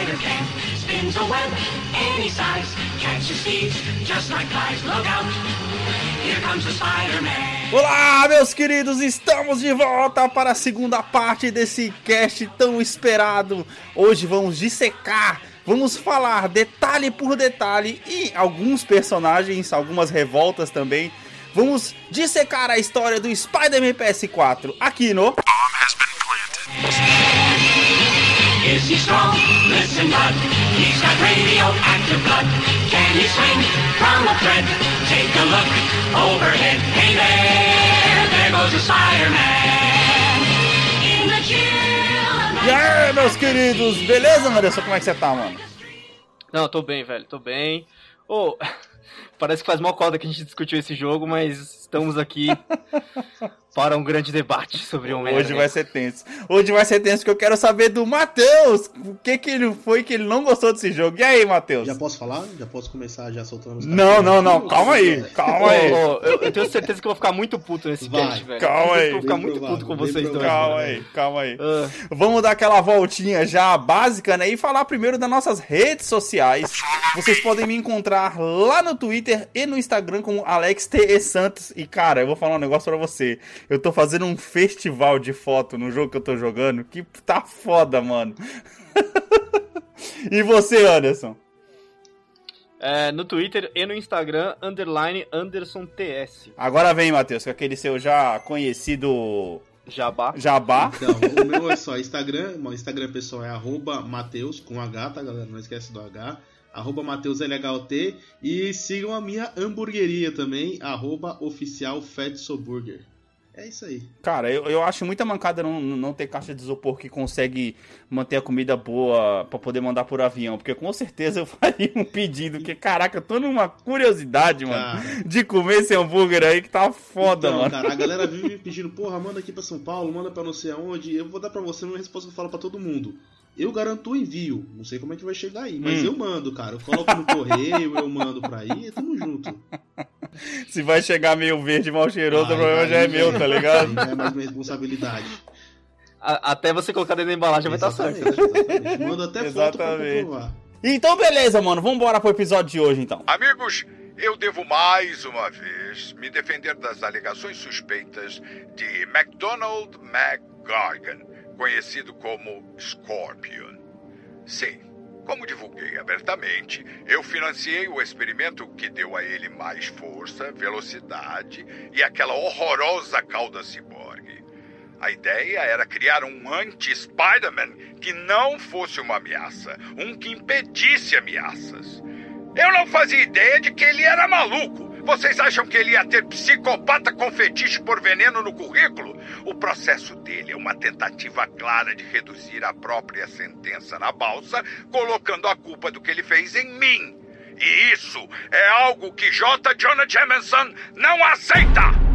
spider can. Spins a web any size. Catches thieves just like flies. Look out. Here comes the Spider-Man. Olá, meus queridos, estamos de volta para a segunda parte desse cast tão esperado. Hoje vamos dissecar, vamos falar detalhe por detalhe e alguns personagens, algumas revoltas também. Vamos dissecar a história do Spider-Man PS4 aqui no Is he strong? Listen, bud. He's got radioactive blood. Can he swing from a thread? Take a look overhead. Hey there, there goes the Spider-Man. In the chill. E aí, meus queridos, beleza, Anderson? Como é que você tá, mano? Não, tô bem, velho, tô bem. Ô, parece que faz mal coda que a gente discutiu esse jogo, mas estamos aqui para um grande debate sobre o Hoje vai ser tenso. Hoje vai ser tenso porque eu quero saber do Matheus. O que que ele foi que ele não gostou desse jogo. E aí, Matheus? Já posso falar? Já posso começar já soltando os Não, não, não. Calma aí. Calma aí. Ô, eu, eu tenho certeza que eu vou ficar muito puto nesse Vai, cast, velho. calma Eu aí. vou ficar Bem muito provável, puto com vocês dois. Calma velho. aí, calma aí. Ah. Vamos dar aquela voltinha já básica, né? E falar primeiro das nossas redes sociais. Vocês podem me encontrar lá no Twitter e no Instagram como Alex T. Santos. E cara, eu vou falar um negócio pra você. Eu tô fazendo um festival de foto no jogo que eu tô jogando que tá foda, mano. e você, Anderson? É, no Twitter e no Instagram, underline Anderson TS. Agora vem, Matheus, com aquele seu já conhecido Jabá. jabá. Então, o meu é só Instagram. O Instagram pessoal é arroba Mateus, com H, tá galera? Não esquece do H. Arroba Mateus LHOT. E sigam a minha hamburgueria também, arroba oficial Fatso Burger. É isso aí. Cara, eu, eu acho muita mancada não, não ter caixa de isopor que consegue manter a comida boa pra poder mandar por avião. Porque com certeza eu faria um pedido. Porque, caraca, eu tô numa curiosidade, mano, Cara. de comer esse hambúrguer aí que tá foda, então, mano. cara, a galera vive me pedindo, porra, manda aqui pra São Paulo, manda pra não sei aonde. Eu vou dar pra você uma resposta que eu falo pra todo mundo. Eu garanto o envio. Não sei como é que vai chegar aí, mas Hum. eu mando, cara. Eu coloco no correio, eu mando pra aí, tamo junto. Se vai chegar meio verde, mal cheiroso, o problema já é meu, tá ligado? Aí já é mais minha responsabilidade. A- até você colocar dentro da embalagem vai estar certo. Exatamente, exatamente. Mando até foto pra Exatamente. comprovar. Então, beleza, mano. Vambora pro episódio de hoje, então. Amigos, eu devo mais uma vez me defender das alegações suspeitas de MacDonald McGargan, conhecido como Scorpion. Sim, como divulguei abertamente, eu financiei o experimento que deu a ele mais força, velocidade e aquela horrorosa cauda ciborgue. A ideia era criar um anti-Spider-Man que não fosse uma ameaça, um que impedisse ameaças. Eu não fazia ideia de que ele era maluco. Vocês acham que ele ia ter psicopata com fetiche por veneno no currículo? O processo dele é uma tentativa clara de reduzir a própria sentença na balsa, colocando a culpa do que ele fez em mim. E isso é algo que J. Jonah Jameson não aceita!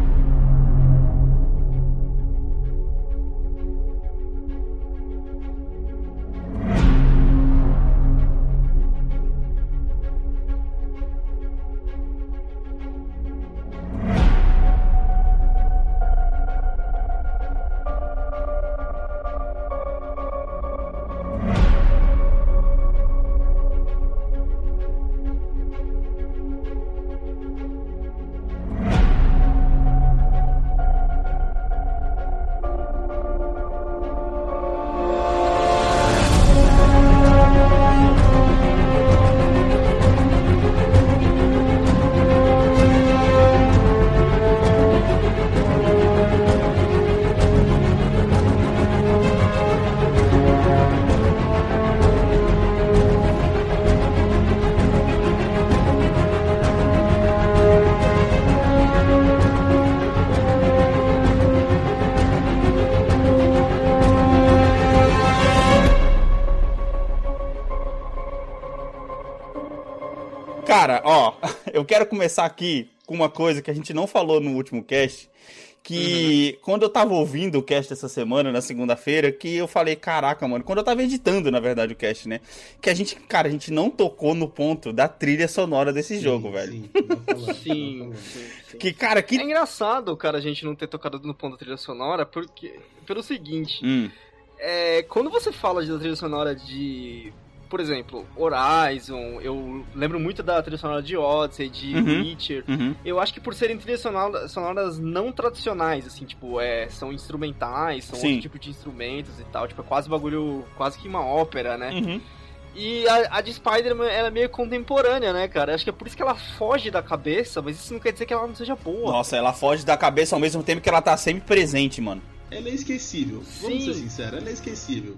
Eu quero começar aqui com uma coisa que a gente não falou no último cast. Que quando eu tava ouvindo o cast essa semana, na segunda-feira, que eu falei, caraca, mano, quando eu tava editando, na verdade, o cast, né? Que a gente, cara, a gente não tocou no ponto da trilha sonora desse jogo, velho. Sim, falando, Sim, falando. sim, sim. Que, cara, que. É engraçado, cara, a gente não ter tocado no ponto da trilha sonora, porque. Pelo seguinte, Hum, é, quando você fala de trilha sonora de por exemplo, Horizon, eu lembro muito da trilha sonora de Odyssey, de Uhum. Witcher. Uhum. Eu acho que por serem trilhas sonora- sonoras não tradicionais, assim, tipo, é, são instrumentais, são Sim. outro tipo de instrumentos e tal, tipo, é quase bagulho, quase que uma ópera, né? Uhum. E a, a de Spider-Man, ela é meio contemporânea, né, cara? Acho que é por isso que ela foge da cabeça, mas isso não quer dizer que ela não seja boa. Nossa, ela foge da cabeça ao mesmo tempo que ela tá sempre presente, mano. Ela é esquecível. Vamos Sim. ser sinceros, ela é esquecível.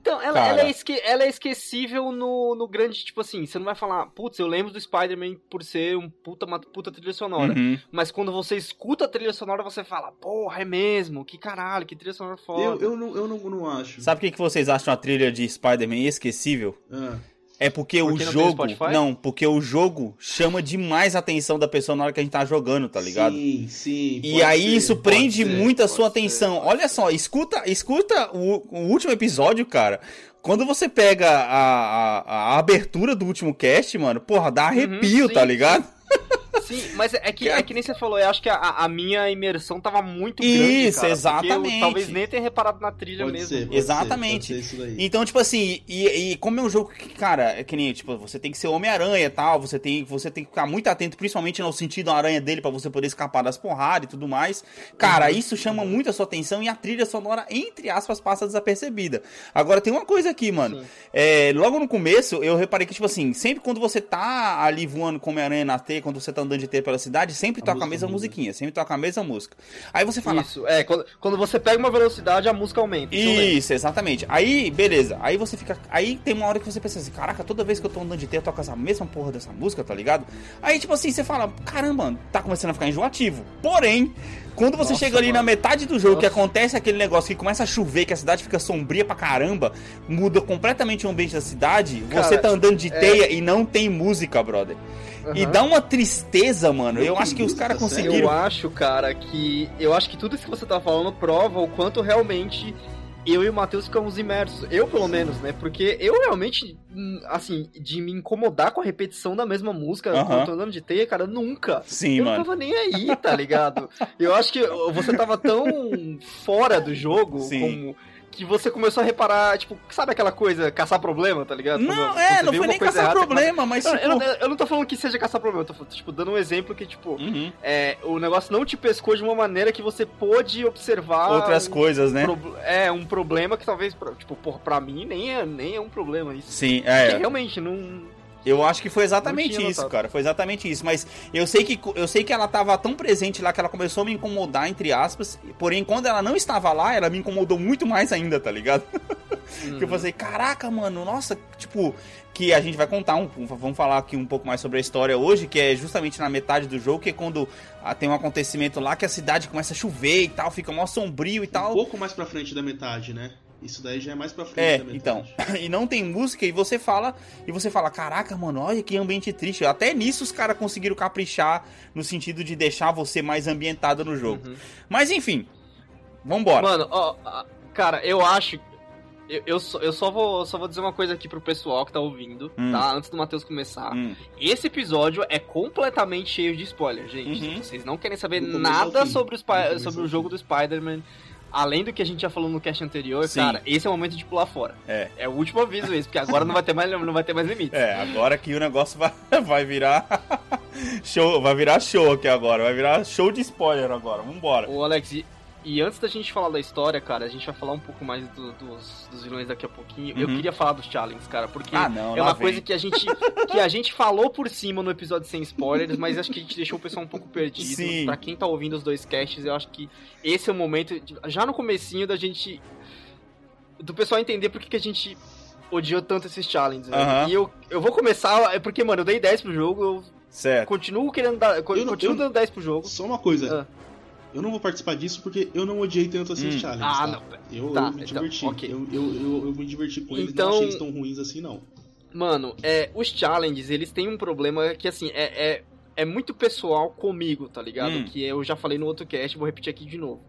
Então, ela, ela é, esque- ela é esquecível no, no grande, tipo assim, você não vai falar, putz, eu lembro do Spider-Man por ser um puta, uma puta trilha sonora. Uhum. Mas quando você escuta a trilha sonora, você fala, porra, é mesmo, que caralho, que trilha sonora foda. Eu, eu, não, eu não, não acho. Sabe o que, que vocês acham a trilha de Spider-Man esquecível? Ah, É porque Porque o jogo. Não, porque o jogo chama demais a atenção da pessoa na hora que a gente tá jogando, tá ligado? Sim, sim. E aí ser, isso prende ser. muito a sua ser, atenção. Olha só, escuta, escuta o, o último episódio, cara. Quando você pega a, a, a abertura do último cast, mano, porra, dá arrepio, Uhum, tá ligado? Sim, mas é que, é que nem você falou, eu acho que a, a minha imersão tava muito grande, Isso, cara, porque exatamente. Eu, talvez nem tenha reparado na trilha Pode mesmo. ser, pode Exatamente. Ser, pode ser isso daí. Então, tipo assim, e, e como é um jogo que, cara, é que nem, tipo, você tem que ser Homem-Aranha e tal, você tem, você tem que ficar muito atento, principalmente no sentido da aranha dele, pra você poder escapar das porradas e tudo mais. Cara, isso chama muito a sua atenção e a trilha sonora, entre aspas, passa desapercebida. Agora, tem uma coisa aqui, mano. É, logo no começo, eu reparei que, tipo assim, sempre quando você tá ali voando com Homem-Aranha na T, quando você tá andando de T pela cidade, sempre A toca a mesma muda. musiquinha, sempre toca a mesma música. Aí você fala, Isso, é, quando, quando você pega uma velocidade, a música aumenta. isso exatamente. Aí, beleza. Aí você fica. Aí tem uma hora que você pensa assim, caraca, toda vez que eu tô andando de T, eu toco essa mesma porra dessa música, tá ligado? Aí, tipo assim, você fala, caramba, tá começando a ficar enjoativo. Porém, quando você Nossa, chega ali mano. na metade do jogo, que Nossa. acontece aquele negócio que começa a chover, que a cidade fica sombria pra caramba, muda completamente o ambiente da cidade, você Cara, tá andando de é- teia e não tem música, brother. E Aham. dá uma tristeza, mano. Eu acho que os caras conseguiram. Eu acho, cara, que. Eu acho que tudo isso que você tá falando prova o quanto realmente eu e o Matheus ficamos imersos. Eu, pelo menos, né? Porque eu realmente, hum, assim, de me incomodar com a repetição da mesma música eu tô andando de teia, cara, nunca. Sim, eu mano. não tava nem aí, tá ligado? Eu acho que você tava tão fora do jogo Sim. como. Que você começou a reparar, tipo, sabe aquela coisa, caçar problema, tá ligado? Não, Quando é, não foi nem caçar errada, problema, mas Eu, tipo. eu não, eu não tô falando que seja caçar problema, eu tô tipo, dando um exemplo que, tipo, Uhum. é, o negócio não te pescou de uma maneira que você pôde observar Outras um, coisas, né? é um problema que talvez tipo porra, pra mim nem é nem é um problema isso Sim, Porque é. realmente não Eu acho que foi exatamente isso, notado. cara. Foi exatamente isso. Mas eu sei que eu sei que ela tava tão presente lá que ela começou a me incomodar, entre aspas. Porém, quando ela não estava lá, ela me incomodou muito mais ainda, tá ligado? Que eu falei, caraca, mano, nossa, tipo, que a gente vai contar um, um- vamos falar aqui um pouco mais sobre a história hoje, que é justamente na metade do jogo, que é quando ah, tem um acontecimento lá que a cidade começa a chover e tal, fica mó sombrio e Um tal. pouco mais pra frente da metade, né? Isso daí já é mais pra frente É, da metade. então. e não tem música e você fala e você fala, caraca, mano, olha que ambiente triste. Até nisso os caras conseguiram caprichar no sentido de deixar você mais ambientado no jogo. Uhum. Mas enfim, vambora. Mano, ó, cara, eu acho. Eu, eu, só, eu só, vou, só vou dizer uma coisa aqui pro pessoal que tá ouvindo, Hum. tá? Antes do Matheus começar. Hum, Esse episódio é completamente cheio de spoiler, gente. Uhum. Vocês não querem saber nada sobre, o, sobre o jogo do Spider-Man, além do que a gente já falou no cast anterior, Sim. cara, esse é o momento de pular fora. É. É o último aviso isso, porque agora não vai ter mais, não vai ter mais limite. É, agora que o negócio vai, vai virar show, vai virar show aqui agora, vai virar show de spoiler agora. Vambora. Ô, Alex, e, antes da gente falar da história, cara, a gente vai falar um pouco mais do- dos, dos vilões daqui a pouquinho. Eu Uhum. queria falar dos challenges, cara, porque Ah, não, é uma vem. coisa que a gente que a gente falou por cima no episódio sem spoilers, mas acho que a gente deixou o pessoal um pouco perdido. Sim. Pra quem tá ouvindo os dois casts, eu acho que esse é o momento, já no comecinho da gente do pessoal entender por que, que a gente odiou tanto esses challenges. né? Aham. E eu, eu vou começar, é porque, mano, eu dei 10 pro jogo, eu Certo. continuo querendo dar, Eu não- continuo eu- dando 10 pro jogo. Só uma coisa. Ah. Eu não vou participar disso porque eu não odiei tanto assim Hum. os challenges. Ah, tá? não. Eu, Tá, eu me então, diverti. ok. Eu, eu, eu, eu me diverti com eles, Então- não achei eles tão ruins assim, não. Mano, é, os challenges, eles têm um problema que, assim, é, é, é muito pessoal comigo, tá ligado? Hum. Que eu já falei no outro cast, vou repetir aqui de novo.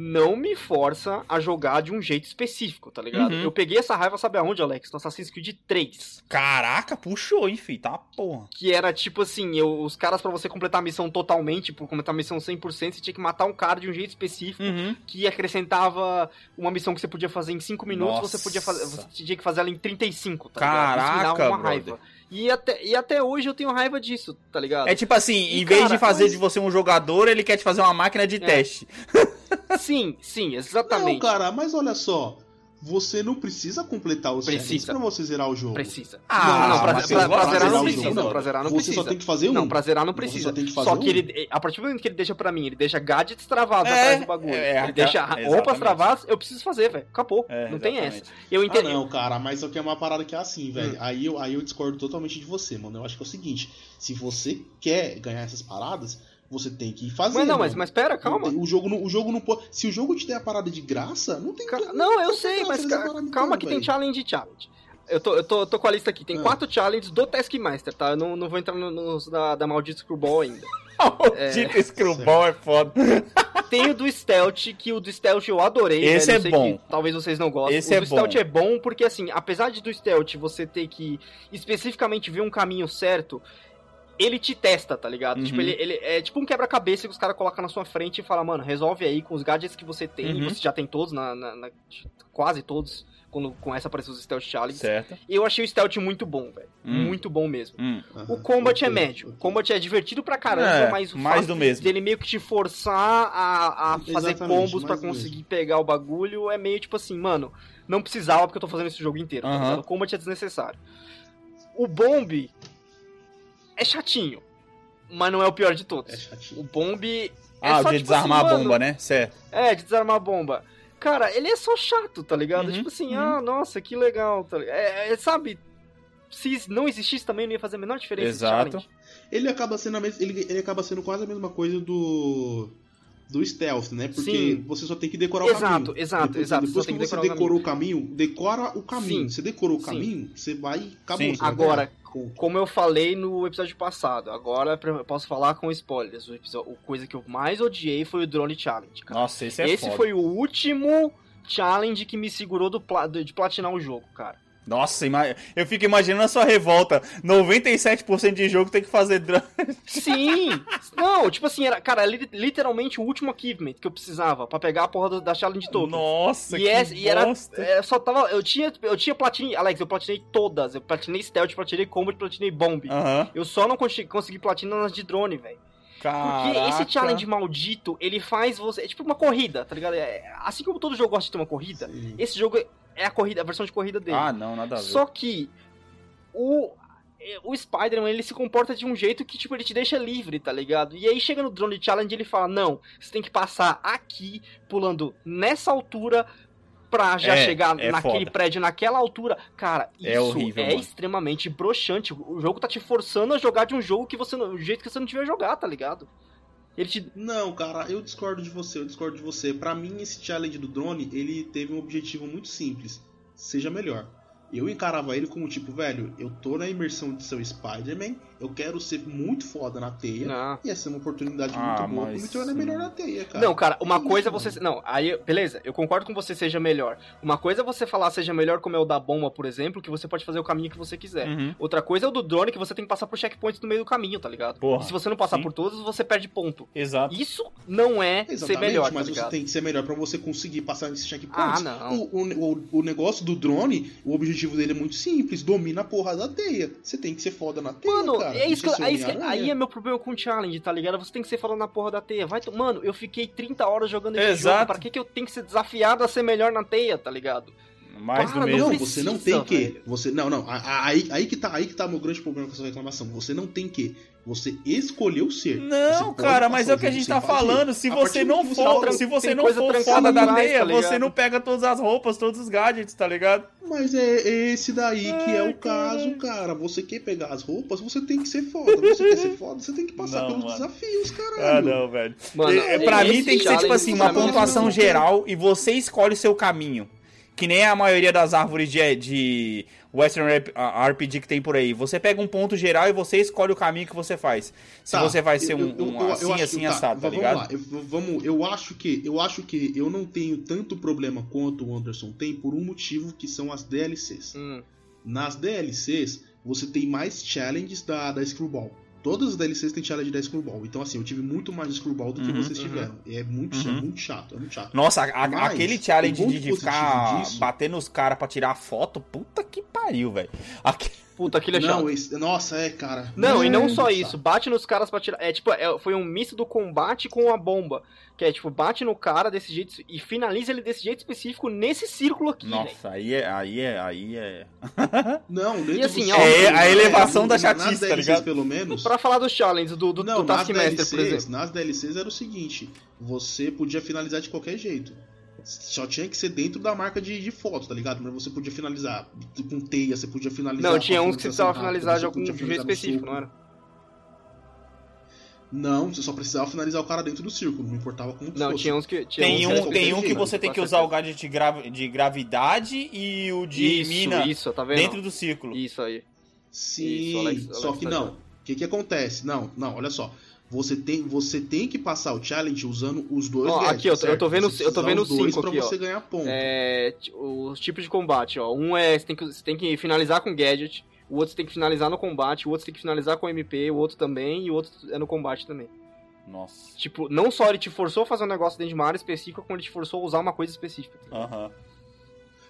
Não me força a jogar de um jeito específico, tá ligado? Uhum. Eu peguei essa raiva, sabe aonde, Alex? No Assassin's Creed 3. Caraca, puxou, hein, fi. Tá porra. Que era tipo assim, eu- os caras pra você completar a missão totalmente, por completar a missão 100%, você tinha que matar um cara de um jeito específico, Uhum. que acrescentava uma missão que você podia fazer em 5 minutos, Nossa. você podia fazer, você tinha que fazer ela em 35, tá ligado? Caraca, uma brother. raiva. E até, e até hoje eu tenho raiva disso, tá ligado? É tipo assim, E, em vez cara, de fazer mas- de você um jogador, ele quer te fazer uma máquina de É. teste. Sim, sim, Não, exatamente. cara, mas olha só. Você não precisa completar os Precisa. pra você zerar o jogo. Precisa. Ah, não, pra, mas pra- você pra vai zerar não precisa. jogo, Não, não. pra zerar não Você precisa. só tem que fazer um. Não, pra zerar não Você precisa. só tem que Só fazer que um. ele, a partir do momento que ele deixa pra mim, ele deixa gadgets travados É, atrás do bagulho. é, ele deixa exatamente. roupas travadas, eu preciso fazer, velho. Acabou. É, não tem essa. Eu Ah, entendi. não, cara, mas só que é uma parada que é assim, velho. Hum. Aí, eu, aí eu discordo totalmente de você, mano. Eu acho que é o seguinte: se você quer ganhar essas paradas, você tem que fazer. mas não, mas, mas pera, calma. O jogo, não, o jogo não pode. Se o jogo te der a parada de graça, não tem Ca- Não, eu tem sei, graça mas ca- calma que tem challenge e challenge. Eu tô, eu, tô, eu tô com a lista aqui. Tem Ah. quatro challenges do Taskmaster, tá? Eu não, não vou entrar no- nos da, da maldita Screwball ainda. O Dito Screwball é foda. Tem o do Stealth, que o do Stealth eu adorei. Esse velho, eu é sei bom. que talvez vocês não gostem. Esse o é do Stealth bom. é bom porque, assim, apesar de do Stealth você ter que especificamente ver um caminho certo, ele te testa, tá ligado? Uhum. Tipo, ele, ele é tipo um quebra-cabeça que os caras colocam na sua frente e falam, mano, resolve aí com os gadgets que você tem. Uhum. Você já tem todos, na, na- na- quase todos, quando começa a aparecer os Stealth Challenges. Certo. E eu achei o Stealth muito bom, velho. Hum. Muito bom mesmo. Hum. O combat é médio. O combat é divertido pra caramba, É, mas o mais fato do mesmo. dele meio que te forçar a, a fazer combos do conseguir pegar o bagulho é meio tipo assim, mano, não precisava porque eu tô fazendo esse jogo inteiro. tá Aham. ligado? O combat é desnecessário. O bomb é chatinho, mas não é o pior de todos. É O chatinho. bomb é Ah, só, de tipo desarmar assim, a bomba, mano, né? Certo. É, de desarmar a bomba. Cara, ele é só chato, tá ligado? Uhum, Tipo assim, uhum. ah, nossa, que legal. Tá? É, é, sabe, se não existisse também não ia fazer a menor diferença. Exato. Ele acaba sendo mes... ele, ele acaba sendo quase a mesma coisa do do stealth, né? Porque Sim. você só tem que decorar o Exato, caminho. exato, depois, exato, Depois você que você decorar o decorou o caminho, decora o caminho. Sim, Você decorou o sim. caminho, você vai acabou. Sim. Agora, Como eu falei no episódio passado, agora eu posso falar com spoilers. O, episódio, o coisa que eu mais odiei foi o Drone Challenge, cara. Nossa, esse é Esse foda. foi o último challenge que me segurou do de platinar o jogo, cara. Nossa, eu fico imaginando a sua revolta. 97% de jogo tem que fazer drama. Sim! Não, tipo assim, era, cara, li- literalmente o último achievement que eu precisava pra pegar a porra da challenge token. Nossa, E, que essa- e era, é, só tava, eu tinha, eu tinha platinei, Alex, eu platinei todas, eu platinei stealth, platinei combat, platinei bomb. Aham. Eu só não consegui, consegui platinar nas de drone, velho. Porque esse challenge maldito, ele faz você. É tipo uma corrida, tá ligado? É- assim como todo jogo gosta de ter uma corrida, Sim. esse jogo é a corrida, a versão de corrida dele. Ah, não, nada a ver. Só que o. O Spider-Man, ele se comporta de um jeito que, tipo, ele te deixa livre, tá ligado? E aí chega no Drone Challenge ele fala, não, você tem que passar aqui, pulando nessa altura, pra já É, chegar é naquele foda. prédio, naquela altura. Cara, isso É horrível, é extremamente broxante. O jogo tá te forçando a jogar de um jogo que você não. Do jeito que você não devia jogar, tá ligado? Ele te. Não, cara, eu discordo de você, eu discordo de você. Pra mim, esse challenge do drone, ele teve um objetivo muito simples. Seja melhor. Eu encarava ele como tipo, velho, eu tô na imersão de seu Spider-Man, eu quero ser muito foda na teia. Não. E essa é uma oportunidade Ah, muito boa pra me tornar melhor na teia, cara. Não, cara, uma É isso, coisa é mano. você. Não, aí, beleza, eu concordo com você seja melhor. Uma coisa é você falar seja melhor, como é o da bomba, por exemplo, que você pode fazer o caminho que você quiser. Uhum. Outra coisa é o do drone, que você tem que passar por checkpoints no meio do caminho, tá ligado? Porra, e se você não passar sim. por todos, você perde ponto. Exato. Isso não é ser Exatamente, melhor, mas tá você tem que ser melhor pra você conseguir passar nesse checkpoint. Ah, não. O, o, o, o negócio do drone, o objetivo dele é muito simples, domina a porra da teia. Você tem que ser foda na teia, Mano, cara. É isso que, ser é isso que- Homem-Aranha. aí é meu problema com o challenge, tá ligado? Você tem que ser falando na porra da teia. Vai, mano, eu fiquei 30 horas jogando esse Exato. jogo. Pra que, que eu tenho que ser desafiado a ser melhor na teia, tá ligado? Mais Para, do não mesmo. Não, precisa, você não tem que. velho. Você não, não. Aí, aí que tá, aí que tá meu grande problema com essa reclamação. Você não tem que. Você escolheu ser. Não, cara, mas é o que a gente tá fazer. falando. Se A você não você for, tá se você não for foda da teia, tá você não pega todas as roupas, todos os gadgets, tá ligado? Mas é esse daí que é o caso, cara. Você quer pegar as roupas, você tem que ser foda. Você quer ser foda, você tem que passar Não, pelos mano. desafios, caralho. Ah, não, velho. Mano, É, pra mim tem que ser, tipo assim, uma é pontuação geral e você escolhe o seu caminho. que nem a maioria das árvores de, de Western RPG que tem por aí. Você pega um ponto geral e você escolhe o caminho que você faz. Se Tá, você vai ser eu- um, um eu- eu assim, acho- assim, tá, assado, tá ligado? lá, eu, vamos, eu acho que eu acho que eu não tenho tanto problema quanto o Anderson tem por um motivo que são as DLCs. Hum. Nas DLCs, você tem mais challenges da, da Screwball. Todas as DLCs têm challenge da Screwball. Então, assim, eu tive muito mais de Screwball do que Uhum, vocês uhum. tiveram. E é muito, Uhum. é muito chato, é muito chato. Nossa, a- Mas, aquele challenge de, de ficar disso- batendo os caras pra tirar foto, puta que pariu, velho. Aque- Puta, aquele é chato. não, esse- nossa, é, cara. Não, e não só isso, bate nos caras pra tirar. É tipo, é- foi um misto do combate com a bomba. Que é tipo, bate no cara desse jeito e finaliza ele desse jeito específico nesse círculo aqui. Nossa, aí é, aí é, aí é. Não, E assim, ó, É a elevação da chatice, tá ligado? pelo menos. Pra falar dos challenges do, do, Não, do Taskmaster, por exemplo. nas DLCs era o seguinte: você podia finalizar de qualquer jeito. Só tinha que ser dentro da marca de, de foto, tá ligado? Mas você podia finalizar com teia, você podia finalizar. Não, tinha uns que você finalização precisava finalizar de você algum jeito específico, não era? Não, você só precisava finalizar o cara dentro do círculo, não importava como que Não, fosse. tinha uns que. Tinha Tem uns um, tem um que você tem que usar o gadget de, gravi- de gravidade e o de Isso, mina isso, tá vendo? dentro do círculo. Isso aí. Sim, Isso, Alex- só Alex que tá não. O que que acontece? Não, não, olha só. Você tem, você tem que passar o challenge usando os dois Ó, gadgets, aqui, eu tô- eu tô vendo- eu tô vendo os dois cinco pra aqui, ó. você ganhar ponto. É, os tipos de combate, ó. Um é você tem, que, você tem que finalizar com gadget, o outro você tem que finalizar no combate, o outro você tem que finalizar com MP, o outro também, e o outro é no combate também. Nossa. Tipo, não só ele te forçou a fazer um negócio dentro de uma área específica, como ele te forçou a usar uma coisa específica. Aham.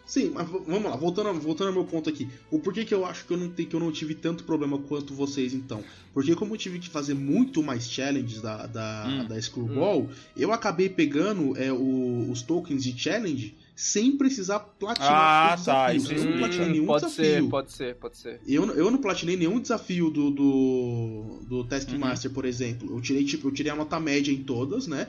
Sim, mas vamos lá, voltando, voltando ao meu ponto aqui. O porquê que eu acho que eu, não, que eu não tive tanto problema quanto vocês, então? Porque como eu tive que fazer muito mais challenges da, da, Hum. da Screwball, eu acabei pegando é, o- os tokens de challenge sem precisar platinar Ah, os tá, desafios. isso Eu não platinei nenhum Hum, pode desafio. ser, pode ser, pode ser. Eu, eu não platinei nenhum desafio do, do, do Uhum. Taskmaster, por exemplo. Eu tirei, tipo, eu tirei a nota média em todas, né?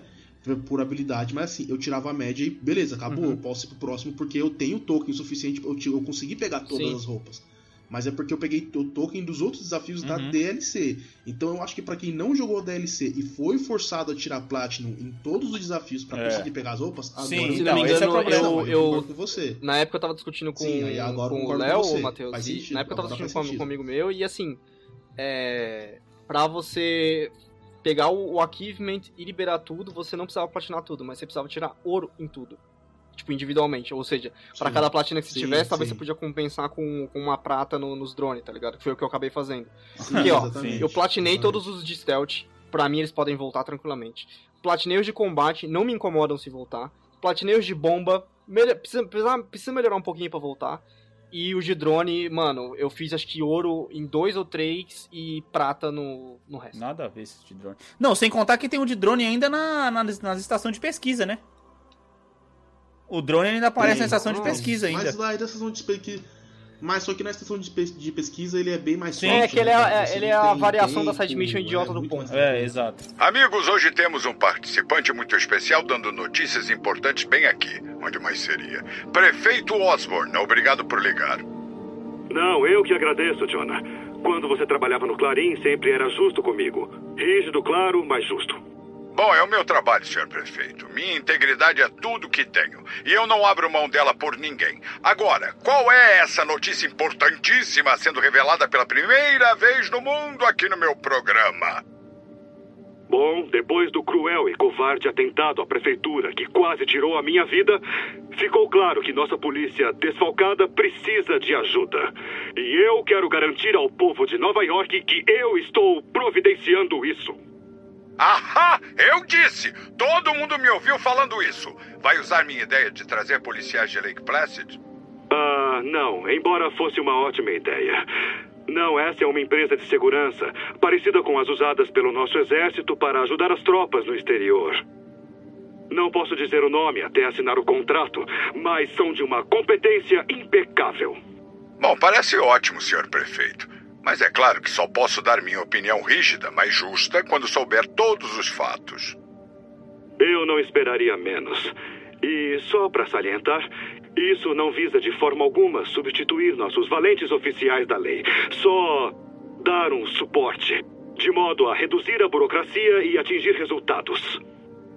Por- habilidade, mas assim, eu tirava a média e beleza, acabou. Uhum. Eu posso ir pro próximo porque eu tenho token suficiente. Eu, eu consegui pegar todas Sim. as roupas. Mas é porque eu peguei o token dos outros desafios da Uhum. DLC. Então eu acho que pra quem não jogou DLC e foi forçado a tirar Platinum em todos os desafios pra É. conseguir pegar as roupas, agora Sim, eu Se não me é engano, problema. Não, eu, eu eu, concordo com você. na época eu tava discutindo com, Sim, com o Léo, o Matheus, e na época eu tava discutindo com, com um amigo meu, e assim, é, pra você pegar o, o achievement e liberar tudo, você não precisava platinar tudo, mas você precisava tirar ouro em tudo. Tipo, individualmente, ou seja, Sim. cada platina que você Sim, tivesse, talvez sim. você podia compensar com, com uma prata no- nos drones, tá ligado? Que foi o que eu acabei fazendo. Aqui, ó, Eu platinei todos os de stealth. Pra mim, eles podem voltar tranquilamente. Platinei os de combate, não me incomodam se voltar. Platinei os de bomba, melhor- precisa, precisa, precisa melhorar um pouquinho pra voltar. E os de drone, mano, eu fiz acho que ouro em dois ou três e prata no, no resto. Nada a ver esse de drone. Não, sem contar que tem um de drone ainda na, na- nas estações de pesquisa, né? O drone ainda aparece Tem. na estação de pesquisa ainda. Mas lá da estação de pesquisa. Mas só que na estação de, pes- de pesquisa ele é bem mais Sim. É que ele é, né, é- ele é a variação da side mission idiota do muito ponto. É, exato. Amigos, hoje temos um participante muito especial dando notícias importantes bem aqui. Onde mais seria? Prefeito Osborne, obrigado por ligar. Não, eu que agradeço, Jonah. Quando você trabalhava no Clarim, sempre era justo comigo. Rígido, claro, mas justo. Bom, é o meu trabalho, senhor prefeito. Minha integridade é tudo que tenho. E eu não abro mão dela por ninguém. Agora, qual é essa notícia importantíssima sendo revelada pela primeira vez no mundo aqui no meu programa? Bom, depois do cruel e covarde atentado à prefeitura que quase tirou a minha vida, ficou claro que nossa polícia desfalcada precisa de ajuda. E eu quero garantir ao povo de Nova York que eu estou providenciando isso. Ahá! Eu disse! Todo mundo me ouviu falando isso. Vai usar minha ideia de trazer policiais de Lake Placid? Ah, não, embora fosse uma ótima ideia. Não, essa é uma empresa de segurança, parecida com as usadas pelo nosso exército para ajudar as tropas no exterior. Não posso dizer o nome até assinar o contrato, mas são de uma competência impecável. Bom, parece ótimo, senhor prefeito. Mas é claro que só posso dar minha opinião rígida, mas justa, quando souber todos os fatos. Eu não esperaria menos. E só para salientar, isso não visa de forma alguma substituir nossos valentes oficiais da lei. Só dar um suporte, de modo a reduzir a burocracia e atingir resultados.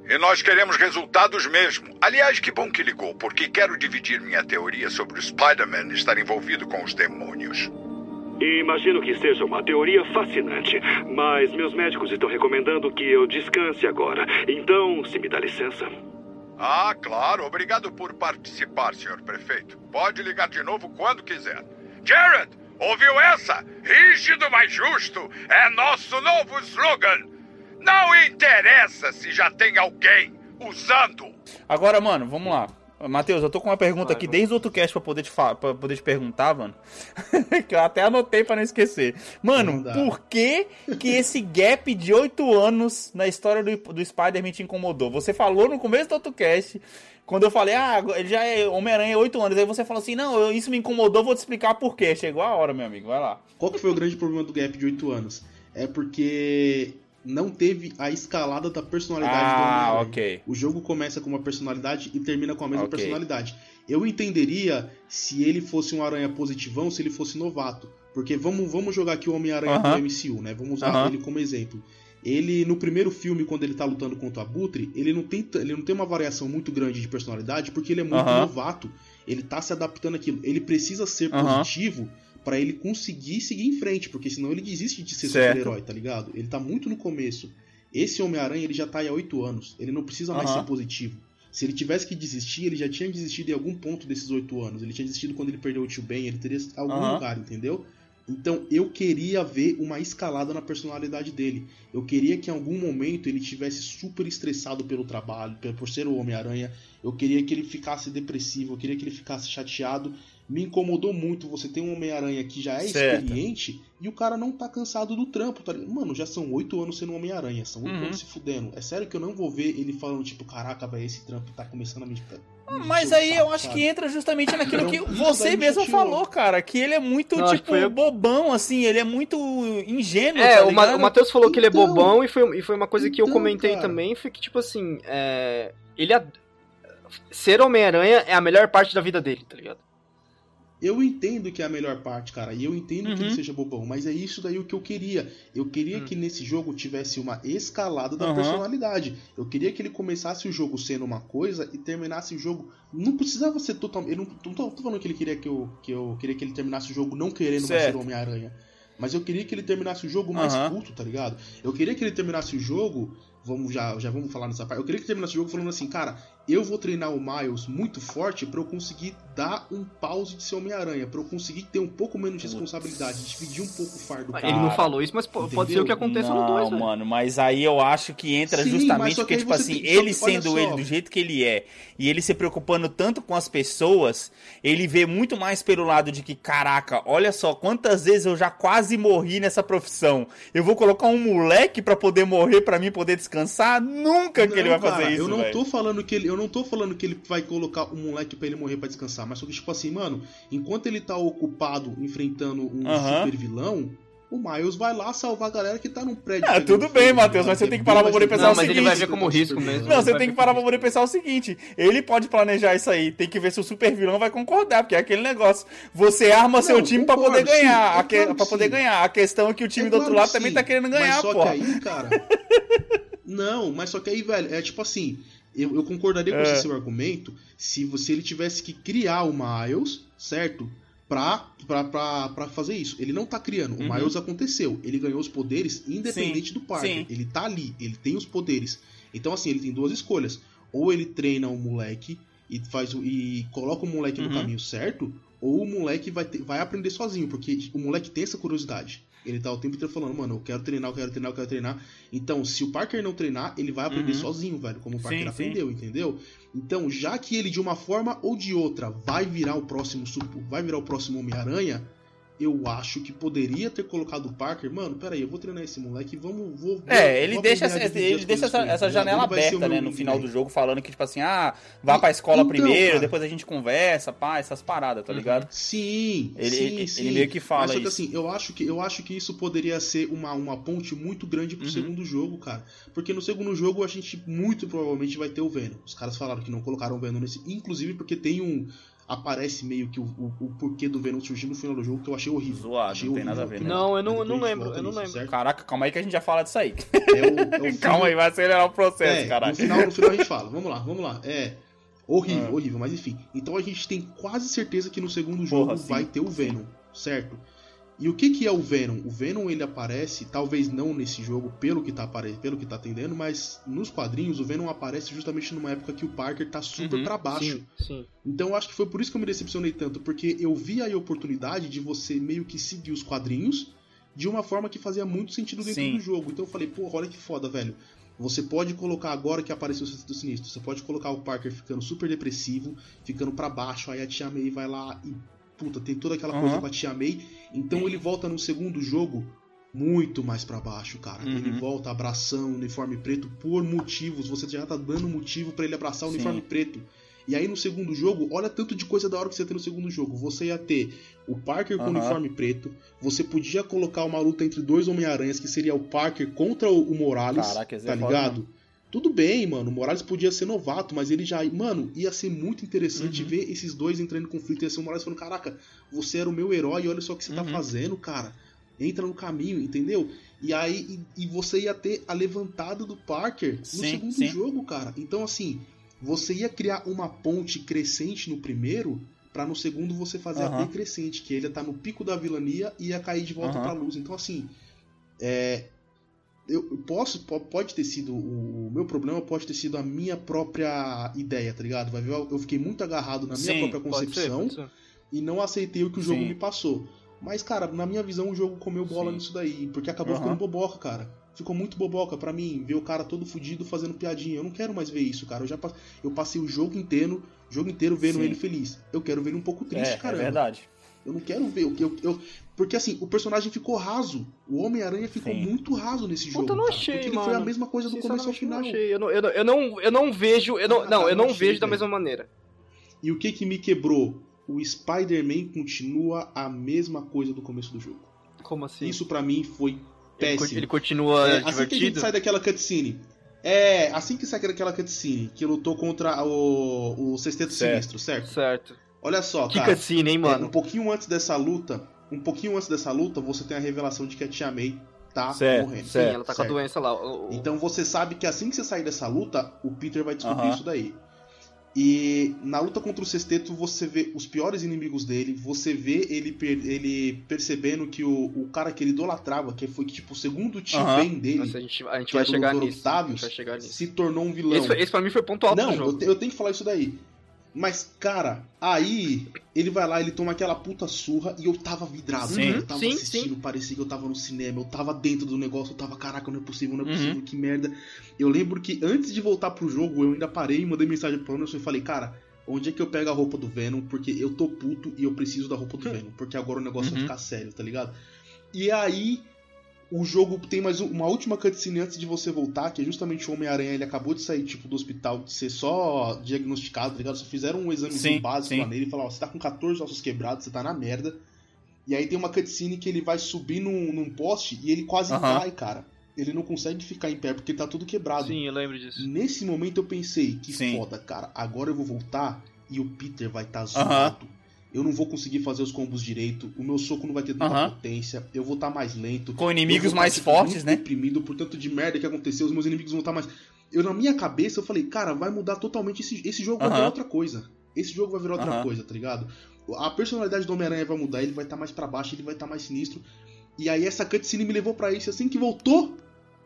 E nós queremos resultados mesmo. Aliás, que bom que ligou, porque quero dividir minha teoria sobre o Spider-Man estar envolvido com os demônios. Imagino que seja uma teoria fascinante, mas meus médicos estão recomendando que eu descanse agora. Então, se me dá licença. Ah, claro. Obrigado por participar, senhor prefeito. Pode ligar de novo quando quiser. Jared, ouviu essa? Rígido, mas justo. É nosso novo slogan. Não interessa se já tem alguém usando. Agora, mano, vamos lá. Matheus, eu tô com uma pergunta Vai, aqui desde o outro cast pra poder te, pra poder te perguntar, mano. que eu até anotei pra não esquecer. Mano, Não por que que esse gap de 8 anos na história do, do Spider-Man te incomodou? Você falou no começo do outro cast, quando eu falei, ah, ele já é Homem-Aranha 8 anos. Aí você falou assim, não, eu- isso me incomodou, vou te explicar por quê. Chegou a hora, meu amigo, vai lá. Qual que foi o grande problema do gap de 8 anos? É porque não teve a escalada da personalidade do Ah, Homem-Aranha. ok. O jogo começa com uma personalidade e termina com a mesma Ok. personalidade. Eu entenderia se ele fosse um aranha positivão, se ele fosse novato. Porque vamos, vamos jogar aqui o Homem-Aranha Aham. do MCU, né? Vamos usar Aham. ele como exemplo. Ele, no primeiro filme, quando ele tá lutando contra o Abutre, ele não tem, ele não tem uma variação muito grande de personalidade, porque ele é muito Aham. novato. Ele tá se adaptando àquilo. Ele precisa ser positivo pra ele conseguir seguir em frente, porque senão ele desiste de ser super-herói, tá ligado? Ele tá muito no começo. Esse Homem-Aranha, ele já tá aí há 8 anos. Ele não precisa mais Aham. ser positivo. Se ele tivesse que desistir, ele já tinha desistido em algum ponto desses 8 anos. Ele tinha desistido quando ele perdeu o tio Ben, ele teria algum Aham. lugar, entendeu? Então eu queria ver uma escalada na personalidade dele. Eu queria que em algum momento ele tivesse super estressado pelo trabalho, por ser o Homem-Aranha. Eu queria que ele ficasse depressivo, eu queria que ele ficasse chateado. Me incomodou muito você ter um Homem-Aranha que já é Certo. experiente e o cara não tá cansado do trampo, tá ligado? Mano, já são oito anos sendo um Homem-Aranha, são oito Uhum. anos se fudendo. É sério que eu não vou ver ele falando, tipo, caraca, velho, esse trampo tá começando a me. Mas aí eu acho que entra justamente naquilo que Então, você mesmo falou, cara. Que ele é muito, Não, tipo, eu- bobão, assim. Ele é muito ingênuo, É, tá o, Ma- o Matheus falou que ele é Então- bobão e foi, e foi uma coisa que eu Então, comentei cara. também, foi que, tipo assim, é, ele... ad- Ser Homem-Aranha é a melhor parte da vida dele, tá ligado? Eu entendo que é a melhor parte, cara, e eu entendo que Uhum. ele seja bobão, mas é isso daí o que eu queria. Eu queria Hum. que nesse jogo tivesse uma escalada da Uhum. personalidade. Eu queria que ele começasse o jogo sendo uma coisa e terminasse o jogo. Não precisava ser totalmente. Eu não, não tô, tô falando que ele queria que eu, que eu queria que ele terminasse o jogo não querendo mais ser Certo. o Homem-Aranha. Mas eu queria que ele terminasse o jogo mais Aham. culto, tá ligado? Eu queria que ele terminasse o jogo. Vamos já, já vamos falar nessa parte. Eu queria que ele terminasse o jogo falando assim, cara, eu vou treinar o Miles muito forte pra eu conseguir dar um pause de ser Homem-Aranha, pra eu conseguir ter um pouco menos de responsabilidade, dividir um pouco o fardo. Ele não falou isso, mas po- pode ser o que Entendeu? aconteça não, no 2, velho. mano, mas aí eu acho que entra Sim, justamente porque, tipo assim, tem- ele sendo ele do jeito que ele é, e ele se preocupando tanto com as pessoas, ele vê muito mais pelo lado de que, caraca, olha só, quantas vezes eu já quase morri nessa profissão. Eu vou colocar um moleque pra poder morrer, pra mim poder descansar? Nunca que ele vai Não, fazer cara, isso, Eu não velho. tô falando que ele, eu não tô falando que ele vai colocar um moleque pra ele morrer pra descansar, mas só que tipo assim, mano, enquanto ele tá ocupado enfrentando um super vilão, o Miles vai lá salvar a galera que tá num prédio. Ah, tudo bem, Matheus, mas você tem que parar pra poder pensar Não, o mas ele vai seguinte. ver como risco mesmo. Não, você tem que parar pra poder pensar o seguinte: ele pode planejar isso aí, tem que ver se o super vilão vai concordar, porque é aquele negócio. Você arma seu Não, time pra concordo, poder ganhar, sim, a é que, claro que pra poder sim. ganhar. A questão é que o time É do outro claro lado que também sim, tá querendo Mas ganhar, só pô. que aí, cara. Não, mas só que aí, velho, é tipo assim. Eu, eu concordaria com É. esse seu argumento se você ele tivesse que criar o Miles, certo? Pra, pra, pra, pra fazer isso. Ele não tá criando. O Uhum. Miles aconteceu. Ele ganhou os poderes independente Sim, do Parker. sim. Ele tá ali, ele tem os poderes. Então, assim, ele tem duas escolhas. Ou ele treina o moleque e faz o- e coloca o moleque no Uhum. caminho certo, ou o moleque vai, ter- vai aprender sozinho, porque o moleque tem essa curiosidade. Ele tá o tempo inteiro falando, mano, eu quero treinar, eu quero treinar, eu quero treinar. Então, se o Parker não treinar, ele vai aprender Uhum. sozinho, velho, como o Parker Sim, sim. aprendeu, entendeu? Então, já que ele de uma forma ou de outra vai virar o próximo supo- vai virar o próximo Homem-Aranha, eu acho que poderia ter colocado o Parker, mano, peraí, eu vou treinar esse moleque, vamos, vou, É, ele deixa, essa, ele deixa essa, essa janela aberta, né, no final do jogo, falando que, tipo assim, ah, vá pra escola Então, primeiro, cara. depois a gente conversa, pá, essas paradas, tá Uhum. ligado? Sim, Ele- sim, ele- sim. ele meio que fala Mas só que isso. assim, eu acho que, eu acho que isso poderia ser uma, uma ponte muito grande pro Uhum. segundo jogo, cara. Porque no segundo jogo a gente muito provavelmente vai ter o Venom. Os caras falaram que não colocaram o Venom nesse. Inclusive porque tem um. Aparece meio que o, o, o porquê do Venom surgir no final do jogo, que eu achei horrível. Zoado, achei não tem horrível. nada a ver, né? Não, eu não- eu não lembro, eu não nisso, lembro. certo? Caraca, calma aí que a gente já fala disso aí. É o, é o calma aí, vai acelerar o processo, É, caralho. no final, no final a gente fala. Vamos lá, vamos lá. É horrível, Ah. horrível, mas enfim. Então a gente tem quase certeza que no segundo jogo Porra, sim, vai ter o Venom, certo? E o que que é o Venom? O Venom ele aparece, talvez não nesse jogo, pelo que tá pelo que tá atendendo, mas nos quadrinhos o Venom aparece justamente numa época que o Parker tá super Uhum, pra baixo. Sim, sim. Então eu acho que foi por isso que eu me decepcionei tanto, porque eu vi aí a oportunidade de você meio que seguir os quadrinhos de uma forma que fazia muito sentido dentro Sim. do jogo. Então eu falei, pô, olha que foda, velho. Você pode colocar agora que apareceu o Sexteto Sinistro, você pode colocar o Parker ficando super depressivo, ficando pra baixo, aí a Tia May vai lá e puta, tem toda aquela coisa Aham. com a Tia May. Então ele volta no segundo jogo muito mais pra baixo, cara. Uhum. Ele volta abraçando o uniforme preto por motivos, você já tá dando motivo pra ele abraçar o Sim. uniforme preto. E aí no segundo jogo, olha tanto de coisa da hora que você tem no segundo jogo. Você ia ter o Parker com o Aham. uniforme preto, você podia colocar uma luta entre dois Homem-Aranhas, que seria o Parker contra o Morales, Caraca, tá é foda ligado? Tudo bem, mano, o Morales podia ser novato, mas ele já. Mano, ia ser muito interessante Uhum. ver esses dois entrando em conflito. Ia ser o Morales falando: Caraca, você era o meu herói, olha só o que você tá Uhum. fazendo, cara. Entra no caminho, entendeu? E aí e, e você ia ter a levantada do Parker no Sim, segundo sim. jogo, cara. Então, assim, você ia criar uma ponte crescente no primeiro, pra no segundo você fazer a Aham. decrescente, que ele ia tá no pico da vilania e ia cair de volta Aham. pra luz. Então, assim, é, eu posso, po- pode ter sido o, meu problema, pode ter sido a minha própria ideia, tá ligado? Vai ver, eu fiquei muito agarrado na minha Sim, própria Pode ser, concepção pode ser. e não aceitei o que o jogo Sim. me passou. Mas, cara, na minha visão, o jogo comeu bola Sim. nisso daí, porque acabou Aham. ficando boboca, cara. Ficou muito boboca pra mim, ver o cara todo fudido fazendo piadinha. Eu não quero mais ver isso, cara. Eu já pass- eu passei o jogo inteiro, jogo inteiro vendo Sim. ele feliz. Eu quero ver ele um pouco triste, É, é caramba. verdade. Eu não quero ver o que eu, eu- Porque assim, o personagem ficou raso. O Homem-Aranha ficou Sim. muito raso nesse jogo. Puta, eu não cara, achei, porque ele mano. foi a mesma coisa do começo ao final. não achei. Eu não, eu não, eu não, eu não vejo. Eu não, Ah, não, cara, eu não eu achei, vejo da mesma maneira. E o que que me quebrou? O Spider-Man continua a mesma coisa do começo do jogo. Como assim? Isso pra mim foi péssimo. ele continua É, assim que a gente sai daquela cutscene. É, assim que sai daquela cutscene, que lutou contra o, o Sexteto Certo. Sinistro, certo? Certo. Olha só, Que cara. cutscene, hein, é, mano? um pouquinho antes dessa luta, um pouquinho antes dessa luta, você tem a revelação de que a Tia May tá Certo, morrendo. Sim, certo, ela tá com a certo. doença lá. o- o- Então você sabe que assim que você sair dessa luta, o Peter vai descobrir Aham. isso daí. E na luta contra o Sexteto, você vê os piores inimigos dele, você vê ele, per- ele percebendo que o, o cara que ele idolatrava, que foi tipo o segundo. Ben dele, Nossa, a gente, a gente que vai chegar nisso. A Octavius, gente vai chegar nisso. se tornou um vilão. Esse, esse pra mim foi ponto alto Não, do eu, jogo. te- eu tenho que falar isso daí. Mas, cara, aí ele vai lá, ele toma aquela puta surra e eu tava vidrado. Sim, eu tava sim, assistindo, parecia que eu tava no cinema, eu tava dentro do negócio, eu tava, caraca, não é possível, não é Uhum. possível, que merda. Eu lembro que antes de voltar pro jogo, eu ainda parei e mandei mensagem pro Anderson e falei, cara, onde é que eu pego a roupa do Venom? Porque eu tô puto e eu preciso da roupa do Venom, porque agora o negócio vai Uhum. ficar sério, tá ligado? E aí, o jogo tem mais um- uma última cutscene antes de você voltar, que é justamente o Homem-Aranha, ele acabou de sair, tipo, do hospital, de ser só diagnosticado, tá ligado? Só fizeram um exame Sim, básico sim. lá nele e falaram, ó, você tá com 14 ossos quebrados, você tá na merda. E aí tem uma cutscene que ele vai subir num, num poste e ele quase Aham. cai, cara. Ele não consegue ficar em pé porque tá tudo quebrado. Sim, eu lembro disso. Nesse momento eu pensei, que Sim. foda, cara. Agora eu vou voltar e o Peter vai estar tá zoado. Eu não vou conseguir fazer os combos direito, o meu soco não vai ter tanta Aham. potência, eu vou estar mais lento. Com inimigos tá, mais fortes, né? deprimido por tanto de merda que aconteceu, os meus inimigos vão estar mais. Eu, na minha cabeça, eu falei, cara, vai mudar totalmente esse, esse jogo, vai Aham. virar outra coisa. Esse jogo vai virar outra Aham. coisa, tá ligado? A personalidade do Homem-Aranha vai mudar, ele vai estar mais pra baixo, ele vai estar mais sinistro. E aí essa cutscene me levou pra isso, assim que voltou,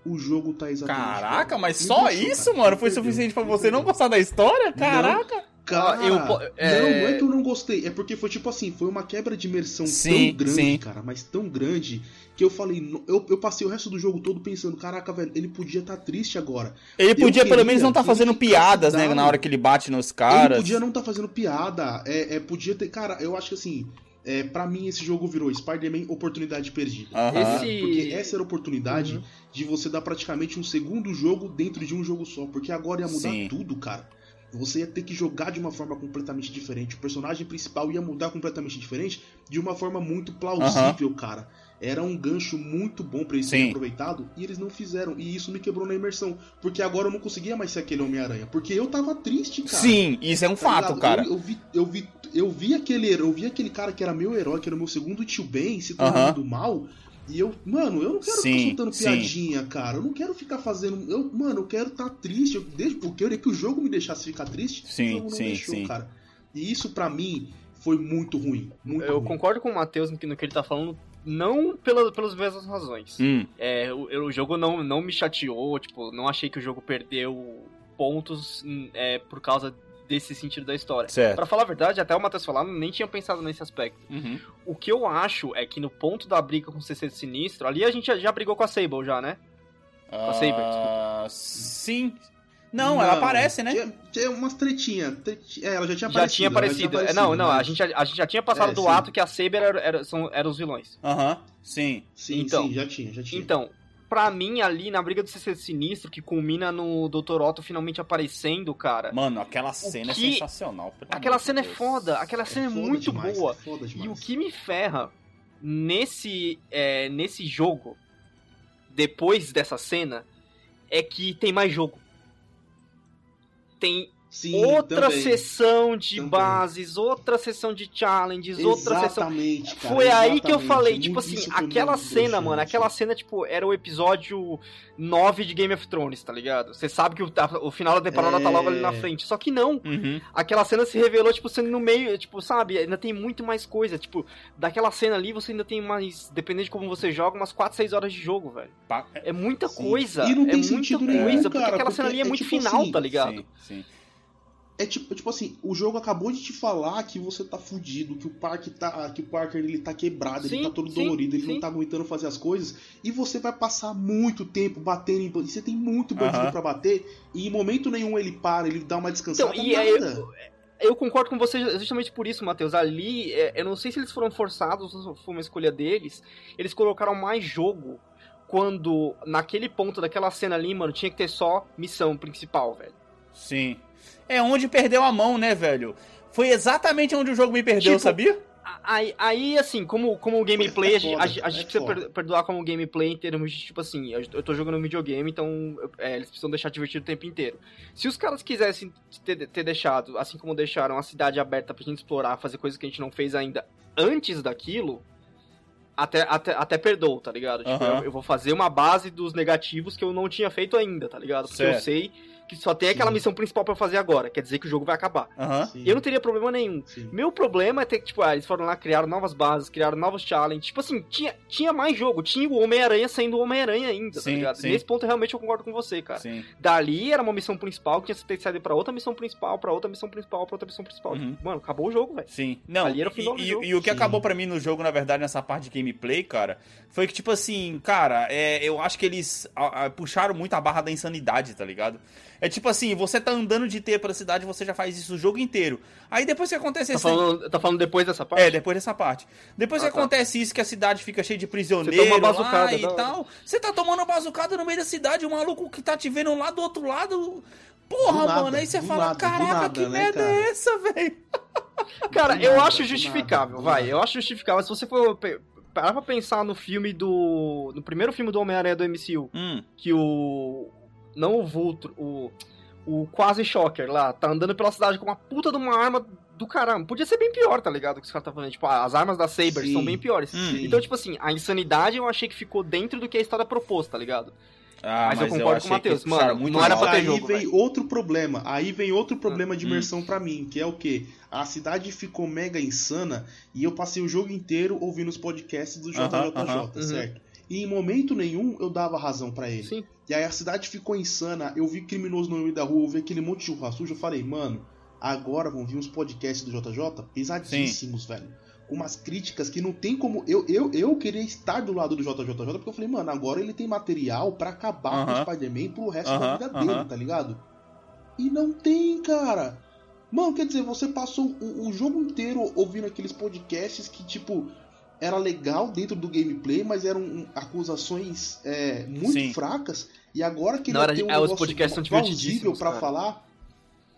o jogo tá exatamente. Caraca, mas só isso, cara. mano, foi suficiente pra me você não gostar da história? Caraca! Cara, eu é- não, não é que eu não gostei, é porque foi tipo assim, foi uma quebra de imersão Sim, tão grande, sim. cara, mas tão grande, que eu falei, no- eu, eu passei o resto do jogo todo pensando, caraca, velho, ele podia estar triste agora. Ele Eu podia pelo menos não estar que fazendo ele piadas, né? Na hora que ele bate nos Ele caras. podia não estar fazendo piada, é, é, podia ter, cara, eu acho que assim, é, para mim esse jogo virou Spider-Man oportunidade perdida. Aham. Esse- Porque essa era a oportunidade Uhum. de você dar praticamente um segundo jogo dentro de um jogo só. Porque agora ia mudar Sim. tudo, cara. Você ia ter que jogar de uma forma completamente diferente. O personagem principal ia mudar completamente diferente de uma forma muito plausível, cara. Era um gancho muito bom pra eles serem aproveitado e eles não fizeram. E isso me quebrou na imersão. Porque agora eu não conseguia mais ser aquele Homem-Aranha. Porque eu tava triste, cara. Sim, isso é um Tá fato, ligado? cara. Eu, eu vi, eu vi, eu vi aquele eu vi aquele cara que era meu herói, que era o meu segundo tio Ben, se tornando mal. E eu, mano, eu não quero Sim, ficar soltando sim. piadinha, cara. Eu não quero ficar fazendo. Eu, mano, eu quero estar triste. Eu, desde, eu queria que o jogo me deixasse ficar triste. Sim, o jogo não sim, deixou, sim. cara. E isso pra mim foi muito ruim. Muito Eu ruim. concordo com o Matheus no que, no que ele tá falando, não pela, pelas mesmas razões. Hum, É, o, o jogo não, não me chateou, tipo, não achei que o jogo perdeu pontos hum, é, por causa desse sentido da história. certo. Pra falar a verdade, até o Matheus falar, nem tinha pensado nesse aspecto. Uhum. O que eu acho é que no ponto da briga com o CC Sinistro, ali a gente já, já brigou com a Sable já, né? A Saber, Ah, sim. Não, ela aparece, né? Tinha, tinha umas tretinhas. treti- É, ela já tinha Já aparecido. tinha ela já aparecido. tinha É, não, não, a mas- gente, já- a gente já tinha passado É, do sim. ato que a Saber era, era- são, eram os vilões. Aham, sim. Sim, Então. sim, já tinha, já tinha. Então, pra mim, ali na briga do CC Sinistro, que culmina no Dr. Otto finalmente aparecendo, cara. Mano, aquela cena que- é sensacional. Aquela cena é Deus. foda, aquela cena é, muito demais, boa. é foda E o que me ferra nesse, é, nesse jogo, depois dessa cena, é que tem mais jogo. Tem Sim, outra também. sessão de Também. bases, outra sessão de challenges, outra sessão. Exatamente, cara, Foi aí que eu exatamente. falei, Muito- tipo assim, aquela cena, mano, aquela cena, tipo, era o episódio 9 de Game of Thrones, tá ligado? Você sabe que o, o final da temporada tá logo ali na É. frente. Só que não. Uhum. Aquela cena se revelou, tipo, sendo no meio, tipo, sabe? Ainda tem muito mais coisa. Tipo, daquela cena ali você ainda tem mais, dependendo de como você joga, umas 4, 6 horas de jogo, velho. É muita Sim. coisa. E não é tem muita sentido coisa, nenhum, porque cara, aquela porque cena ali é, é muito tipo final, assim, tá ligado? Sim, sim. É tipo, tipo assim, o jogo acabou de te falar que você tá fudido, que o Parker tá, que o Parker ele tá quebrado, Sim, ele tá todo sim, dolorido, ele sim. não tá aguentando fazer as coisas, e você vai passar muito tempo batendo em bandido, você tem muito bandido Aham. pra bater, e em momento nenhum ele para, ele dá uma descansada, Então, e aí, nada. Eu concordo com você justamente por isso, Matheus. Ali, é, eu não sei se eles foram forçados ou se foi uma escolha deles. Eles colocaram mais jogo quando, naquele ponto daquela cena ali, mano, tinha que ter só missão principal, velho. Sim. É onde perdeu a mão, né, velho? Foi exatamente onde o jogo me perdeu, Tipo, sabia? Aí, aí, assim, como, como gameplay, a, É gente, foda, a gente- a gente é precisa foda. per- perdoar como gameplay em termos de, tipo assim, eu eu tô jogando um videogame, então eu- é, eles precisam deixar divertido o tempo inteiro. Se os caras quisessem ter, ter deixado, assim como deixaram a cidade aberta pra gente explorar, fazer coisas que a gente não fez ainda antes daquilo, até, até, até perdoou, tá ligado? Tipo, Aham. eu, eu vou fazer uma base dos negativos que eu não tinha feito ainda, tá ligado? Porque eu Certo. sei que só tem aquela Sim. missão principal pra fazer agora, quer dizer que o jogo vai acabar. Sim, Eu não teria problema nenhum. sim. Meu problema é ter que, tipo, ah, eles foram lá, criaram novas bases, criaram novos challenges. Tipo assim, tinha, tinha mais jogo, tinha o Homem-Aranha sendo o Homem-Aranha ainda, Sim, tá ligado? sim. Nesse ponto, realmente, eu concordo com você, cara. Sim. Dali era uma missão principal, que tinha que ter saído pra outra missão principal, pra outra missão principal, pra outra missão principal. Uhum. Mano, acabou o jogo, velho. Sim. Não, Ali era o final e, do e- jogo. e o que Sim. acabou pra mim no jogo, na verdade, nessa parte de gameplay, cara, foi que, tipo assim, cara, é, eu acho que eles a- a, puxaram muito a barra da insanidade, tá ligado? É tipo assim, você tá andando de T pra cidade, você já faz isso o jogo inteiro. Aí depois que acontece Tá esse... falando, tá falando depois dessa parte? É, depois dessa parte. Depois Ah, que tá. acontece isso, que a cidade fica cheia de prisioneiros lá e tal. Você tá tomando uma bazucada no meio da cidade, o maluco que tá te vendo lá do outro lado... Porra, Do nada, mano, aí você fala, nada, caraca, nada, que né, merda cara?" é essa, velho? Cara, eu acho justificável, vai. nada. Eu acho justificável. Se você for parar pra pensar no filme do. No primeiro filme do Homem-Aranha do MCU, Hum, que o. Não o Vultro, o. O quase Shocker lá, tá andando pela cidade com uma puta de uma arma do caramba. Podia ser bem pior, tá ligado? Que os caras tá falando. Tipo, ah, as armas da Saber Sim. são bem piores. Hum. Sim. Então, tipo assim, a insanidade eu achei que ficou dentro do que a história propôs, tá ligado? Ah, Mas eu concordo com o Matheus, que mano, muito não era pra ter aí jogo, vem velho. outro problema. Aí vem outro problema de Hum. imersão pra mim, que é o quê? A cidade ficou mega insana e eu passei o jogo inteiro ouvindo os podcasts do JJJ, aham. Uhum. certo? E em momento nenhum eu dava razão pra ele. Sim. E aí a cidade ficou insana, eu vi criminoso no meio da rua, eu vi aquele monte de churra suja, eu falei, mano, agora vão vir uns podcasts do JJ pesadíssimos, velho. Com umas críticas que não tem como. Eu, eu, eu queria estar do lado do JJJ, porque eu falei, mano, agora ele tem material pra acabar com Aham. o Spider-Man pro resto Aham, da vida dele, aham. tá ligado? E não tem, cara. Mano, quer dizer, você passou o, o jogo inteiro ouvindo aqueles podcasts que, tipo, era legal dentro do gameplay, mas eram um, acusações é, muito Sim. fracas. E agora que ele era- tem um é, os negócio podcasts são plausível cara. falar,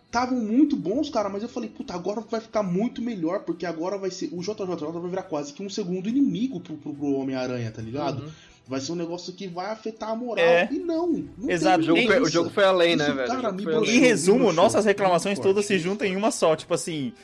estavam muito bons, cara, mas eu falei, puta, agora vai ficar muito melhor, porque agora vai ser. O JJJ vai virar quase que um segundo inimigo pro, pro, pro Homem-Aranha, tá ligado? Uhum. Vai ser um negócio que vai afetar a moral. É. E não, não Exato. O jogo, foi, o jogo foi além, né, Isso, velho? O cara, me além. Em resumo, nossas reclamações todas se juntam em uma só. Tipo assim,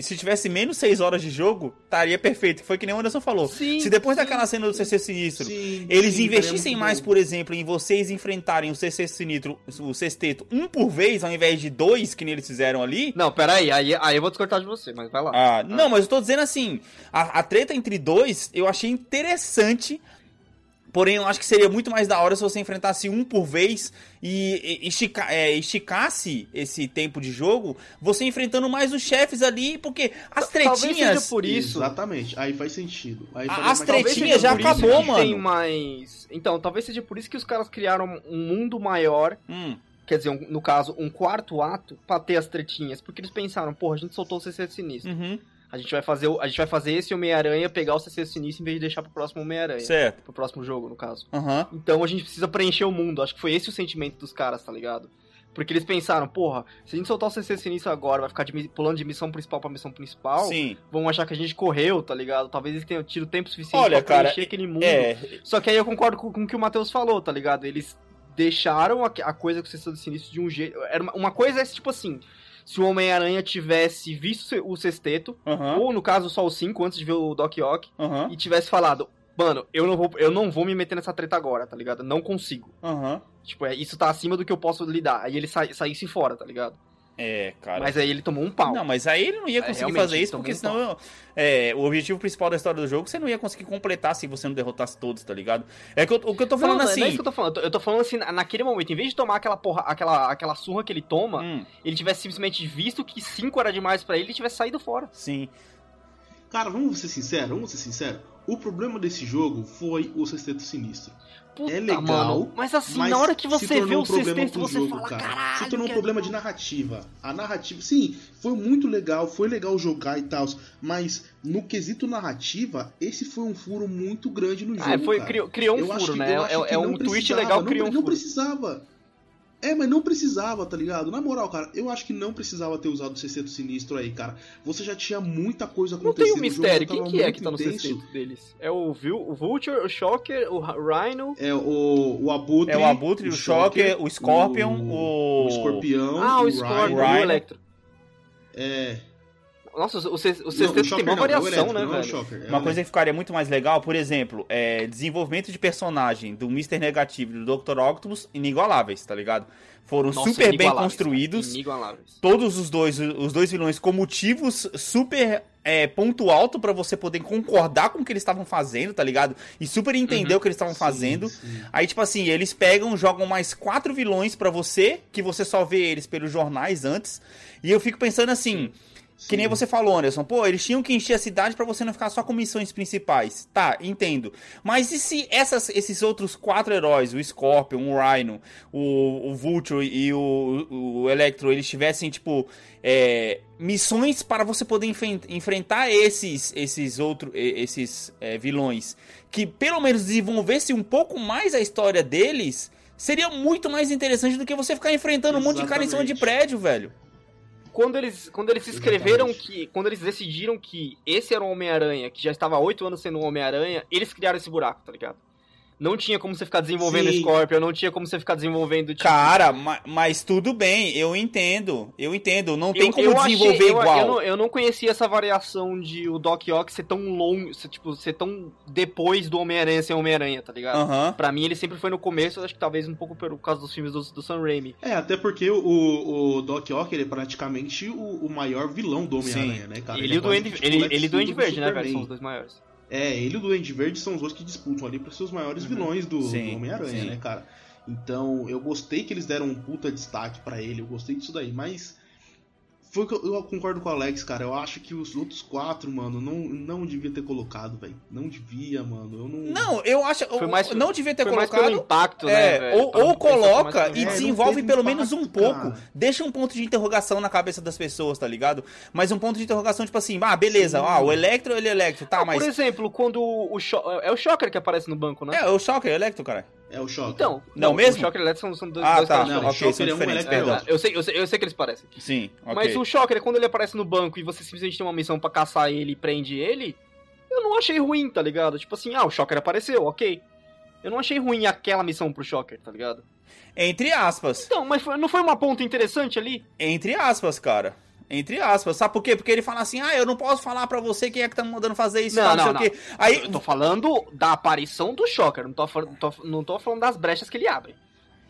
Se tivesse menos 6 horas de jogo, estaria perfeito. Foi que nem o Anderson falou. Sim, Se depois sim. daquela cena do CC Sinistro, Sim, eles sim, investissem mais, por exemplo, em vocês enfrentarem o CC Sinistro, o sexteto, um por vez, ao invés de dois, que nem eles fizeram ali. Não, peraí, aí, aí eu vou descortar de você, mas vai lá. Ah, não, mas eu tô dizendo assim, a, a treta entre dois eu achei interessante, porém eu acho que seria muito mais da hora se você enfrentasse um por vez e, e estica- é, esticasse esse tempo de jogo, você enfrentando mais os chefes ali, porque as Talvez tretinhas... seja por isso. Exatamente, aí faz sentido. Aí A- as tretinhas já acabou, que Tem mano. mais... Então, talvez seja por isso que os caras criaram um mundo maior, Hum, quer dizer, um- no caso, um quarto ato, pra ter as tretinhas. Porque eles pensaram, porra, a gente soltou o CC Sinistro. uhum, A gente vai fazer, a gente vai fazer esse Homem-Aranha pegar o CC Sinistro em vez de deixar pro próximo Homem-Aranha. certo. Pro próximo jogo, no caso. Aham. Então a gente precisa preencher o mundo. Acho que foi esse o sentimento dos caras, tá ligado? Porque eles pensaram, porra, se a gente soltar o CC Sinistro agora, vai ficar de pulando de missão principal pra missão principal, Sim. vão achar que a gente correu, tá ligado? Talvez eles tenham tido tempo suficiente Olha, pra cara, preencher aquele mundo. É, Só que aí eu concordo com, com o que o Matheus falou, tá ligado? Eles deixaram a, a coisa com o CC Sinistro de um jeito... Era uma, uma coisa é tipo assim, se o Homem-Aranha tivesse visto o sexteto, aham, ou no caso só o 5, antes de ver o Doc Ock, aham, e tivesse falado, mano, eu não vou, eu não vou me meter nessa treta agora, tá ligado? Não consigo. aham. Tipo, é, isso tá acima do que eu posso lidar. Aí ele sa saísse fora, tá ligado? É, cara. Mas aí ele tomou um pau. Não, mas aí ele não ia É, conseguir realmente, fazer isso, porque senão é, o objetivo principal da história do jogo você não ia conseguir completar se você não derrotasse todos, tá ligado? É que eu- o que eu tô falando não, não, assim. não é isso que eu tô falando. Eu tô, falando assim, na- naquele momento, em vez de tomar aquela porra, aquela, aquela surra que ele toma, Hum, ele tivesse simplesmente visto que 5 era demais pra ele e tivesse saído fora. sim. Cara, vamos ser sinceros, vamos ser sinceros. O problema desse jogo foi o Sexteto Sinistro. Puta, É legal, mano. Mas assim, Mas na hora que você vê um o sexteto, você jogo, fala, cara. caralho. Se tornou um que problema de narrativa. A narrativa, sim, foi muito legal, foi legal jogar e tal, mas no quesito narrativa, esse foi um furo muito grande no jogo. Ah, foi, cara. criou, criou um Eu acho furo, que- né? eu É, acho que é não um twist precisava, legal, não, criou um não furo. precisava. É, mas não precisava, tá ligado? Na moral, cara, eu acho que não precisava ter usado o sexteto sinistro aí, cara. Você já tinha muita coisa Não acontecendo. tem um o jogo mistério. Quem que é que tá no intenso. sexteto deles? É o, Vil, o Vulture, o Shocker, o Rhino. É o, o Abutre. É o Abutre, o Shocker, o Scorpion, o- o Escorpião. Ah, o Rhino. Scorpion, Rhino. o Electro. É. Nossa, o, sexteto tem uma variação, né, não é o velho? Shocker, é Uma coisa que ficaria muito mais legal, por exemplo, é desenvolvimento de personagem do Mr. Negativo e do Dr. Octopus inigualáveis, tá ligado? Foram Nossa, super bem construídos. cara, Inigualáveis. Todos os dois, os dois vilões com motivos super é, ponto alto pra você poder concordar com o que eles estavam fazendo, tá ligado? E super entender Uhum. o que eles estavam Sim, fazendo. sim. Aí, tipo assim, eles pegam, jogam mais quatro vilões pra você, que você só vê eles pelos jornais antes. E eu fico pensando assim, que nem Sim. você falou, Anderson, pô, eles tinham que encher a cidade pra você não ficar só com missões principais. Tá, entendo. Mas e se essas, esses outros quatro heróis, o Scorpion, o Rhino, o, o Vulture e o, o Electro, eles tivessem, tipo, é, missões para você poder enfen- enfrentar esses, esses outros, esses é, vilões, que pelo menos desenvolvesse um pouco mais a história deles, seria muito mais interessante do que você ficar enfrentando um monte de cara em cima de Exatamente. prédio, velho. Quando eles, quando eles escreveram Exatamente. que. Quando eles decidiram que esse era o Homem-Aranha, que já estava há oito anos sendo um Homem-Aranha, eles criaram esse buraco, tá ligado? Não tinha como você ficar desenvolvendo Sim. Scorpion, não tinha como você ficar desenvolvendo. Tipo, Cara, ma- mas tudo bem, eu entendo. Eu entendo. Não tem eu- como eu achei- desenvolver eu- igual. Eu, não, eu não conhecia essa variação de o Doc Ock ser tão longo, ser, tipo, ser tão depois do Homem-Aranha ser Homem-Aranha, tá ligado? Aham. Pra mim ele sempre foi no começo, acho que talvez um pouco por causa dos filmes do, do Sam Raimi. É, até porque o, o Doc Ock ele é praticamente o, o maior vilão do Homem-Aranha, né, cara? ele, é e o tipo, ele, ele do Verde, né, velho? São os dois maiores. É, ele e o Duende Verde são os dois que disputam ali para ser os maiores vilões do, do Homem-Aranha, né, cara? Então, eu gostei que eles deram um puta destaque pra ele, eu gostei disso daí, mas foi o que eu, eu concordo com o Alex, cara. Eu acho que os outros quatro, mano, não, não devia ter colocado, velho. Não devia, mano. Eu não. Não, eu acho. Foi mais- não devia ter Foi mais colocado. pelo impacto, É, né, ou, ou mais coloca pelo e É, não desenvolve teve pelo menos um impacto, pouco. cara. Deixa um ponto de interrogação na cabeça das pessoas, tá ligado? Mas um ponto de interrogação, tipo assim, ah, beleza, Sim. ah, o Electro, ele é Electro, tá, Ah, mas. Por exemplo, quando o Sho é o Shocker que aparece no banco, né? É, o Shocker, é Electro, cara. É o choque. Então, Não mesmo? O Shocker e o Electro são, são dois, Ah, dois tá. caras Não, Shocker são é um, diferentes, é perdão. Eu sei, eu, sei, eu sei que eles parecem. Sim, ok. Mas o Shocker, quando ele aparece no banco e você simplesmente tem uma missão pra caçar ele e prende ele, eu não achei ruim, tá ligado? Tipo assim, ah, o Shocker apareceu, ok. Eu não achei ruim aquela missão pro Shocker, tá ligado? Entre aspas. Então, mas foi- não foi uma ponta interessante ali? Entre aspas, cara. Entre aspas. Sabe por quê? Porque ele fala assim, ah, eu não posso falar pra você quem é que tá me mandando fazer isso, Não, tal, não, não, sei o quê. Aí, Eu tô falando da aparição do Shocker, não tô, tô- não tô falando das brechas que ele abre.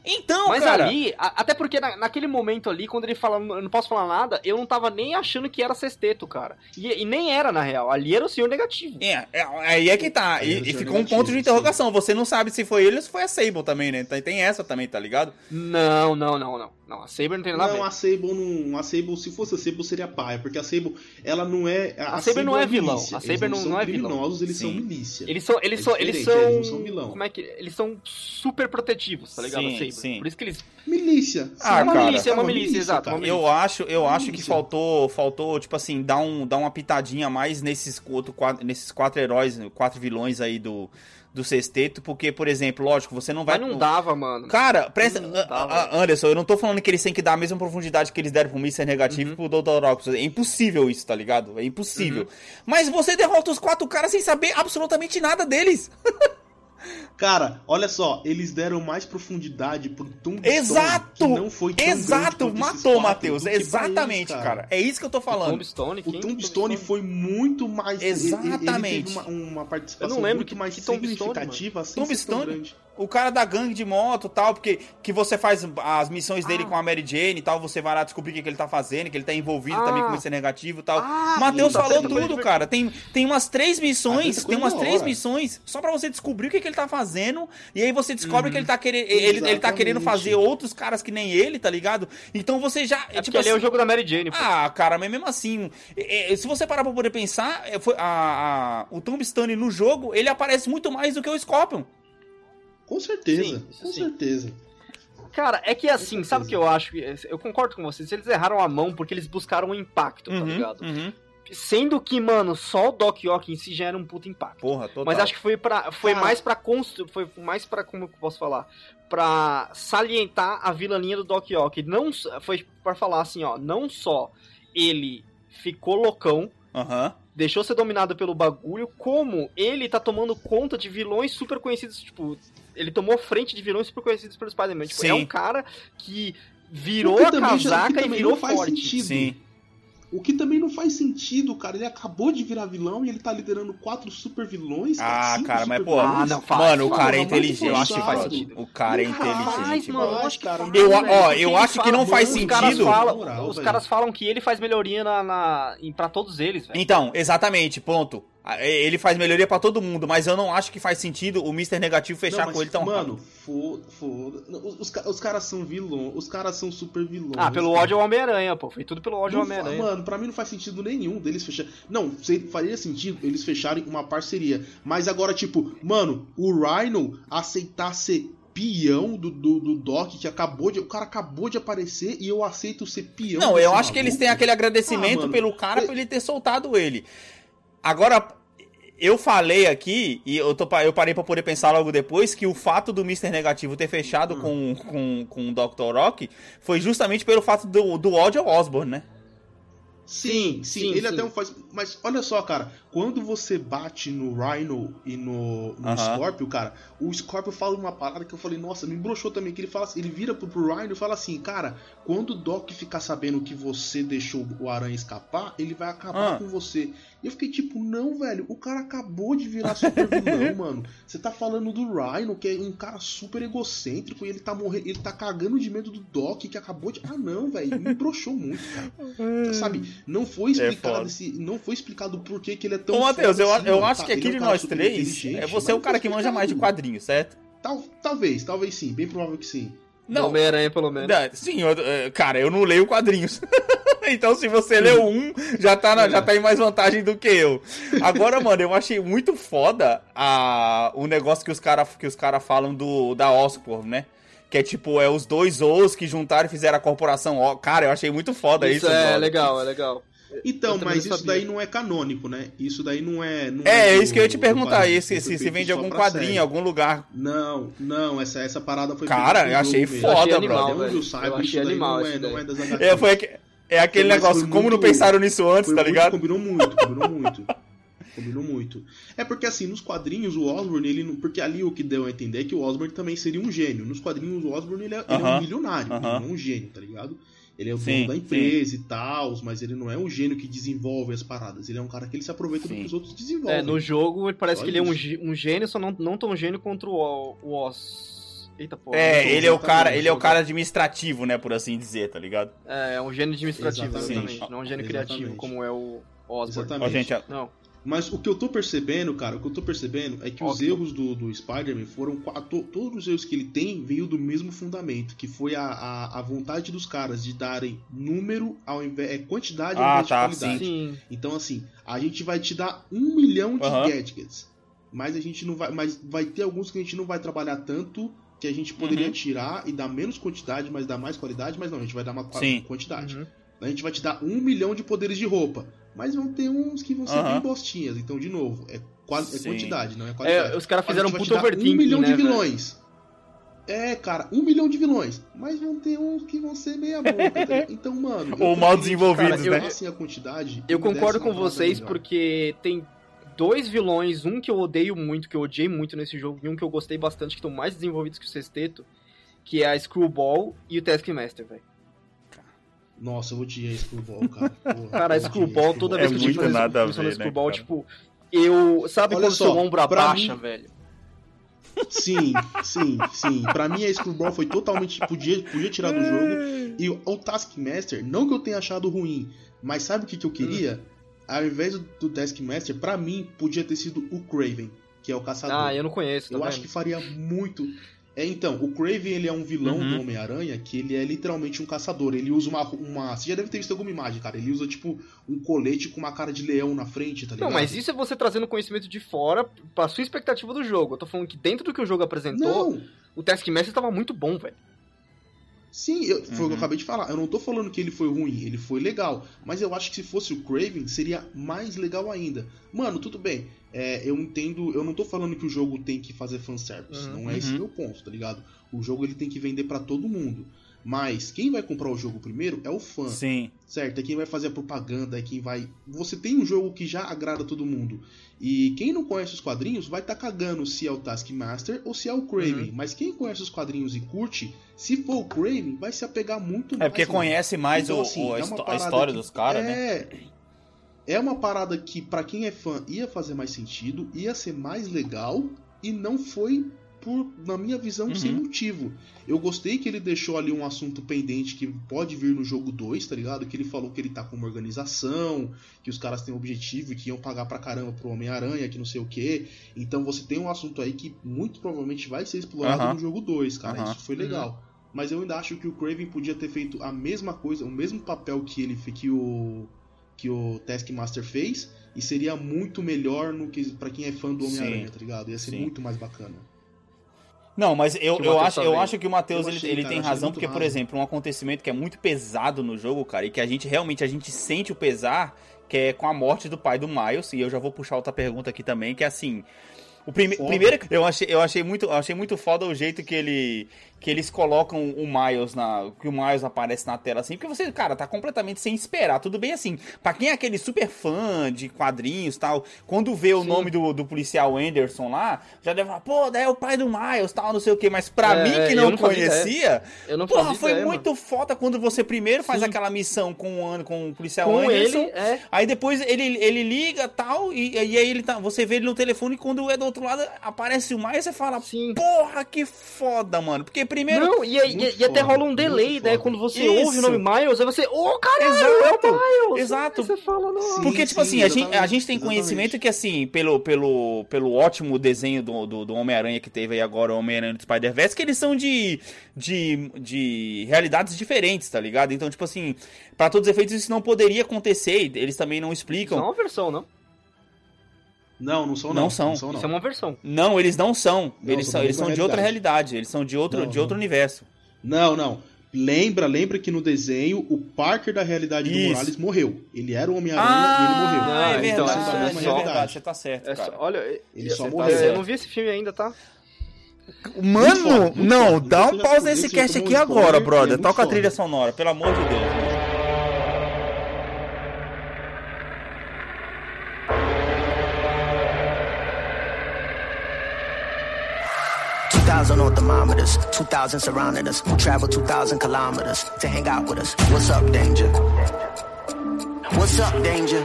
então, Mas cara... ali, a- até porque na- naquele momento ali, quando ele fala, eu não posso falar nada, eu não tava nem achando que era sexteto, cara. E, e nem era, na real. Ali era o senhor negativo. É, é, aí é que tá. E, e ficou um negativo, ponto de interrogação. Você não sabe se foi ele ou se foi a Sable também, né? Tem, tem essa também, tá ligado? Não, não, não, não. Não, a Saber não tem nada Não, a a ver. Sable não. A Sable, se fosse a Sable, seria paia, porque a Sable, ela não é. A Saber não é vilão, milícia. a Saber Eles não- são não é vilão. eles Sim. são milícia. Eles são, eles É são, eles são, eles não são vilão. como é que, eles são super protetivos, tá ligado? Sim, a sim. Por isso que eles, Milícia. Ah, é uma cara. milícia, é uma milícia, exato, cara. uma Eu acho, eu acho que Milícia. faltou, faltou, tipo assim, dar, um, dar uma pitadinha a mais nesses, outro, quatro, nesses quatro heróis, quatro vilões aí do, do sexteto, porque, por exemplo, lógico, você não vai... Mas não dava, mano. Cara, presta. Não a- dá, a- Anderson, eu não tô falando que eles têm que dar a mesma profundidade que eles deram pro Mr. Negativo e pro Dr. Octopus. É impossível isso, tá ligado? É impossível. Mas você derrota os quatro caras sem saber absolutamente nada deles. Cara, olha só, eles deram mais profundidade pro Tombstone, Exato! que não foi tão grande Exato, matou, Matheus. Exatamente, eles, cara. É isso que eu tô falando. Tombstone, O? Tombstone foi muito mais. ele- Ele, Exatamente. teve uma, uma participação Eu não lembro muito que- mais que Tombstone, significativa sem ser tão Tombstone? O cara da gangue de moto tal, porque que você faz as missões dele Ah. com a Mary Jane e tal, você vai lá descobrir o que, que ele tá fazendo, que ele tá envolvido Ah. também com esse negativo e tal. Ah, Matheus tá falou tudo, cara. Tem, tem umas três missões, Ah, tem umas três hora. missões só pra você descobrir o que, que ele tá fazendo. E aí você descobre Uhum. que ele tá querendo. Ele, ele tá querendo fazer outros caras que nem ele, tá ligado? Então você já. É tipo ali é o assim, jogo da Mary Jane, pô. ah, cara, mas mesmo assim, é, é, se você parar pra poder pensar, é, foi a, a- o Tombstone no jogo, ele aparece muito mais do que o Scorpion. Com certeza, Sim, com sim. certeza. Cara, é que assim, certeza. sabe o que eu acho? Eu concordo com vocês. Eles erraram a mão porque eles buscaram um impacto, tá Uhum, ligado? uhum. Sendo que, mano, só o Doc Ock em si já era um puto impacto. Porra, total. Mas acho que foi para foi Cara. mais pra construir, foi mais para como que eu posso falar, Pra salientar a vilania do Doc Ock. Não foi pra falar assim, ó, não só ele ficou loucão, Aham. deixou ser dominado pelo bagulho, como ele tá tomando conta de vilões super conhecidos, tipo, ele tomou frente de vilões super conhecidos pelo Spider-Man. Tipo, é um cara que virou a também já- casaca e virou forte. sentido. Sim. O que também não faz sentido, cara. Ele acabou de virar vilão e ele tá liderando quatro super vilões. Ah, cara, mas, pô. Ah, não, faz, Mano, o faz, cara é inteligente. Eu acho que faz sentido. O cara é Não inteligente, Faz, mano, eu acho que Cara, faz, Eu, ó, porque eu acho que não faz os caras sentido. falam, Moral, os velho. caras falam que ele faz melhoria na, na, pra todos eles, velho. Então, exatamente, ponto. Ah, Ele faz melhoria pra todo mundo, mas eu não acho que faz sentido o Mr. Negativo fechar Não, mas, com ele tão Mano, rápido. foda, foda. Os, os, os caras são vilões, os caras são super vilões. Ah, pelo cara. ódio ao Homem-Aranha, pô. Foi tudo pelo ódio ao Homem-Aranha. Mano, pra mim não faz sentido nenhum deles fechar. Não, se- faria sentido eles fecharem uma parceria. Mas agora, tipo, mano, o Rhino aceitar ser peão do, do, do Doc, que acabou de. O cara acabou de aparecer e eu aceito ser peão. Não, eu acho que eles maluco. têm aquele agradecimento Ah, mano, pelo cara por ele ter soltado ele. Agora, eu falei aqui, e eu, tô, eu parei pra poder pensar logo depois, que o fato do Mr. Negativo ter fechado Hum. com, com, com o Dr. Rock foi justamente pelo fato do, do ódio ao Osborn, né? Sim, sim, Sim, ele sim. até faz. Mas olha só, cara, quando você bate no Rhino e no, no Aham. Scorpio, cara, o Scorpio fala uma parada que eu falei, nossa, me broxou também. Que ele fala assim, ele vira pro, pro Rhino e fala assim, cara, quando o Doc ficar sabendo que você deixou o Aranha escapar, ele vai acabar Ah. com você. E eu fiquei tipo, não, velho, o cara acabou de virar super vilão, mano. Você tá falando do Rhino, que é um cara super egocêntrico, e ele tá morrendo, ele tá cagando de medo do Doc, que acabou de. Ah, não, velho, me broxou muito, cara. Sabe, não foi explicado foda. esse, não foi explicado por que, que ele é tão Ô, Matheus, eu, assim, eu acho Tá, que ele aqui é um de nós três, é você mas o cara que manja mais de quadrinhos, certo? Tal, talvez, talvez sim, bem provável que sim. Não, Homem-Aranha, pelo menos. Não, Sim, eu- eh, cara, eu não leio quadrinhos. então, se você leu um, já tá, na- já tá em mais vantagem do que eu. Agora, mano, eu achei muito foda a, o negócio que os caras que os cara falam do, da Oscorp, né? Que é tipo, é os dois Os que juntaram e fizeram a corporação O. Cara, eu achei muito foda isso. Isso é brother. legal, é legal. Então, mas isso sabia. daí não é canônico, né? Isso daí não é. Não É, é do- isso que eu ia te perguntar aí, se, se, vem de algum quadrinho, série. algum lugar. Não, não, essa, essa parada foi Cara, eu achei mesmo. foda, brother. Velho. eu achei animal não é, não é das HQs. É, foi, é aquele Mas negócio, como não muito- pensaram nisso antes, tá muito- ligado? Combinou muito, combinou muito. Combinou muito. É porque assim, nos quadrinhos, o Osborn, ele não. Porque ali o que deu a entender é que o Osborn também seria um gênio. Nos quadrinhos, o Osborn ele é, ele é um milionário, ele aham. não é um gênio, tá ligado? Ele é o Sim, dono da empresa e tal, mas ele não é um gênio que desenvolve as paradas. Ele é um cara que ele se aproveita do Sim. que os outros desenvolvem. É, no jogo ele parece Só que ele é um, um gênio, só não, não tão gênio contra o, o Oz. Eita porra. É, Sim, ele é o cara, ele é o cara administrativo, né, por assim dizer, tá ligado? É, é um gênio administrativo, Exatamente. exatamente. Não um gênio Exatamente. criativo, como é o Osborn. Exatamente. Ó, gente, ó, Não. Mas o que eu tô percebendo, cara, o que eu tô percebendo é que os Ótimo. erros do, do Spider-Man foram. to- todos os erros que ele tem veio do mesmo fundamento, que foi a, a, a vontade dos caras de darem número ao invés. É quantidade ao Ah, invés tá, de qualidade. Sim. Então, assim, a gente vai te dar um milhão de Aham. gadgets. Mas a gente não vai. Mas vai ter alguns que a gente não vai trabalhar tanto que a gente poderia Uhum. tirar e dar menos quantidade, mas dar mais qualidade, mas não, a gente vai dar uma Sim. quantidade. Uhum. A gente vai te dar um milhão de poderes de roupa. Mas vão ter uns que vão ser Aham. bem bostinhas. Então, de novo, é, quase, é quantidade, não é qualidade. É, os caras fizeram um dar overthinking, Um milhão né, de velho? vilões. É, cara, um milhão de vilões. Mas vão ter uns que vão ser meia boca. tá? Então, mano. Ou eu mal desenvolvidos, cara, né? assim a quantidade. Eu concordo com vocês melhor. porque tem dois vilões, um que eu odeio muito, que eu odiei muito nesse jogo, e um que eu gostei bastante, que estão mais desenvolvidos que o Sexteto, que é a Screwball e o Taskmaster, velho. Nossa, eu odiei a Screwball, cara. Porra, Cara, a Screwball, toda É vez que eu tinha que fazer a ver, né, Screwball, cara? tipo, eu... Sabe Olha quando só, seu ombro abaixa, mim- velho? Sim, sim, sim. Pra mim a Screwball foi totalmente. Podia, podia tirar do jogo. E o, o Taskmaster, não que eu tenha achado ruim, mas sabe o que, que eu queria? Ao invés do, Taskmaster, pra mim, podia ter sido o Craven, que é o caçador. Ah, eu não conheço, tá Eu vendo? acho que faria muito. É, então, o Craven ele é um vilão Uhum. do Homem-Aranha que ele é literalmente um caçador. Ele usa uma, uma. Você já deve ter visto alguma imagem, cara. Ele usa, tipo, um colete com uma cara de leão na frente, tá ligado? Não, mas isso é você trazendo conhecimento de fora pra sua expectativa do jogo. Eu tô falando que dentro do que o jogo apresentou, Não! o Taskmaster tava muito bom, velho. Sim, eu- foi o que Uhum. eu acabei de falar. Eu não tô falando que ele foi ruim, ele foi legal. Mas eu acho que se fosse o Craven, seria mais legal ainda. Mano, tudo bem. é, eu entendo. Eu não tô falando que o jogo tem que fazer fanservice. Uhum. Não é esse Uhum. meu ponto, tá ligado? O jogo ele tem que vender pra todo mundo. Mas quem vai comprar o jogo primeiro é o fã. Sim. Certo, é quem vai fazer a propaganda, é quem vai. Você tem um jogo que já agrada todo mundo. E quem não conhece os quadrinhos vai estar cagando se é o Taskmaster ou se é o Craven. Uhum. Mas quem conhece os quadrinhos e curte, se for o Craven, vai se apegar muito mais. É porque mano. conhece mais Então, o, assim, o- a, é a história que- dos caras, né? é, É uma parada que, pra quem é fã, ia fazer mais sentido, ia ser mais legal, e não foi por, na minha visão, sem Uhum. motivo. Eu gostei que ele deixou ali um assunto pendente que pode vir no jogo 2, tá ligado? Que ele falou que ele tá com uma organização, que os caras têm um objetivo e que iam pagar pra caramba pro Homem-Aranha, que não sei o quê. Então você tem um assunto aí que muito provavelmente vai ser explorado Aham. no jogo 2, cara. Aham. Isso foi legal. Mas eu ainda acho que o Craven podia ter feito a mesma coisa, o mesmo papel que ele que o que o Taskmaster fez e seria muito melhor no que para quem é fã do Homem-Aranha, tá ligado? Ia ser Sim. muito mais bacana. Não, mas eu, eu, acho, eu acho que o Matheus Eu ele, ele cara, tem razão, porque, por exemplo, um acontecimento que é muito pesado no jogo, cara, e que a gente realmente a gente sente o pesar, que é com a morte do pai do Miles, e eu já vou puxar outra pergunta aqui também, que é assim. O prime Foda. primeiro, eu achei, eu achei muito, eu achei muito foda o jeito que ele que eles colocam o Miles na, que o Miles aparece na tela assim, porque você, cara, tá completamente sem esperar. Tudo bem assim, Pra quem é aquele super fã de quadrinhos, tal, quando vê o Sim. nome do, do policial Anderson lá, já deve falar, pô, daí é o pai do Miles, tal, não sei o quê, mas pra É, mim que não, não conhecia, Eu não Porra, foi ideia, muito foda quando você primeiro faz Sim. aquela missão com o, com o policial mano. Com Anderson. ele, é. Aí depois ele, ele liga tal, e, e aí ele tá, você vê ele no telefone e quando é do outro lado aparece o Miles, você fala, Sim. porra, que foda, mano. Porque primeiro. Não, e, aí- muito e até foda, rola um delay, né? foda. Quando você Isso. ouve o nome Miles, aí você, ô caralho, Exato, é o Miles. exato. Aí você fala, não. Sim, Porque, tipo assim, a gente, a gente tem exatamente. conhecimento que, assim, pelo, pelo, pelo ótimo desenho do, do, do Homem-Aranha que teve aí agora, o Homem-Aranha do Spider-Verse, que eles são de, de, de realidades diferentes, tá ligado? Então, tipo assim, pra todos os efeitos isso não poderia acontecer, e eles também não Isso é explicam. uma versão, não? Não, não são Não não. são. não. Isso é uma versão. Não, eles não são. Não, eles são são, eles são de outra realidade. eles são de outro, Não, de não. outro universo. Não, não. Lembra, lembra que no desenho o Parker da realidade do Isso. Morales morreu. Ele era o Homem-Aranha Ah, e ele morreu. Não, é então, verdade, isso é é, mesma verdade, realidade. você tá certo, É só- cara. olha, Ele Você só tá morreu. eu não vi esse filme ainda, tá? Mano, Muito muito não, dá um pause nesse cast aqui agora, brother. é muito Toca a trilha sonora, pelo amor de Deus. 2001 thousand on thermometers, two thousand surrounding us. Travel two thousand kilometers to hang out with us. What's up, danger? What's up, danger?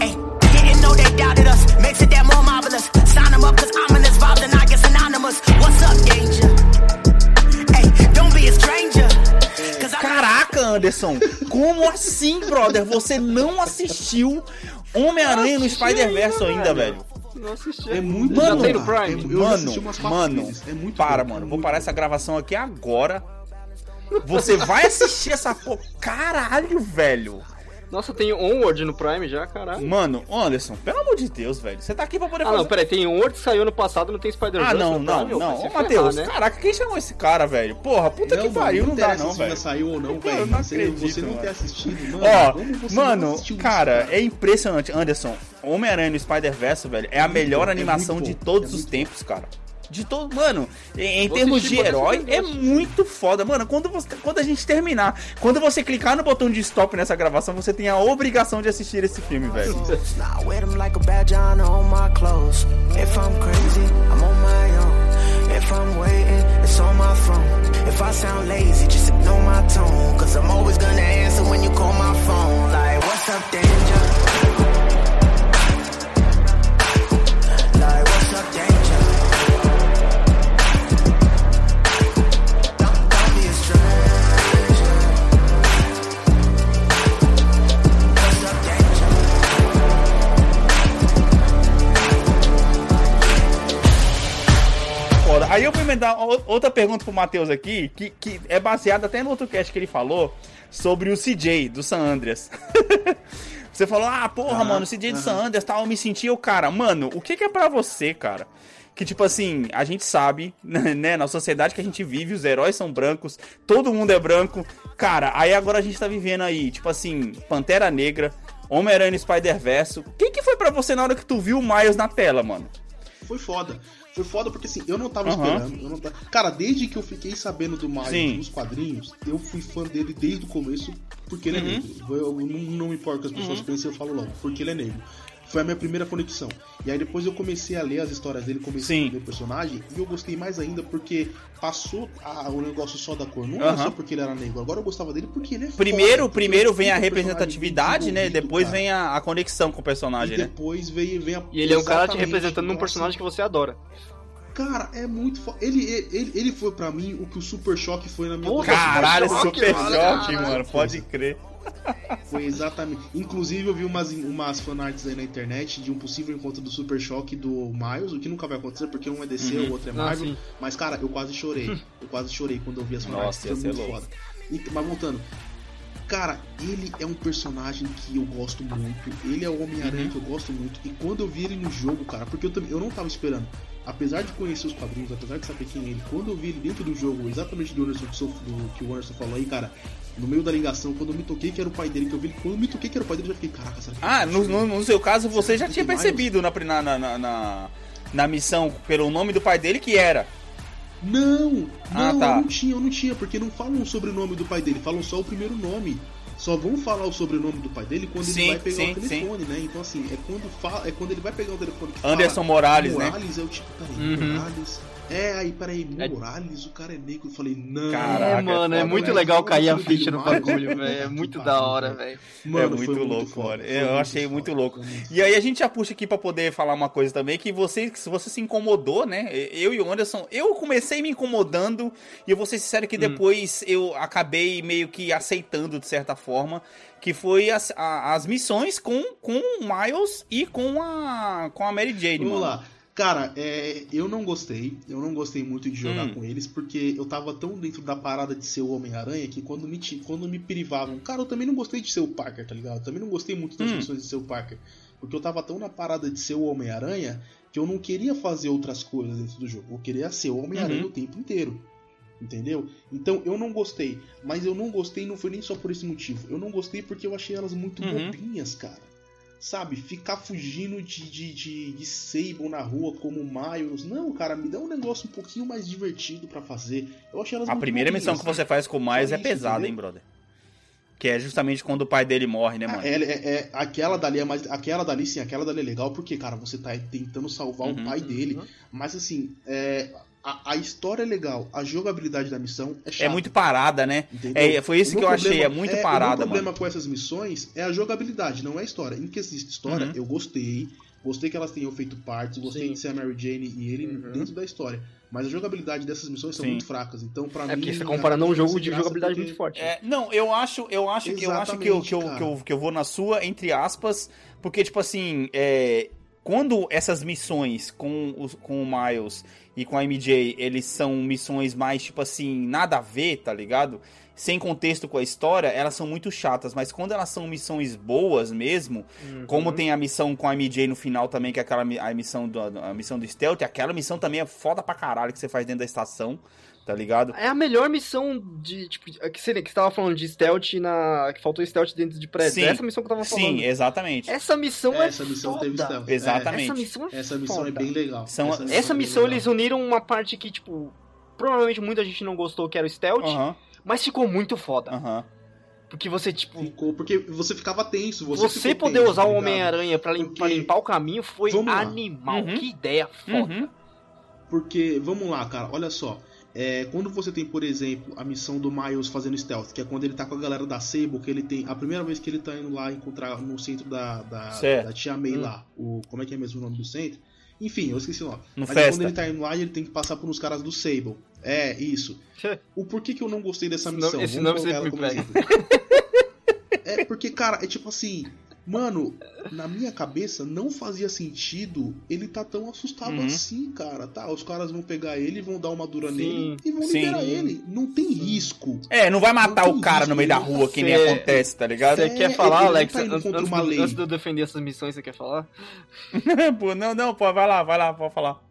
Hey, didn't know they doubted us. Makes it that more marvelous. Sign them up, cause ominous vibes and I get synonymous. What's up, danger? Hey, don't be a stranger. Cause I Caraca, Anderson, como assim, brother? Você não assistiu Homem-Aranha no Spider-Verse ainda, velho? Não assisti. É muito Mano, bom, tem no cara. Prime? É- eu mano, mano, vezes. É muito para, bom, mano. é Vou muito parar bom. essa gravação aqui agora. Você vai assistir essa porra. Caralho, velho. Nossa, tem Onward no Prime já, caralho. Mano, Anderson, pelo amor de Deus, velho. Você tá aqui pra poder Ah, fazer. não, peraí, tem Onward que saiu ano passado, não tem Spider-Man. Ah, não, não, não. Ô, Matheus, né? caraca, quem chamou esse cara, velho? Porra, puta que mano, pariu, não dá interessa não, se já velho. saiu ou não, velho. não Você, acredito, você não mano. ter assistido, mano. Ó, como você não mano, assistiu isso, cara, é impressionante. Anderson, Homem-Aranha no Spider-Verse, velho, é a melhor é animação de todos é os tempos, cara. De todo. Mano, em, Vou termos assistir, de herói, é muito foda. Mano, quando, você, quando a gente terminar, quando você clicar no botão de stop nessa gravação, você tem a obrigação de assistir esse filme, velho. Outra pergunta pro Matheus aqui, que, que é baseada até no outro cast que ele falou sobre o CJ do San Andreas. você falou, ah, porra, mano, o CJ do. San Andreas tal, eu me senti o cara. Mano, o que, que é pra você, cara? Que, tipo assim, a gente sabe, né, na sociedade que a gente vive, os heróis são brancos, todo mundo é branco. Cara, aí agora a gente tá vivendo aí, tipo assim, Pantera Negra, Homem-Aranha no Spider-Verse. O que, que foi pra você na hora que tu viu o Miles na tela, mano? Foi foda. Foi foda porque assim, eu não tava Aham. esperando. Eu não ta- Cara, desde que eu fiquei sabendo do Miles Sim. nos quadrinhos, eu fui fã dele desde o começo porque ele Uhum. é negro. Eu, eu não, não me importa que as pessoas pensem, eu falo logo, porque ele é negro. Foi a minha primeira conexão. E aí depois eu comecei a ler as histórias dele, comecei Sim. a ver o personagem, e eu gostei mais ainda porque passou a- o negócio só da cor. Não era Aham. só porque ele era negro. Agora eu gostava dele porque ele é Primeiro, foda, primeiro vem a representatividade, né? Depois cara. vem a, a conexão com o personagem, E né? depois vem, vem a. E ele é um cara te representando num personagem que você adora. Cara, é muito foda. Ele, ele, ele foi pra mim o que o Super Choque foi na minha Pô, adolescência. Caralho, super choque, mano. Pode crer. Foi exatamente. Inclusive, eu vi umas, umas fanarts aí na internet de um possível encontro do Super Choque do Miles, o que nunca vai acontecer porque um é DC, Uhum. o outro é Ah, Marvel. sim. mas, cara, eu quase chorei. Eu quase chorei quando eu vi as fanarts. Nossa, foi muito foda. E- mas voltando. Cara, ele é um personagem que eu gosto muito. Ele é o Homem-Aranha Uhum. que eu gosto muito. E quando eu vi ele no jogo, cara, porque eu, também, eu não tava esperando. Apesar de conhecer os quadrinhos, apesar de saber quem é ele, quando eu vi ele dentro do jogo, exatamente do, Anderson, do que o Anderson falou aí, cara, no meio da ligação, quando eu me toquei que era o pai dele, que eu vi ele, quando eu me toquei que era o pai dele, eu já fiquei, caraca, será que Ah, é no, no, no seu caso, você já tinha mais? percebido na, na, na, na, na missão, pelo nome do pai dele, que era. Não, não, Ah, tá. eu não tinha, eu não tinha, porque não falam o sobrenome do pai dele, falam só o primeiro nome. Só vão falar o sobrenome do pai dele quando Sim, ele vai pegar sim, o telefone, né? Então assim, é quando fala, é quando ele vai pegar o telefone Anderson fala, Morales, né? Morales é o tipo, peraí, Uhum. Morales. É, aí, peraí, É- Morales, o cara é negro. Eu falei, não. Caraca, é, mano, é, foda, muito né? legal cair a ficha no bagulho, velho. É muito da hora, velho. é muito louco, mano. Eu achei foda, muito louco. E aí a gente já puxa aqui pra poder falar uma coisa também, que você, você se incomodou, né? Eu e o Anderson, eu comecei me incomodando, e eu vou ser sincero Hum. que depois eu acabei meio que aceitando de certa forma, que foi as, a- as missões com, com o Miles e com a, com a Mary Jane, Vamos mano. lá. Cara, é, eu não gostei. Eu não gostei muito de jogar Hum. com eles, porque eu tava tão dentro da parada de ser o Homem-Aranha que quando me, quando me privavam. Cara, eu também não gostei de ser o Parker, tá ligado? Eu também não gostei muito das Hum. missões de ser o Parker. Porque eu tava tão na parada de ser o Homem-Aranha que eu não queria fazer outras coisas dentro do jogo. Eu queria ser o Homem-Aranha Uhum. o tempo inteiro. Entendeu? Então eu não gostei. Mas eu não gostei não foi nem só por esse motivo. Eu não gostei porque eu achei elas muito Uhum. bobinhas, cara. Sabe, ficar fugindo de, de, de, de Sable na rua como Miles. Não, cara, me dá um negócio um pouquinho mais divertido pra fazer. Eu achei elas A muito primeira missão que você faz com o Miles é isso, pesada, entendeu? hein, brother? Que é justamente quando o pai dele morre, né, Ah, mano? É, é- é- aquela dali é mais. Aquela dali, sim, aquela dali é legal porque, cara, você tá tentando salvar Uhum. o pai dele. Mas assim, é, a, a história é legal, a jogabilidade da missão é chata. É muito parada, né? É, foi isso O que eu achei, é muito O parada, meu problema mano. com essas missões é a jogabilidade, não é a história. Em que existe história, Uhum. eu gostei. Gostei que elas tenham feito partes, gostei Sim. de ser a Mary Jane e ele Uhum. dentro da história. Mas a jogabilidade dessas missões são Sim. muito fracas. Então, pra É mim. porque você comparando um jogo de jogabilidade porque- muito forte. É, não, eu acho, eu acho que eu acho que eu, que eu, que eu, que eu vou na sua, entre aspas, porque, tipo assim, é, quando essas missões com, os, com o Miles e com a MJ, eles são missões mais, tipo assim, nada a ver, tá ligado? Sem contexto com a história, elas são muito chatas, mas quando elas são missões boas mesmo, Uhum. como tem a missão com a MJ no final também, que é aquela a missão do, a missão do Stealth, aquela missão também é foda pra caralho que você faz dentro da estação, tá ligado? É a melhor missão de, tipo, que você, que você tava falando de stealth na. que faltou stealth dentro de prédio. Sim. É essa missão que eu tava falando. Sim, exatamente. Essa missão é Essa missão teve foda. stealth. Exatamente. Essa missão é Essa missão é bem legal. São- essa Essa é missão legal. eles uniram uma parte que, tipo, provavelmente muita gente não gostou, que era o stealth, Aham, mas ficou muito foda. aham. Porque você, tipo, Ficou, porque você ficava tenso. Você, você, ficou poder tenso, usar tá o ligado? Homem-Aranha pra, Porque- pra limpar o caminho foi animal. Uhum. Que ideia foda. Uhum. Porque, vamos lá, cara, olha só. É, quando você tem, por exemplo, a missão do Miles fazendo stealth, que é quando ele tá com a galera da Sable, que ele tem. A primeira vez que ele tá indo lá encontrar no centro da, da, Certo. da Tia May Hum. lá. O, como é que é mesmo o nome do centro? Enfim, eu esqueci o nome. No Mas é Festa. quando ele tá indo lá ele tem que passar por uns caras do Sable. É, isso. O porquê que eu não gostei dessa Esse missão? nome- esse Vamos nome colocar sempre ela me como exemplo. É porque, cara, é tipo assim. Mano, na minha cabeça não fazia sentido ele tá tão assustado Uhum. assim, cara. Tá, os caras vão pegar ele, vão dar uma dura Sim, nele e vão sim. liberar ele. Não tem risco. É, não vai matar Não o cara risco, no meio da rua, que nem acontece, tá ligado? Você É, quer falar, Alex? tá antes, antes uma do- lei. antes de eu defender essas missões, você quer falar? Pô, não, não, pô, vai lá, vai lá, pode falar.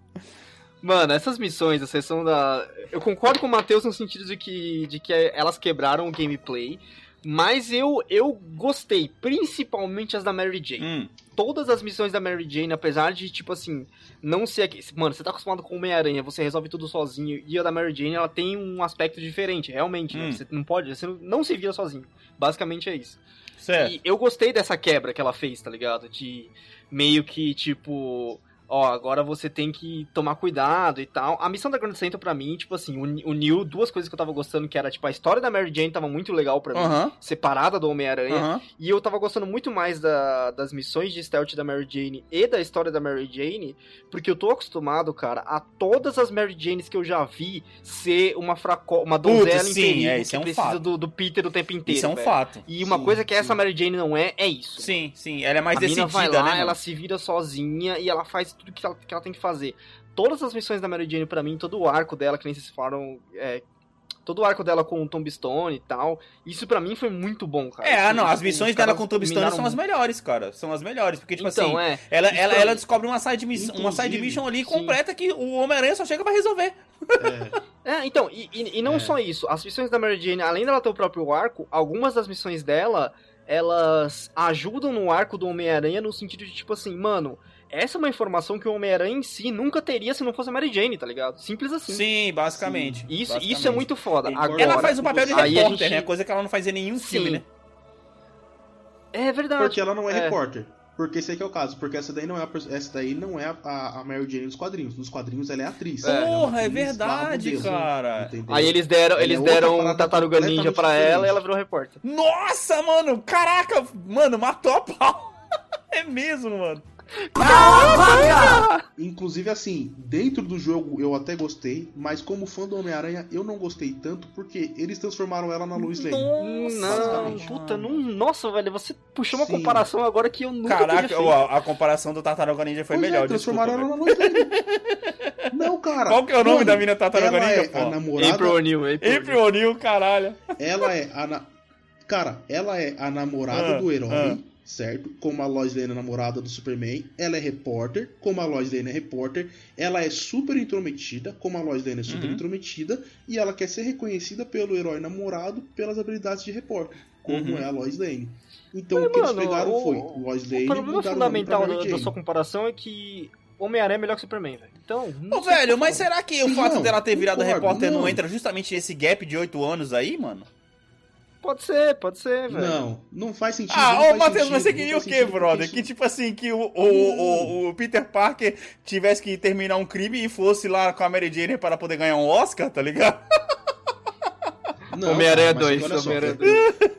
Mano, essas missões, a sessão da. Eu concordo com o Matheus no sentido de que, de que elas quebraram o gameplay. Mas eu, eu gostei, principalmente as da Mary Jane. Hum, Todas as missões da Mary Jane, apesar de, tipo assim, não ser aqui. Mano, você tá acostumado com o Homem-Aranha, você resolve tudo sozinho. E a da Mary Jane, ela tem um aspecto diferente, realmente. né? Hum. Você não pode, você não, não se vira sozinho. Basicamente é isso. certo. E eu gostei dessa quebra que ela fez, tá ligado? De meio que, tipo, ó, agora você tem que tomar cuidado e tal. A missão da Grand Central, pra mim, tipo assim, uni- uniu duas coisas que eu tava gostando, que era, tipo, a história da Mary Jane tava muito legal pra mim, separada do Homem-Aranha. E eu tava gostando muito mais da- das missões de stealth da Mary Jane e da história da Mary Jane, porque eu tô acostumado, cara, a todas as Mary Janes que eu já vi ser uma fraco uma Puta, donzela em sim, perigo é, que é um precisa fato. do, do Peter o tempo inteiro. Isso é um velho. fato. E uma Sim, coisa que sim. essa Mary Jane não é, é isso. Sim, sim, ela é mais a decidida, vai lá, né? mano? ela se vira sozinha e ela faz tudo que ela, que ela tem que fazer. Todas as missões da Mary Jane, pra mim, todo o arco dela, que nem vocês falaram, é, todo o arco dela com o Tom Stone e tal, isso pra mim foi muito bom, cara. É, ah, não, as missões dela com o dominaram são as melhores, cara. São as melhores, porque, tipo Então, assim, é. ela, ela, ela mim. descobre uma side, mission, uma side mission ali sim. completa que o Homem-Aranha só chega pra resolver. É, É, então, e, e- e não É. só isso, as missões da Mary Jane, além dela ter o próprio arco, algumas das missões dela, elas ajudam no arco do Homem-Aranha no sentido de, tipo assim, mano, essa é uma informação que o Homem-Aranha em si nunca teria se não fosse a Mary Jane, tá ligado? Simples assim. Sim, basicamente. Isso, basicamente. isso é muito foda. Ela Agora, Ela faz o papel de repórter, gente- né? Coisa que ela não fazia em nenhum filme, Sim. né? É verdade. porque ela não é, É. repórter. Porque esse aqui é o caso, porque essa daí não é a, essa daí não é a, a Mary Jane dos quadrinhos. Nos quadrinhos ela é atriz. É. Porra, é atriz verdade, barra modelo, cara. entendeu? Aí eles deram, é eles outra deram um parada Tartaruga Ninja pra ela e diferente. ela virou repórter. Nossa, mano, caraca, mano, matou a pau. É mesmo, mano. Inclusive, assim, dentro do jogo eu até gostei, mas como fã do Homem-Aranha, eu não gostei tanto porque eles transformaram ela na Lois Lane. Hum, não, puta, não, nossa, velho, você puxou uma Sim. comparação agora que eu nunca Caraca, a, a comparação do Tartaruga Ninja foi Pois melhor, é, desculpa. transformaram velho. ela na Lois Lane. não, cara. Qual que é o nome mano, da mina Tartaruga ela Ninja, é pô? a namorada. April O'Neil, April April O'Neil, caralho. Ela é a na... Cara, ela é a namorada Ah, do herói, ah. Certo? Como a Lois Lane é namorada do Superman. Ela é repórter, como a Lois Lane é repórter. Ela é super intrometida, como a Lois Lane é super Uhum. intrometida. E ela quer ser reconhecida pelo herói namorado pelas habilidades de repórter, como Uhum. é a Lois Lane. Então Mas, o que eles mano, pegaram o- foi Lois Lane O problema fundamental da, da sua comparação é que Homem-Aranha é melhor que Superman, velho. Então, não Ô, velho, mas será que o Não, fato dela ter virado concordo, repórter não. não. entra justamente nesse gap de 8 anos aí, mano? Pode ser, pode ser, velho. Não, não faz sentido. Ah, ô Matheus, mas você queria o quê, brother? Que tipo assim, que o, o, o, o Peter Parker tivesse que terminar um crime e fosse lá com a Mary Jane para poder ganhar um Oscar, tá ligado? Não, Homem-Aranha cara, mas 2, olha só, Homem-Aranha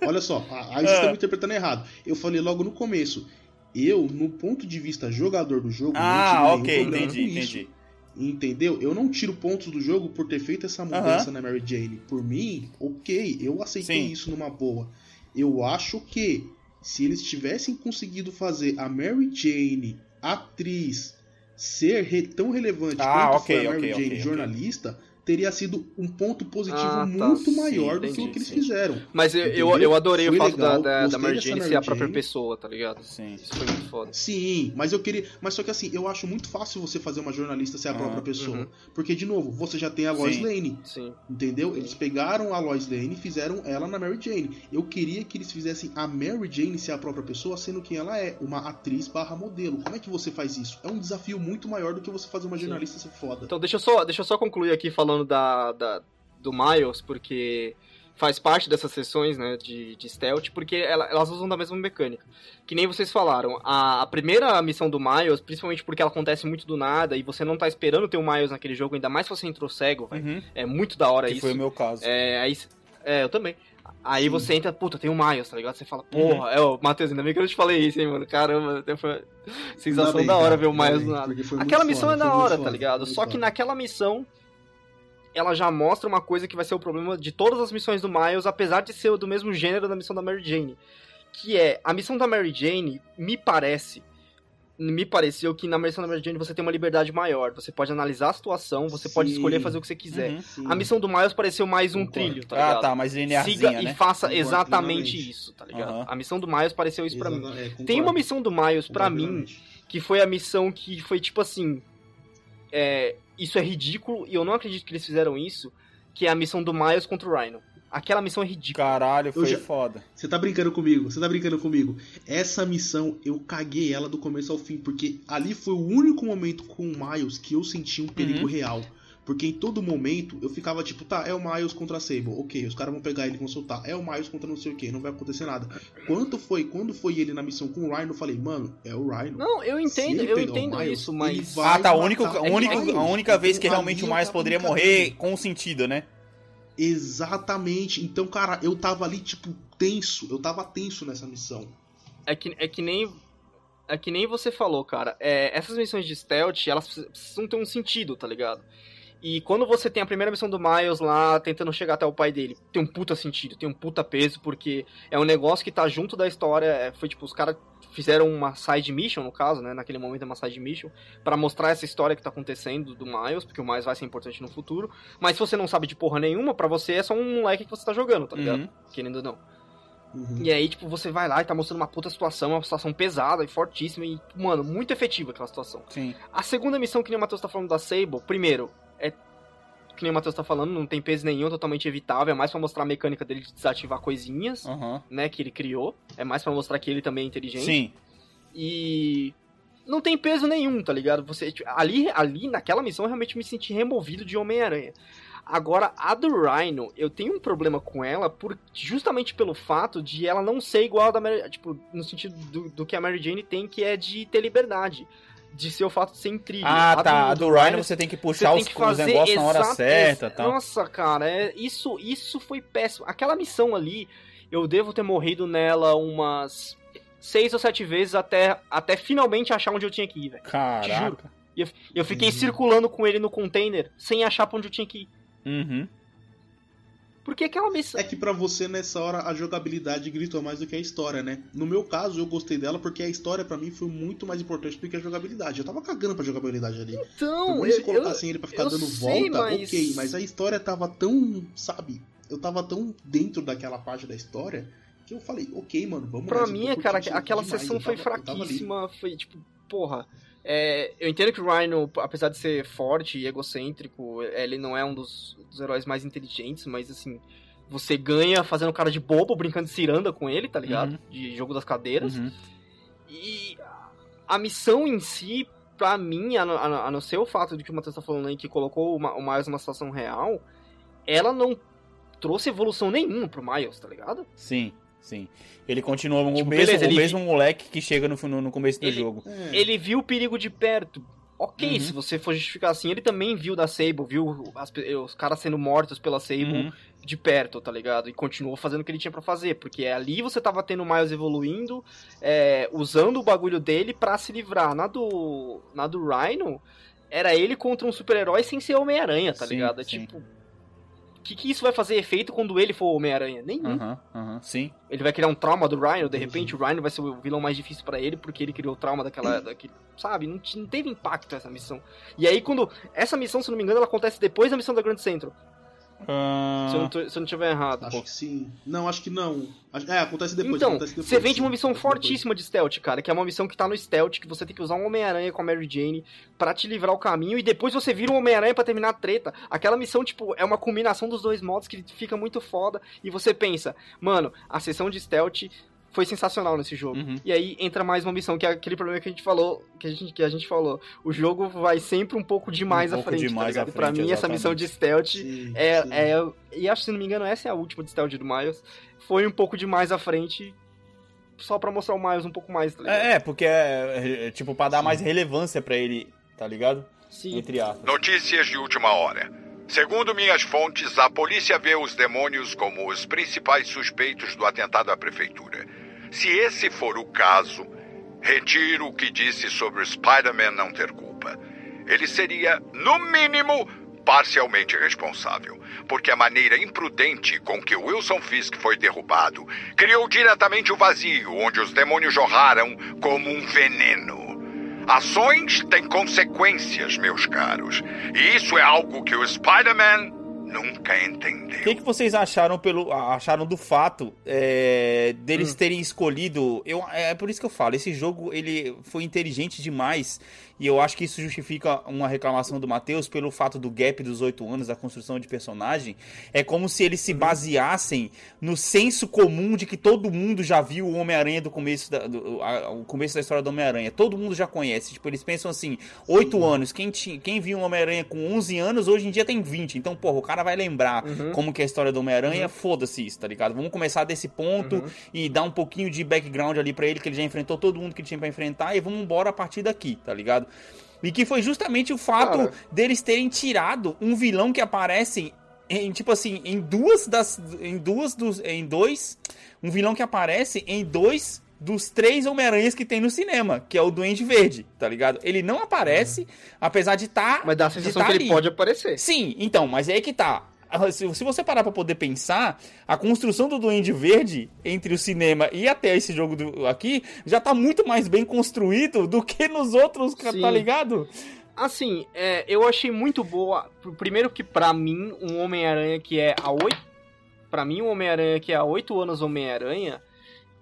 Olha só, a- aí vocês estão me interpretando errado. Eu falei logo no começo. Eu, no ponto de vista jogador do jogo, Ah, não tive ok, nenhum problema entendi, com isso. entendi. Entendeu? Eu não tiro pontos do jogo por ter feito essa mudança na Mary Jane. Por mim, ok, eu aceitei Sim. isso numa boa. Eu acho que se eles tivessem conseguido fazer a Mary Jane, atriz, ser re- tão relevante Ah, quanto ok, foi a Mary ok, Jane, ok, ok. jornalista, teria sido um ponto positivo Ah, tá, muito sim, maior do que entendi, o que eles sim. fizeram. Mas eu, eu, adorei Foi o fato legal, da, da, da Mary ser a própria pessoa, tá ligado? Sim. Isso foi muito foda. Sim, mas eu queria. Mas só que assim, eu acho muito fácil você fazer uma jornalista ser a Aham, própria pessoa. uhum. Porque, de novo, você já tem a Lois Sim. Lane. Sim. Entendeu? Eles pegaram a Lois Lane e fizeram ela na Mary Jane. Eu queria que eles fizessem a Mary Jane ser a própria pessoa, sendo quem ela é, uma atriz barra modelo. Como é que você faz isso? É um desafio muito maior do que você fazer uma Sim. jornalista ser foda. Então deixa eu só, deixa eu só concluir aqui falando da, da- do Miles, porque faz parte dessas sessões, né, de, de stealth, porque ela- elas usam da mesma mecânica. Que nem vocês falaram, a, a primeira missão do Miles, principalmente porque ela acontece muito do nada e você não tá esperando ter o Miles naquele jogo, ainda mais se você entrou cego. Uhum, É muito da hora que isso. foi o meu caso. É, aí, é, eu também. Aí Sim. você entra, puta, tem o Miles, tá ligado? Você fala, Uhum. porra, é, ô, Matheus, ainda bem que eu te falei isso, hein, mano. Caramba, até foi sensação bem, da hora cara, ver o Miles bem, do nada. Aquela missão foda, é da hora, foda, tá ligado? Só que foda. naquela missão, ela já mostra uma coisa que vai ser o problema de todas as missões do Miles, apesar de ser do mesmo gênero da missão da Mary Jane. Que é, a missão da Mary Jane, me parece, me pareceu que na missão da Mary Jane você tem uma liberdade maior. Você pode analisar a situação, você pode Sim. escolher fazer o que você quiser. Uhum. A missão do Miles pareceu mais um Concordo. trilho, tá Ah, ligado? tá, mas Siga linearzinha, e né? faça Concordo exatamente isso, tá ligado? Aham. A missão do Miles pareceu isso pra mim. É. Tem uma missão do Miles pra Concordo mim que foi a missão que foi tipo assim. É, isso é ridículo e eu não acredito que eles fizeram isso. Que é a missão do Miles contra o Rhino. Aquela missão é ridícula. Caralho, foi já- foda. Você tá brincando comigo, você tá brincando comigo. Essa missão, eu caguei ela do começo ao fim, porque ali foi o único momento com o Miles que eu senti um perigo Uhum. real. Porque em todo momento eu ficava tipo, tá, é o Miles contra a Sable, ok, os caras vão pegar ele e vão soltar. É o Miles contra não sei o que, não vai acontecer nada. Quanto foi, quando foi ele na missão com o Rhino, eu falei, mano, é o Rhino. Não, eu entendo, eu entendo Miles, isso, mas. Ah, tá, único, o a, única, a única vez que Então, realmente o Miles poderia morrer com sentido, né? Exatamente. Então, cara, eu tava ali, tipo, tenso. Eu tava tenso nessa missão. É que, é que nem. É que nem você falou, cara. É, essas missões de stealth, elas precisam ter um sentido, tá ligado? E quando você tem a primeira missão do Miles lá, tentando chegar até o pai dele, tem um puta sentido, tem um puta peso, porque é um negócio que tá junto da história. é, foi tipo, os caras fizeram uma side mission, no caso, né? Naquele momento é uma side mission, pra mostrar essa história que tá acontecendo do Miles, porque o Miles vai ser importante no futuro. Mas se você não sabe de porra nenhuma, pra você é só um moleque que você tá jogando, tá ligado? Uhum. Querendo ou não. Uhum. E aí, tipo, você vai lá e tá mostrando uma puta situação, uma situação pesada e fortíssima e, mano, muito efetiva aquela situação. Sim. A segunda missão que nem o Matheus tá falando da Sable, primeiro, que nem o Matheus tá falando, não tem peso nenhum, totalmente evitável, é mais pra mostrar a mecânica dele de desativar coisinhas, Aham. né, que ele criou. É mais pra mostrar que ele também é inteligente. Sim. E não tem peso nenhum, tá ligado? Você tipo, ali ali naquela missão eu realmente me senti removido de Homem-Aranha. Agora, a do Rhino, eu tenho um problema com ela por, justamente pelo fato de ela não ser igual a da Mary, tipo, no sentido do, do que a Mary Jane tem, que é de ter liberdade. De ser o fato de ser trilho. Ah, tá. A do Rhino você tem que puxar tem os, que os negócios na hora certa tal. Nossa, cara, é, isso, isso foi péssimo. Aquela missão ali, eu devo ter morrido nela umas seis ou sete vezes até, até finalmente achar onde eu tinha que ir, velho. Caraca. Eu fiquei Uhum. circulando com ele no container sem achar pra onde eu tinha que ir. Uhum. Porque aquela missão. É que pra você nessa hora a jogabilidade gritou mais do que a história, né? No meu caso, eu gostei dela porque a história pra mim foi muito mais importante do que a jogabilidade. Eu tava cagando pra jogabilidade ali. Então, isso eu, se colocassem ele pra ficar dando sei, volta, mas- ok, mas a história tava tão, sabe? Eu tava tão dentro daquela parte da história que eu falei, ok, mano, vamos Pra mim, cara, aquela demais, sessão foi tava- fraquíssima. Foi tipo, porra. É, eu entendo que o Rhino, apesar de ser forte e egocêntrico, ele não é um dos, dos heróis mais inteligentes, mas assim, você ganha fazendo cara de bobo, brincando de ciranda com ele, tá ligado? Uhum. De jogo das cadeiras. Uhum. E a missão em si, pra mim, a, no- a, não ser o fato de que o Matheus tá falando aí que colocou o Miles numa situação real, ela não trouxe evolução nenhuma pro Miles, tá ligado? Sim, sim. Ele continua o, Tipo, mesmo, beleza, o mesmo moleque que chega no, no, no começo do Ele- jogo. É. Ele viu o perigo de perto. Ok, Uhum. se você for justificar assim, ele também viu da Sable, viu as os caras sendo mortos pela Sable Uhum. de perto, tá ligado? E continuou fazendo o que ele tinha pra fazer, porque ali você tava tendo o Miles evoluindo, é, usando o bagulho dele pra se livrar. Na do, na do Rhino, era ele contra um super-herói sem ser Homem-Aranha, tá Sim, ligado? É sim. tipo. O que, que isso vai fazer efeito quando ele for o Homem-Aranha? Nenhum. Aham, aham, sim. Ele vai criar um trauma do Rhino, de repente o Rhino vai ser o vilão mais difícil pra ele, porque ele criou o trauma daquela. daquele, sabe? Não, não teve impacto essa missão. E aí, quando. Essa missão, se não me engano, ela acontece depois da missão da Grand Central. Ah, Se eu não, tô- se eu não tiver errado. Acho que sim. Não, acho que não. É, acontece depois. Então, acontece depois, você vem de uma missão Acontece depois. fortíssima de stealth, cara, que é uma missão que tá no stealth, que você tem que usar um Homem-Aranha com a Mary Jane pra te livrar o caminho, e depois você vira um Homem-Aranha pra terminar a treta. Aquela missão, tipo, é uma combinação dos dois modos que fica muito foda, e você pensa, mano, a sessão de stealth foi sensacional nesse jogo. Uhum. E aí entra mais uma missão, que é aquele problema que a gente falou, que a gente, que a gente falou. O jogo vai sempre um pouco demais Um à pouco frente, demais tá à ligado? E pra frente, mim, essa missão de stealth Sim, é, sim. é. E acho, se não me engano, essa é a última de stealth do Miles. Foi um pouco demais à frente, só pra mostrar o Miles um pouco mais, tá? É, é, porque é, é, tipo, pra dar mais relevância pra ele, tá ligado? Sim. Entre aspas. Notícias de última hora. Segundo minhas fontes, a polícia vê os demônios como os principais suspeitos do atentado à prefeitura. Se esse for o caso, retiro o que disse sobre o Spider-Man não ter culpa. Ele seria, no mínimo, parcialmente responsável, porque a maneira imprudente com que Wilson Fisk foi derrubado criou diretamente o vazio onde os demônios jorraram como um veneno. Ações têm consequências, meus caros. E isso é algo que o Spider-Man nunca entendeu. O que, que vocês acharam pelo acharam do fato é, deles terem escolhido? Eu, é por isso que eu falo, esse jogo ele foi inteligente demais e eu acho que isso justifica uma reclamação do Matheus pelo fato do gap dos oito anos da construção de personagem. É como se eles se baseassem no senso comum de que todo mundo já viu o Homem-Aranha do começo da, do, a- o começo da história do Homem-Aranha. Todo mundo já conhece. Tipo, eles pensam assim, oito anos. Quem, tinha, quem viu o Homem-Aranha com 11 anos, hoje em dia tem 20. Então, porra, o cara vai lembrar como que é a história do Homem-Aranha. Foda-se isso, tá ligado? Vamos começar desse ponto e dar um pouquinho de background ali pra ele, que ele já enfrentou todo mundo que ele tinha pra enfrentar. E vamos embora a partir daqui, tá ligado? E que foi justamente o fato Cara. deles terem tirado um vilão que aparece em tipo assim, em duas das em duas dos em dois, um vilão que aparece em dois dos três Homem-Aranhas que tem no cinema, que é o Duende Verde, tá ligado? Ele não aparece, apesar de estar Mas dá a sensação que ele pode aparecer. Sim, então, mas é aí que tá. Ah, Se, você parar pra poder pensar, a construção do Duende Verde entre o cinema e até esse jogo do- aqui já tá muito mais bem construído do que nos outros, ca- Sim. tá ligado? Assim, é, eu achei muito boa. pr- Primeiro que pra mim, um Homem-Aranha que é a oito. Pra mim, um Homem-Aranha que é há oito anos Homem-Aranha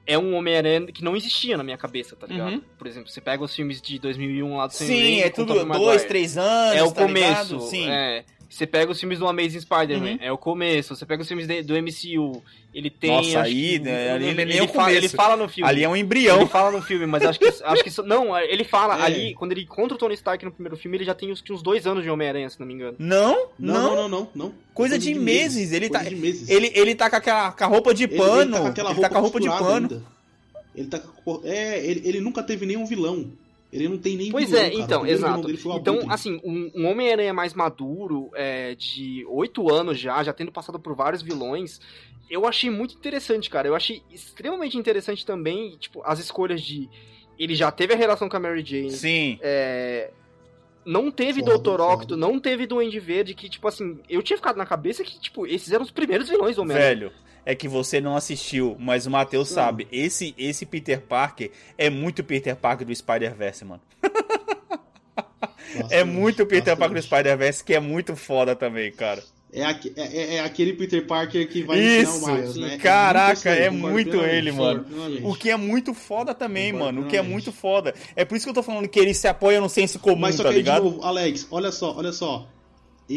é um Homem-Aranha que não existia na minha cabeça, tá ligado? Uhum. Por exemplo, você pega os filmes de 2001 lá do Sam Sim, Raimi é tudo dois, três anos, É o tá ligado? começo. Sim. É. Você pega os filmes do Amazing Spider-Man, Uhum. é o começo. Você pega os filmes de- do MCU, ele tem. Nossa, aí, que- né, ali nem é ele, o fala, começo. ele fala no filme. Ali é um embrião. Ele fala no filme, mas acho que, acho que isso, não, ele fala É. ali, quando ele encontra o Tony Stark no primeiro filme, ele já tem uns, uns dois anos de Homem-Aranha, se não me engano. Não, Não, não. não, não, não. não. Coisa de meses, ele Coisa tá- de meses. Ele, ele tá com, aquela, com a roupa de Ele- pano. Ele, tá com aquela ele roupa, tá com a roupa de pano. ainda. Ele tá com- É, ele, ele nunca teve nenhum vilão. Ele não tem nem Pois vilão, é, cara. Então, exato. Então, Abutre. assim, um, um Homem-Aranha mais maduro, é, de oito anos já, já tendo passado por vários vilões, eu achei muito interessante, cara. Eu achei extremamente interessante também, tipo, as escolhas de. Ele já teve a relação com a Mary Jane. Sim. É, não teve Foda, Dr. foda. Octo, não teve Duende Verde, que, tipo assim, eu tinha ficado na cabeça que, tipo, esses eram os primeiros vilões do Homem-Aranha. Velho, é que você não assistiu, mas o Matheus Não. sabe. Esse, esse Peter Parker é muito Peter Parker do Spider-Verse, mano. É muito Peter Parker do. Spider-Verse, que é muito foda também, cara. É, é- é- é aquele Peter Parker que vai Isso, ensinar o Miles, né? caraca, é muito plenamente, ele, mano. O que é muito foda também, mano. O que é muito foda. É por isso que eu tô falando que ele se apoia no senso comum, Mas só tá que aí, ligado? de novo, Alex, olha só, olha só.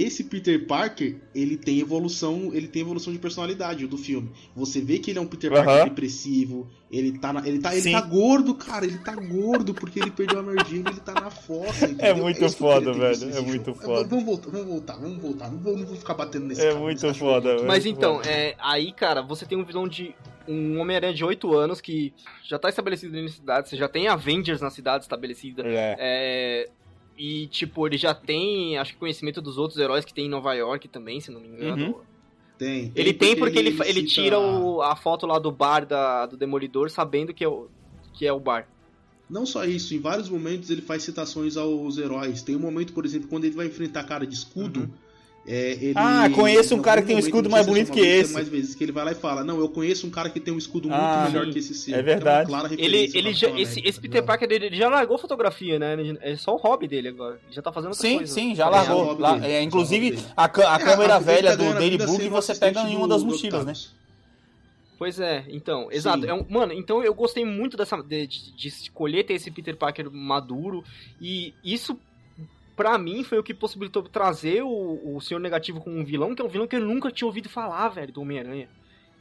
Esse Peter Parker, ele tem evolução, ele tem evolução de personalidade do filme. Você vê que ele é um Peter Parker Aham. depressivo, ele tá, na- ele tá, ele Sim. tá gordo, cara, ele tá gordo porque ele perdeu a Jane, ele tá na fossa, entendeu? muito isso que eu queria foda, velho, é muito jogo. foda. Vamos voltar, vamos voltar, vamos voltar, não vou, não vou, ficar batendo nesse É cara, muito foda, velho. Mas muito então, foda. é, aí, cara, você tem um vilão de. Um Homem-Aranha de 8 anos que já tá estabelecido na cidade, você já tem Avengers na cidade estabelecida. É. É, e, tipo, ele já tem, acho que conhecimento dos outros heróis que tem em Nova York também, se não me engano. Uhum. Tem, Ele tem porque ele, ele cita- tira o- a foto lá do bar da, do Demolidor sabendo que é o, que é o bar. Não só isso, em vários momentos ele faz citações aos heróis. Tem um momento, por exemplo, quando ele vai enfrentar cara de escudo. É, ele- Ah, conheço um cara que tem um escudo mais é bonito que esse. Mais vezes que ele vai lá e fala: Não, eu conheço um cara que tem um escudo muito Ah, melhor sim. que esse seu. É verdade. Ele, referência ele ao já, esse, esse tá Peter? Parker ele já largou fotografia, né? Ele- É só o hobby dele agora. Ele já tá fazendo outra Sim, coisa. sim, já É, largou. é Lá- dele, é, é o inclusive, dele. a, a É, câmera a- ele velha tá do Daily Book você pega em uma das mochilas, né? Pois é, então, exato. É um- mano, então eu gostei muito dessa de, de- de escolher ter esse Peter Parker maduro e isso pra mim foi o que possibilitou trazer o, o Senhor Negativo como um vilão, que é um vilão que eu nunca tinha ouvido falar, velho, do Homem-Aranha.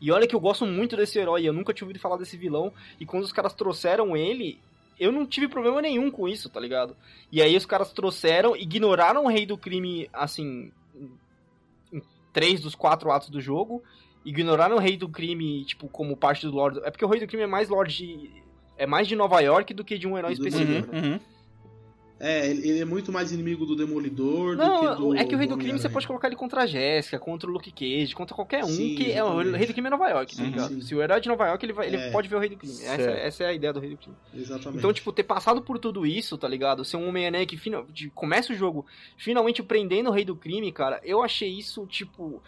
E olha que eu gosto muito desse herói, eu nunca tinha ouvido falar desse vilão e quando os caras trouxeram ele, eu não tive problema nenhum com isso, tá ligado? E aí os caras trouxeram, ignoraram o Rei do Crime, assim, em- três dos quatro atos do jogo, ignoraram o Rei do Crime, tipo, como parte do Lorde. É porque o Rei do Crime é mais Lorde de. É mais de Nova York do que de um herói específico. Uhum, né? uhum. É, ele é muito mais inimigo do Demolidor do Não, que do. é que o Rei do do Crime você pode colocar ele contra a Jéssica, contra o Luke Cage, contra qualquer um, Sim, que é o. Rei do Crime é Nova York, tá Sim, ligado? sim. Se o herói é de Nova York, ele, vai, ele É. pode ver o Rei do Crime. Essa, Certo. essa é a ideia do Rei do Crime. Exatamente. Então, tipo, ter passado por tudo isso, tá ligado? Ser um Homem-Aranha que final, de- começa o jogo finalmente prendendo o Rei do Crime, cara, eu achei isso, tipo.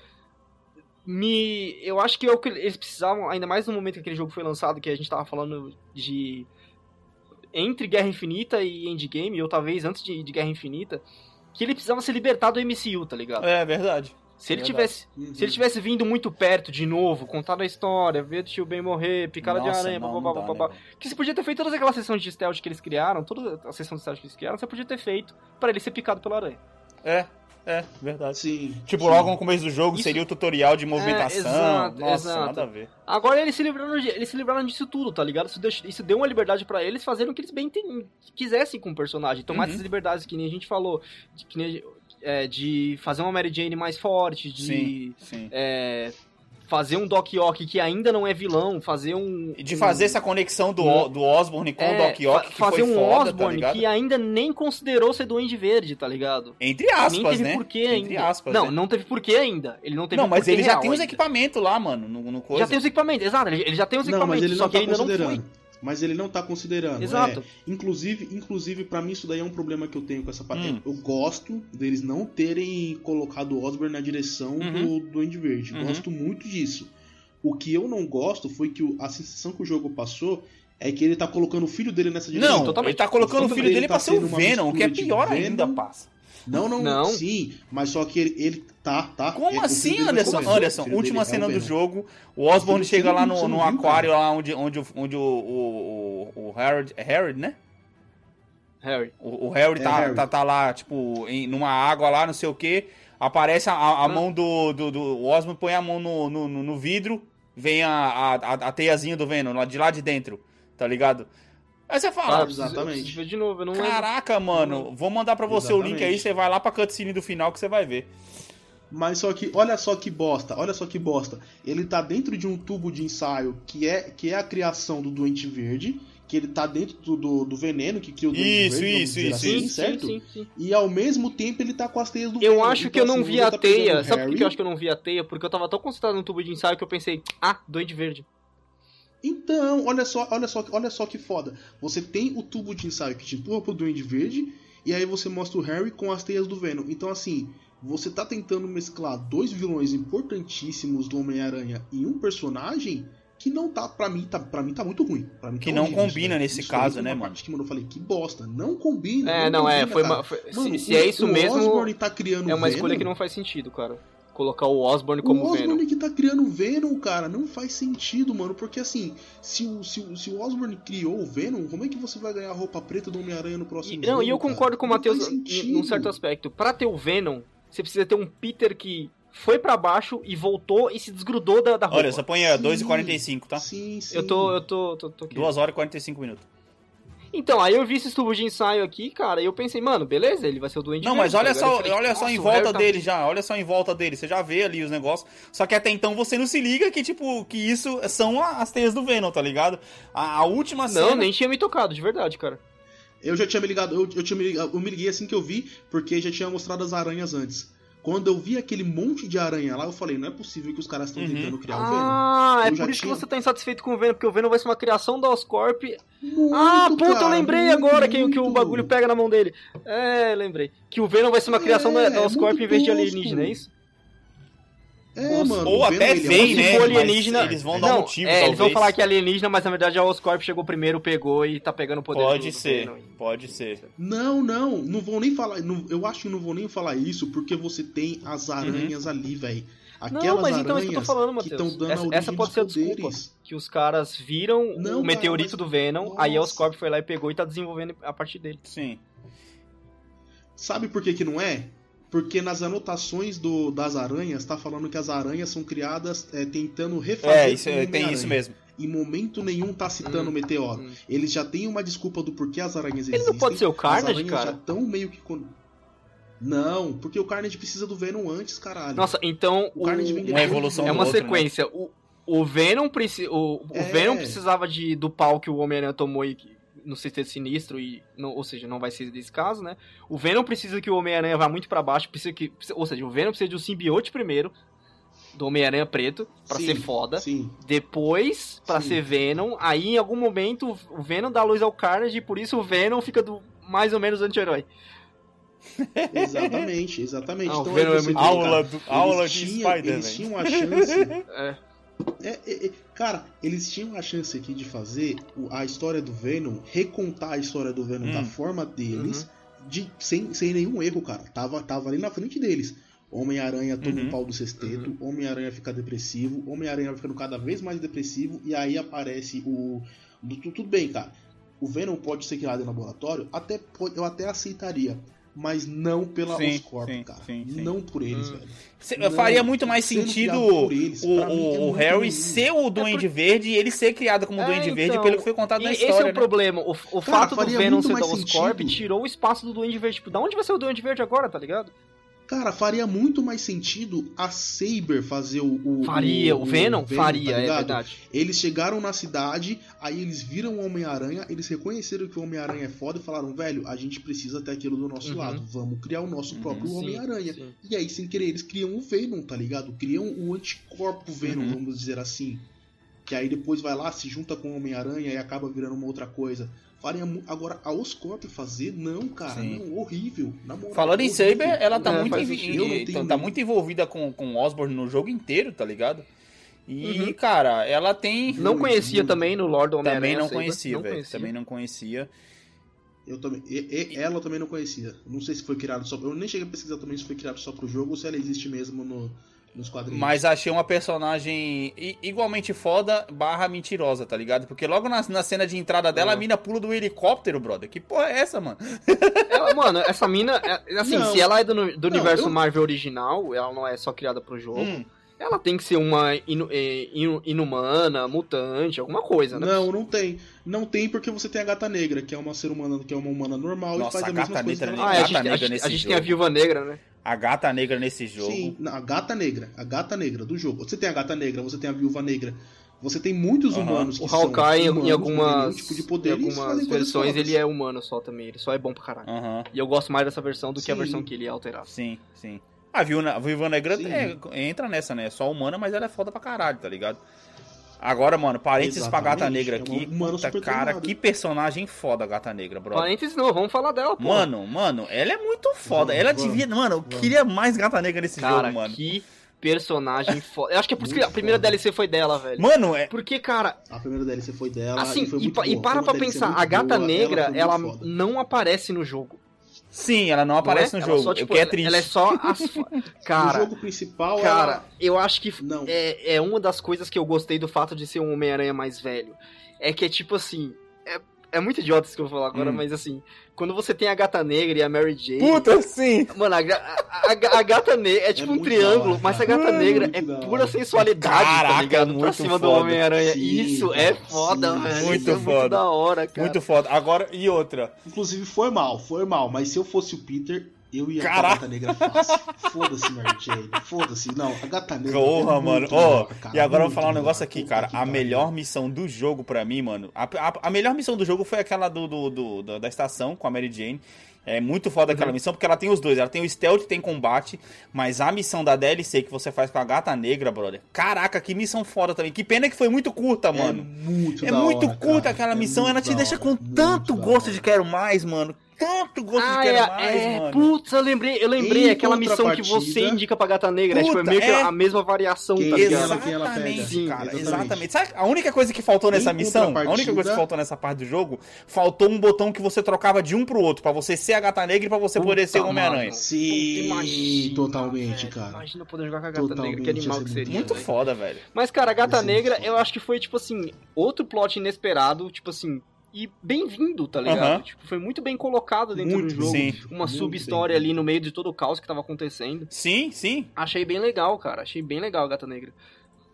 Me. Eu acho que é que eles precisavam, ainda mais no momento que aquele jogo foi lançado, que a gente tava falando de. Entre Guerra Infinita e Endgame, ou talvez antes de, de Guerra Infinita, que ele precisava se libertar do MCU, tá ligado? É verdade. Se ele verdade. tivesse. Uhum. Se ele tivesse vindo muito perto de novo, contado a história, ver o tio Ben morrer, picada de Nossa, aranha, não, babá, não dá, babá, né, que você podia ter feito todas aquelas sessões de stealth que eles criaram, toda a sessão de stealth que eles criaram, você podia ter feito pra ele ser picado pela aranha. É, é, verdade. Sim. Tipo, sim. logo no começo do jogo Isso- seria o tutorial de movimentação. exato, Nossa, exato. nada a ver. Agora eles se livraram, de- eles se livraram disso tudo, tá ligado? Isso deu, isso deu uma liberdade pra eles fazerem o que eles bem quisessem com o personagem. Tomar Uhum. essas liberdades que nem a gente falou, de, que nem, é, de fazer uma Mary Jane mais forte, de Sim, sim. é, fazer um Doc Ock que ainda não é vilão, fazer um... E de um- fazer essa conexão do, um- do Osborne com o É, Doc Ock, que fazer foi um foda, tá Osborn ligado? que ainda nem considerou ser Duende Verde, tá ligado? Entre nem aspas, teve né? porquê Entre ainda. aspas, não, né? não teve porquê ainda. Ele não teve Não, mas ele já tem os ainda. equipamentos lá, mano, no, no coisa. Já tem os equipamentos, exato. Ele, já tem os Não, equipamentos, mas ele só não que tá ele ainda não foi. Mas ele não tá considerando. Exato. é. inclusive, inclusive para mim isso daí é um problema que eu tenho com essa parte. Hum. Eu gosto deles não terem colocado o Osborn na direção Uhum. do Duende Verde. Uhum. Gosto muito disso. O que eu não gosto foi que o- a sensação que o jogo passou é que ele tá colocando o filho dele nessa direção. Não, totalmente. ele tá colocando o filho filho dele dele pra tá ser o Venom, o que é pior ainda, passa. Não, não, Não. sim, mas só que ele, ele tá, tá. Como é, assim, Anderson? Anderson, última dele é cena do Venom. jogo, o Osborne Você não- chega lá no, no viu, aquário lá onde, onde, o- onde o, o, o, o Harold, é Harold, né? Harry. O, o Harry, É tá, Harry. Tá, tá lá, tipo, em, numa água lá, não sei o que. Aparece a, a Ah. mão do, do, do. Põe a mão no, no, no- no vidro, vem a, a, a, teiazinha do Venom, lá de lá de dentro, tá ligado? Aí você Ah, fala, eu exatamente. preciso de novo, eu não lembro. caraca, mano, vou mandar pra você o link aí, Exatamente. você vai lá pra cutscene do final que você vai ver. Mas só que, olha só que bosta, olha só que bosta. Ele tá dentro de um tubo de ensaio que é, que é a criação do Doente Verde, que ele tá dentro do, do, do veneno que cria o Doente Isso, Verde, isso, isso, assim, Sim, certo? sim, sim, sim. E ao mesmo tempo ele tá com as teias do Eu Venom. acho que Então, eu não assim, vi a tá teia. Sabe por que eu acho que eu não vi a teia? Porque eu tava tão concentrado no tubo de ensaio que eu pensei, ah, Duende Verde. Então, olha só, olha só, olha só que foda. Você tem o tubo de ensaio que te empurra pro Duende Verde, e aí você mostra o Harry com as teias do Venom. Então, assim, você tá tentando mesclar dois vilões importantíssimos do Homem-Aranha em um personagem que não tá, pra mim, tá, pra mim tá muito ruim. Pra mim tá Que não horrível combina nesse Isso caso, foi né, mano? parte que, mano, eu falei, que bosta, não combina. É, não, é, combina, foi cara. uma. foi- se- Mano, se, o- é isso o mesmo, tá criando é uma Venom. escolha que não faz sentido, cara. Colocar o Osborn como o Osborn Venom. que tá criando o Venom, cara, não faz sentido, mano. Porque assim, se o, se, o, se o Osborn criou o Venom, como é que você vai ganhar a roupa preta do Homem-Aranha no E, próximo não, jogo? e eu cara? concordo com o Não Matheus num certo aspecto. Pra ter o Venom, você precisa ter um Peter que foi pra baixo e voltou e se desgrudou da, da roupa. Olha, só põe a 2h45, tá? Sim, sim. Eu tô, eu tô, tô, tô aqui. 2 horas e 45 minutos. Então, aí eu vi esse tubo de ensaio aqui, cara, e eu pensei, mano, beleza, ele vai ser o Duende Não, mas Verde, olha tá só, falei, olha só em volta tá- dele já, olha só em volta dele, você já vê ali os negócios. Só que até então você não se liga que, tipo, que isso são as teias do Venom, tá ligado? A, a última cena. Não, nem tinha me tocado, de verdade, cara. Eu já tinha me ligado, eu, eu, tinha me ligado, eu me liguei assim que eu vi, porque já tinha mostrado as aranhas antes. Quando eu vi aquele monte de aranha lá, eu falei, não é possível que os caras estão Uhum. tentando criar o Venom. Ah, é Eu já por isso tinha- que você tá insatisfeito com o Venom, porque o Venom vai ser uma criação da Oscorp. Muito, ah, puta, eu cara, lembrei muito, agora que, que o muito. bagulho pega na mão dele. É, lembrei. Que o Venom vai ser uma criação da, É, da é Oscorp muito em vez de alienígena, é isso? É, mano. Ou o até é vem, né? Alienígena, eles vão dar não, motivo, é, eles vão falar que é alienígena, mas na verdade a Oscorp chegou primeiro, pegou e tá pegando o poder Pode ser, pode ser. Não, não, não vou nem falar. não- eu acho que não vou nem falar isso, porque você tem as aranhas ali, velho. Aquelas Não, mas então é aranhas isso que eu tô falando, Matheus. estão dando a Essa, essa pode ser a desculpa. poderes. Que os caras viram Não, o cara, meteorito mas- do Venom, aí a Nossa. Oscorp foi lá e pegou e tá desenvolvendo a partir dele. Sim. Sabe por que, que não é? Porque nas anotações do, das aranhas tá falando que as aranhas são criadas é, tentando refazer É, isso, o tem isso mesmo. Em momento nenhum tá citando o Hum, meteoro. hum. Eles já têm uma desculpa do porquê as aranhas Ele existem. não pode ser o As Carnage, aranhas cara? já estão meio que. con- Não, porque o Carnage precisa do Venom antes, caralho. Nossa, então o Carnage vem o- Uma evolução do é uma outro, né? sequência. O, o Venom preci... o, o É. Venom precisava de, do pau que o Homem-Aranha tomou e no sexteto sinistro e não, ou seja, não vai ser desse caso, né? O Venom precisa que o Homem-Aranha vá muito pra baixo, precisa que, ou seja, o Venom precisa de um simbiote primeiro do Homem-Aranha preto pra Sim, ser foda. Sim. Depois, pra Sim. ser Venom, aí em algum momento o Venom dá luz ao Carnage e por isso o Venom fica do mais ou menos anti-herói. Exatamente, exatamente. Ah, o então é Aula, do, aula de tinham- Spider, Eles tinham a chance. É. É, é, é, cara, eles tinham a chance aqui de fazer a história do Venom, recontar a história do Venom Hum. da forma deles, Uhum. de, sem, sem nenhum erro, cara. Tava, tava ali na frente deles. Homem-Aranha toma Uhum. um pau do sexteto, Homem-Aranha fica depressivo, Homem-Aranha vai ficando cada vez mais depressivo, e aí aparece o. do- tu- Tudo bem, cara. O Venom pode ser criado em laboratório, até, eu até aceitaria. Mas não pela Sim, Oscorp, sim, cara. sim, sim. Não por eles, Hum. velho. Se- Não, faria muito mais sentido por eles, o, mim, é o- o Harry ruim. ser o Duende Verde e ele ser criado como É, Duende Verde então, pelo que foi contado na E história. esse é o né? problema. O, o Cara, fato do Venom ser da Oscorp sentido. tirou o espaço do Duende Verde. Tipo, da onde vai ser o Duende Verde agora, tá ligado? Cara, faria muito mais sentido a Saber fazer o. o Faria. O, Venom? faria, tá é verdade. Eles chegaram na cidade, aí eles viram o Homem-Aranha, eles reconheceram que o Homem-Aranha é foda e falaram, velho, a gente precisa ter aquilo do nosso Uhum. lado, vamos criar o nosso Uhum. próprio Homem-Aranha. E aí, sem querer, eles criam o Venom, tá ligado? Criam o anticorpo Venom, Uhum. vamos dizer assim. Que aí depois vai lá, se junta com o Homem-Aranha e acaba virando uma outra coisa. Agora, a Oscorp fazer, não, cara. Sim. Não, horrível. Moral, Falando em horrível. Saber, ela tá, É, muito, envi- então, tenho tá nem- muito envolvida com, com o Osborn no jogo inteiro, tá ligado? E, Uhum. cara, ela tem. Não conhecia muito. também no Lord Homem-Aranha. Também não conhecia, Não velho. conhecia. Também não conhecia. Eu também. e- e- ela também não conhecia. Não sei se foi criado só. Eu nem cheguei a pesquisar também se foi criado só pro jogo ou se ela existe mesmo no, nos quadrinhos. Mas achei uma personagem igualmente foda barra mentirosa, tá ligado? Porque logo na, na cena de entrada dela, É. a mina pula do helicóptero, brother. Que porra é essa, mano? Ela, mano, essa mina, é- assim, Não. se ela é do, do Não, universo eu- Marvel original, ela não é só criada pro jogo. Hum, Ela tem que ser uma inu- é, inu- inumana, mutante, alguma coisa, né? Não, não tem. Não tem porque você tem a gata negra, que é uma ser humana, que é uma humana normal Nossa, e faz a a mesma gata coisa. negra Ah, é, a gente, a negra gente- nesse a gente tem a. Viúva Negra, né? A gata negra nesse jogo. Sim, a gata negra. A gata negra do jogo. Você tem a gata negra, você tem a viúva negra. Você tem muitos humanos que O são Hawkeye, em- humanos, em algumas, tipo de em poder, eles algumas versões, ele é humano só também. Ele só é bom pra caralho. Aham. E eu gosto mais dessa versão do que a Sim. versão que ele é alterado. Sim, sim. A Viúva, a Viúva Negra Sim. é, entra nessa, né? É só humana, mas ela é foda pra caralho, tá ligado? Agora, mano, parênteses pra Gata Negra é aqui. humana Puta, cara, que personagem foda a Gata Negra, brother. Parênteses não, vamos falar dela, pô. Mano, mano, ela é muito foda. Vamos, ela vamos, devia. Mano, eu vamos. queria mais Gata Negra nesse Cara, jogo, mano. que personagem foda. Eu acho que é por isso que a primeira foda. DLC foi dela, velho. Mano, é. Porque, cara, A primeira DLC foi dela assim, e foi e, muito pa- e boa. para Foi pra DLC pensar, a Gata boa, Negra, ela foda. não aparece no jogo. Sim, ela não não aparece é? no Ela jogo. só, o tipo, que é ela- triste. Ela é só as... fa- No Cara, jogo principal, cara, ela... eu acho que Não. é, é uma das coisas que eu gostei do fato de ser um Homem-Aranha mais velho. É que é tipo assim. é- É muito idiota isso que eu vou falar agora, Hum. mas assim, quando você tem a gata negra e a Mary Jane. Puta, sim! Mano, a, a- a- a gata negra é tipo um muito triângulo, hora, mas a gata Hum, negra é hora. pura sensualidade, Caraca, tá ligado? Pra muito cima do foda. Homem-Aranha. Sim, Isso é foda, sim. velho. Muito Isso é foda. muito da hora, cara. Muito foda. Agora, e outra. Inclusive, foi mal, foi mal. Mas se eu fosse o Peter, eu ia com a Caraca. gata negra fácil. Foda-se, Mary Jane. Foda-se. Não, a gata negra. Porra, é mano. Ó, cara, e agora eu vou falar um negócio aqui, cara. A melhor missão do jogo pra mim, mano. A, a- a melhor missão do jogo foi aquela do, do- do- da estação com a Mary Jane. É muito foda aquela missão, porque ela tem os dois. Ela tem o stealth e tem combate. Mas a missão da DLC que você faz com a gata negra, brother. Caraca, que missão foda também. Que pena que foi muito curta, mano. É muito É muito hora, curta cara. aquela É missão, ela te deixa hora, com tanto gosto de quero mais, mano. Tanto gosto de Ah, quero é, mais, é, mano. putz, eu lembrei, eu lembrei Em aquela missão que você indica pra gata negra, é, tipo, é Puta, meio que é. a mesma variação, Quem tá ligado? quem ela pega. Exatamente, Sim, cara, exatamente. exatamente. Sabe, a única coisa que faltou nessa Em missão, a única coisa que faltou nessa parte do jogo, faltou um botão que você trocava de um pro outro, pra você ser a gata negra e pra você poder ser o Puta, Homem-Aranha. Sim, Imagina, totalmente, velho, cara. Imagina poder jogar com a gata Totalmente, negra, que animal que ser seria. Muito velho. foda, velho. Mas, cara, a Gata ser Negra, eu acho que foi, tipo assim, outro plot inesperado, tipo assim, e bem-vindo, tá ligado? Aham. Tipo, foi muito bem colocado dentro Muito do jogo. sim. Uma sub-história ali no meio de todo o caos que tava acontecendo. Sim, sim. Achei bem legal, cara. Achei bem legal a Gata Negra.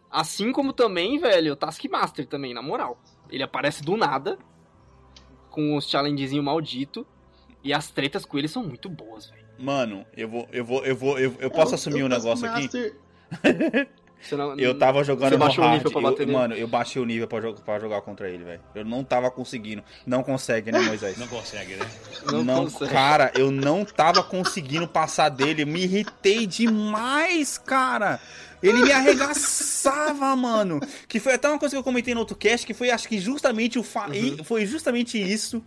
Assim como também, velho, o Taskmaster também, na moral. Ele aparece do nada, com os challengezinhos maldito, e as tretas com ele são muito boas, velho. Mano, eu vou, eu vou, eu vou, eu, eu posso É, assumir o um negócio aqui? Taskmaster- Você não- Eu tava jogando Você no hard. eu- mano, eu baixei o nível pra, jogar pra jogar contra ele, velho. Eu não tava conseguindo. Não consegue, né, Moisés? Não consegue, né? Não Não, consegue. cara, eu não tava conseguindo passar dele. Eu me irritei demais, cara. Ele me arregaçava, mano. Que foi até uma coisa que eu comentei no outro cast, que foi acho que justamente o fa... e foi justamente isso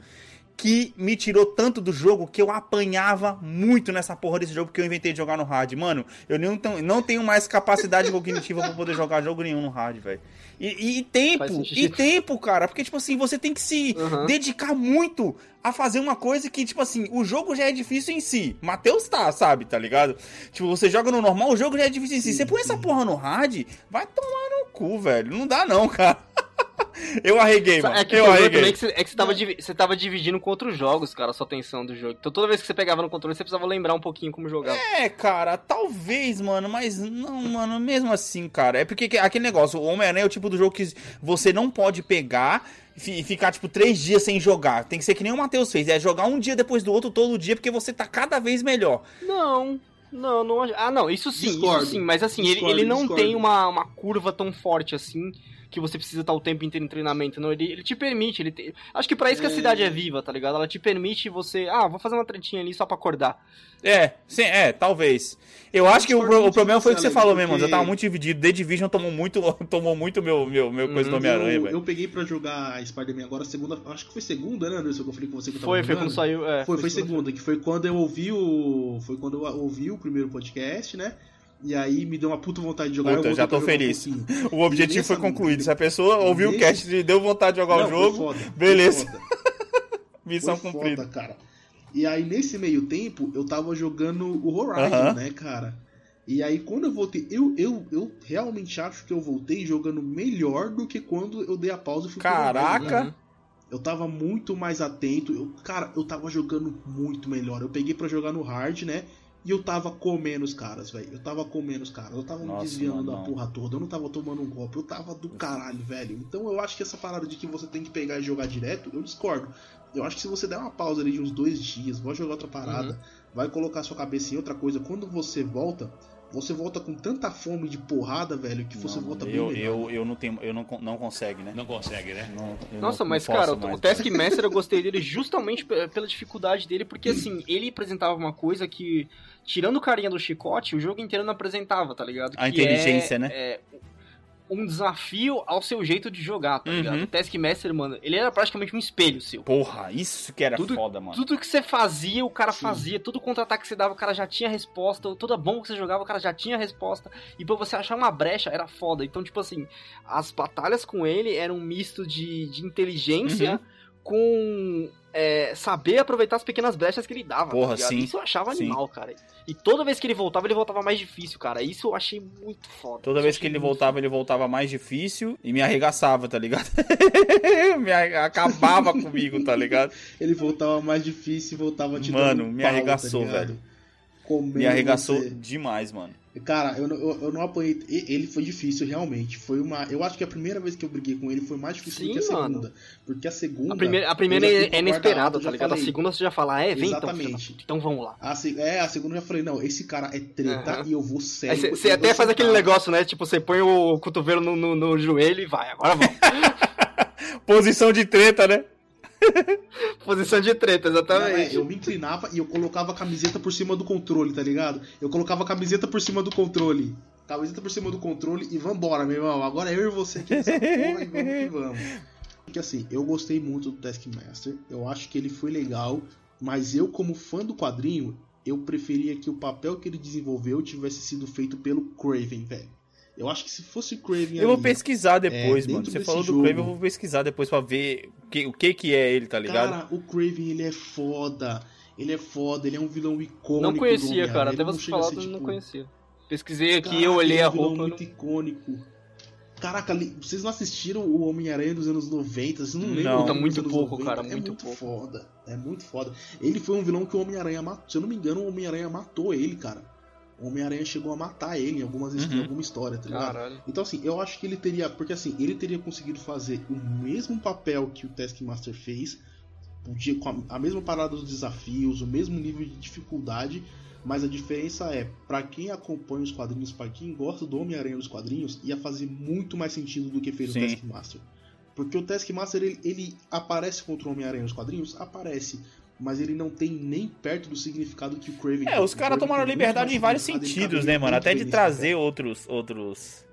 que me tirou tanto do jogo que eu apanhava muito nessa porra desse jogo que eu inventei de jogar no hard. Mano, eu não, tenho- não tenho mais capacidade cognitiva pra poder jogar jogo nenhum no hard, velho. E, e tempo, e tempo, cara. Porque, tipo assim, você tem que se Uhum. dedicar muito a fazer uma coisa que, tipo assim, o jogo já é difícil em si. Matheus tá, sabe, tá ligado? Tipo, você joga no normal, o jogo já é difícil em si. Você põe essa porra no hard, vai tomar no cu, velho. Não dá não, cara. Eu arreguei, mano. É que eu arreguei. também é que você, é que você, tava, você tava dividindo com outros jogos, cara, a sua atenção do jogo. Então toda vez que você pegava no controle, você precisava lembrar um pouquinho como jogava. É, cara, talvez, mano, mas não, mano, mesmo assim, cara. É porque que- aquele negócio, o Homem-Aranha é o tipo do jogo que você não pode pegar e fi- ficar, tipo, três dias sem jogar. Tem que ser que nem o Matheus fez, é jogar um dia depois do outro todo dia, porque você tá cada vez melhor. Não, não, não. Ah, não, isso sim, Discordo. isso sim. Mas assim, ele, Discordo, ele não discordo. tem uma, uma curva tão forte assim que você precisa estar o tempo inteiro em treinamento. Não, ele, ele te permite. Ele te- Acho que pra isso que a É. cidade é viva, tá ligado? Ela te permite você. Ah, vou fazer uma tretinha ali só pra acordar. É, sim, é, talvez. Eu acho que o, pro- o problema foi o que você falou mesmo, porque- eu tava muito dividido. The Division tomou muito, tomou muito meu, meu, meu coisa do Uhum. Homem-Aranha, eu, velho. eu peguei pra jogar a Spider-Man agora, segunda. Acho que foi segunda, né, Anderson? Que eu falei com você que eu tava Foi, foi jogando. quando saiu. É, Foi, foi segunda. segunda, que foi quando eu ouvi o. Foi quando eu ouvi o primeiro podcast, né? E aí me deu uma puta vontade de jogar. Puta, eu já tô feliz. um. O objetivo foi concluído. Se a pessoa ouviu o cast e deu vontade de jogar Não, o jogo, foda, beleza. missão Foi cumprida. foda, cara. E aí, nesse meio tempo, eu tava jogando o Horizon, Aham. né, cara? E aí, quando eu voltei, eu, eu, eu realmente acho que eu voltei jogando melhor do que quando eu dei a pausa e fui Horizon, né? Caraca! Eu tava muito mais atento. Eu, cara, eu tava jogando muito melhor. Eu peguei pra jogar no hard, né? E eu tava comendo os caras, velho. Eu tava comendo os caras. Eu tava me Nossa, desviando mano, da não. porra toda. Eu não tava tomando um golpe. Eu tava do caralho, velho. Então eu acho que essa parada de que você tem que pegar e jogar direto, eu discordo. Eu acho que se você der uma pausa ali de uns dois dias, vai jogar outra parada, Uhum. vai colocar sua cabeça em outra coisa, quando você volta, você volta com tanta fome de porrada, velho, que você Não, volta bem eu, melhor. eu, eu não tenho, eu não, não consegue, né? Não consegue, né? Não- eu Nossa, não- mas não cara, o- mais. o Taskmaster eu gostei dele justamente pe- pela dificuldade dele, porque assim, ele apresentava uma coisa que, tirando o carinha do chicote, o jogo inteiro não apresentava, tá ligado? A Que inteligência, é- né? É um desafio ao seu jeito de jogar, tá Uhum. ligado? O Taskmaster, mano, ele era praticamente um espelho seu. Porra, isso que era Tudo- foda, mano. Tudo que você fazia, o cara Sim. fazia. Todo contra-ataque que você dava, o cara já tinha resposta. Toda bomba que você jogava, o cara já tinha resposta. E pra você achar uma brecha, era foda. Então, tipo assim, as batalhas com ele eram um misto de, de inteligência Uhum. Com é, saber aproveitar as pequenas brechas que ele dava. tá Porra, ligado? sim. Isso eu achava Sim. animal, cara. E toda vez que ele voltava, ele voltava mais difícil, cara. Isso eu achei muito foda. Toda vez que ele voltava, ele voltava mais difícil e me arregaçava, tá ligado? me acabava comigo, tá ligado? Ele voltava mais difícil e voltava te Mano, me pau, arregaçou, tá velho. Comendo Me arregaçou você. demais, mano. Cara, eu, não- eu, eu não apanhei. Ele foi difícil, realmente. Foi uma. Eu acho que a primeira vez que eu briguei com ele foi mais difícil do que a Sim, mano. segunda. Porque a segunda. A primeira, a primeira é, a inesperada, tá já ligado? A falei. segunda você já fala, ah, é, vem então, Exatamente. puta. então vamos lá. A, se- é, a segunda eu já falei, não, esse cara é treta Aham. e eu vou sério. você- até faz aquele negócio, né? Tipo, você põe o cotovelo no, no, no joelho e vai, agora vamos. Posição de treta, né? Posição de treta, Não, é, exatamente. eu me inclinava e eu colocava a camiseta por cima do controle, tá ligado? Eu colocava a camiseta por cima do controle. Camiseta por cima do controle e vambora, meu irmão. Agora eu e você aqui nessa porra e vamos que vamos. Porque assim, eu gostei muito do Taskmaster. Eu acho que ele foi legal. Mas eu, como fã do quadrinho, eu preferia que o papel que ele desenvolveu tivesse sido feito pelo Craven, velho. Eu acho que se fosse o Craven Eu vou ali- pesquisar depois, É, mano. Você falou do jogo- Crave, eu vou pesquisar depois pra ver o que, o que que é ele, tá ligado? Cara, o Craven, ele é foda. Ele é foda, ele é um vilão icônico. Não do conhecia, cara. Até você a falar, ser, eu não tipo, conhecia. Pesquisei aqui, Caraca, eu olhei ele é a um vilão roupa. muito não- icônico. Caraca, vocês não assistiram o Homem-Aranha dos anos 90? Vocês não Não. lembram? Puta, dos muito anos pouco, cara, É muito muito pouco. foda. É muito foda. Ele foi um vilão que o Homem-Aranha matou. Se eu não me engano, o Homem-Aranha matou ele, cara. O Homem-Aranha chegou a matar ele em, algumas, em Uhum. alguma história, tá ligado? Caralho. Então, assim, eu acho que ele teria. Porque, assim, ele teria conseguido fazer o mesmo papel que o Taskmaster fez, podia, com a, a mesma parada dos desafios, o mesmo nível de dificuldade, mas a diferença é, pra quem acompanha os quadrinhos, pra quem gosta do Homem-Aranha nos quadrinhos, ia fazer muito mais sentido do que fez Sim. o Taskmaster. Porque o Taskmaster, ele, ele aparece contra o Homem-Aranha nos quadrinhos? Aparece. Mas ele não tem nem perto do significado que o Craven É, os caras tomaram liberdade em vários ele sentidos, né, mano? Até de trazer outros, outros,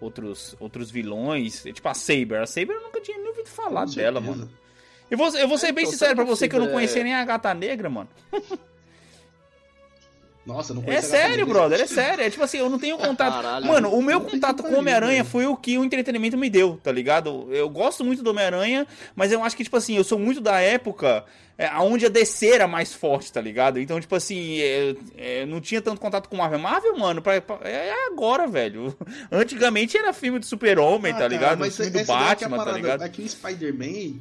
outros, outros vilões. Tipo a Saber. A Saber eu nunca tinha nem ouvido falar dela, mano. Eu vou, eu vou ser É, bem então, sincero pra você que eu não conhecia é- nem a Gata Negra, mano. Nossa, não É conheço Gata sério, brother, é sério. É tipo assim, eu não tenho contato. Caralho. Mano, o meu contato com o Homem-Aranha foi o que o entretenimento me deu, tá ligado? Eu gosto muito do Homem-Aranha, mas eu acho que, tipo assim, eu sou muito da época é, onde a DC era mais forte, tá ligado? Então, tipo assim, é, é, não tinha tanto contato com Marvel. Marvel, mano, pra- pra- é é agora, velho. Antigamente era filme do Super-Homem, Ah, tá cara, ligado? mas filme do essa daí é que é a Batman, tá parada. ligado? É que o Spider-Man,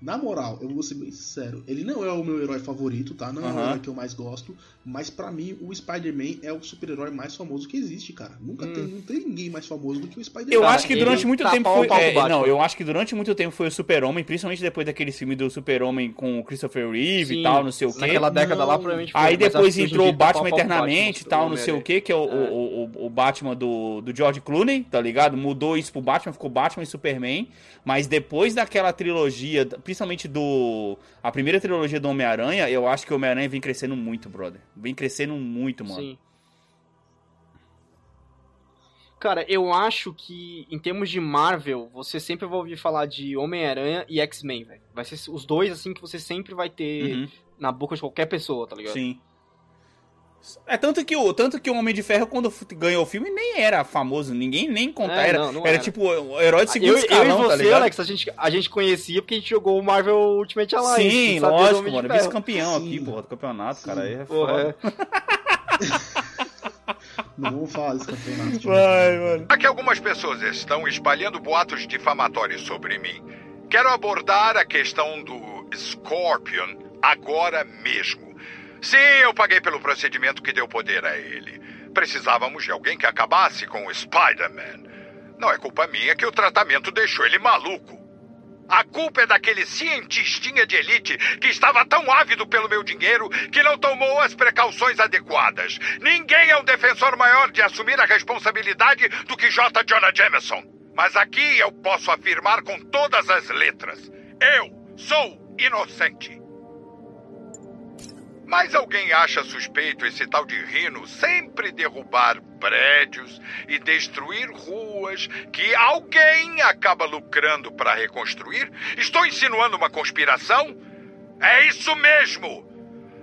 na moral, eu vou ser bem sincero, ele não é o meu herói favorito, tá? Não é o herói que eu mais gosto, mas pra mim o Spider-Man é o super-herói mais famoso que existe, cara. Nunca Hum. tem, não tem ninguém mais famoso do que o Spider-Man. Eu Cara, acho que ele durante muito tá tempo pau foi. pau é, não, eu acho que durante muito tempo foi o Super-Homem, principalmente depois daquele filme do Super-Homem com o Christopher Reeve e Sim, tal, não sei o quê. Naquela década lá, Não. provavelmente foi. Aí depois entrou o Batman Eternamente e tal, não sei o Homem-Aranha. que, que é o, É. o, o, o Batman do, do George Clooney, tá ligado? Mudou isso pro Batman, ficou Batman e Superman. Mas depois daquela trilogia, principalmente do. A primeira trilogia do Homem-Aranha, eu acho que o Homem-Aranha vem crescendo muito, brother. Vem crescendo muito, mano. Sim. Cara, eu acho que em termos de Marvel, você sempre vai ouvir falar de Homem-Aranha e X-Men, velho. Vai ser os dois assim que você sempre vai ter Uhum, na boca de qualquer pessoa, tá ligado? sim. É tanto que o tanto que o Homem de Ferro quando ganhou o filme nem era famoso, ninguém nem conta, É, era, não, não era era. tipo o herói de segundo eu, escalão, eu e tá você, ligado? Alex, a gente, a gente conhecia porque a gente jogou o Marvel Ultimate Alliance. Sim, lógico, mano. Vice-campeão Sim. aqui, porra, do campeonato, Sim. cara. Aí é Porra, foda. é. Não vamos falar desse campeonato. Vai, mano. Já que algumas pessoas estão espalhando boatos difamatórios sobre mim, quero abordar a questão do Scorpion agora mesmo. Sim, eu paguei pelo procedimento que deu poder a ele. Precisávamos de alguém que acabasse com o Spider-Man. Não é culpa minha que o tratamento deixou ele maluco. A culpa é daquele cientistinha de elite que estava tão ávido pelo meu dinheiro que não tomou as precauções adequadas. Ninguém é um defensor maior de assumir a responsabilidade do que J. Jonah Jameson. Mas aqui eu posso afirmar com todas as letras: eu sou inocente. Mas alguém acha suspeito esse tal de Rino sempre derrubar prédios e destruir ruas que alguém acaba lucrando para reconstruir? Estou insinuando uma conspiração? É isso mesmo!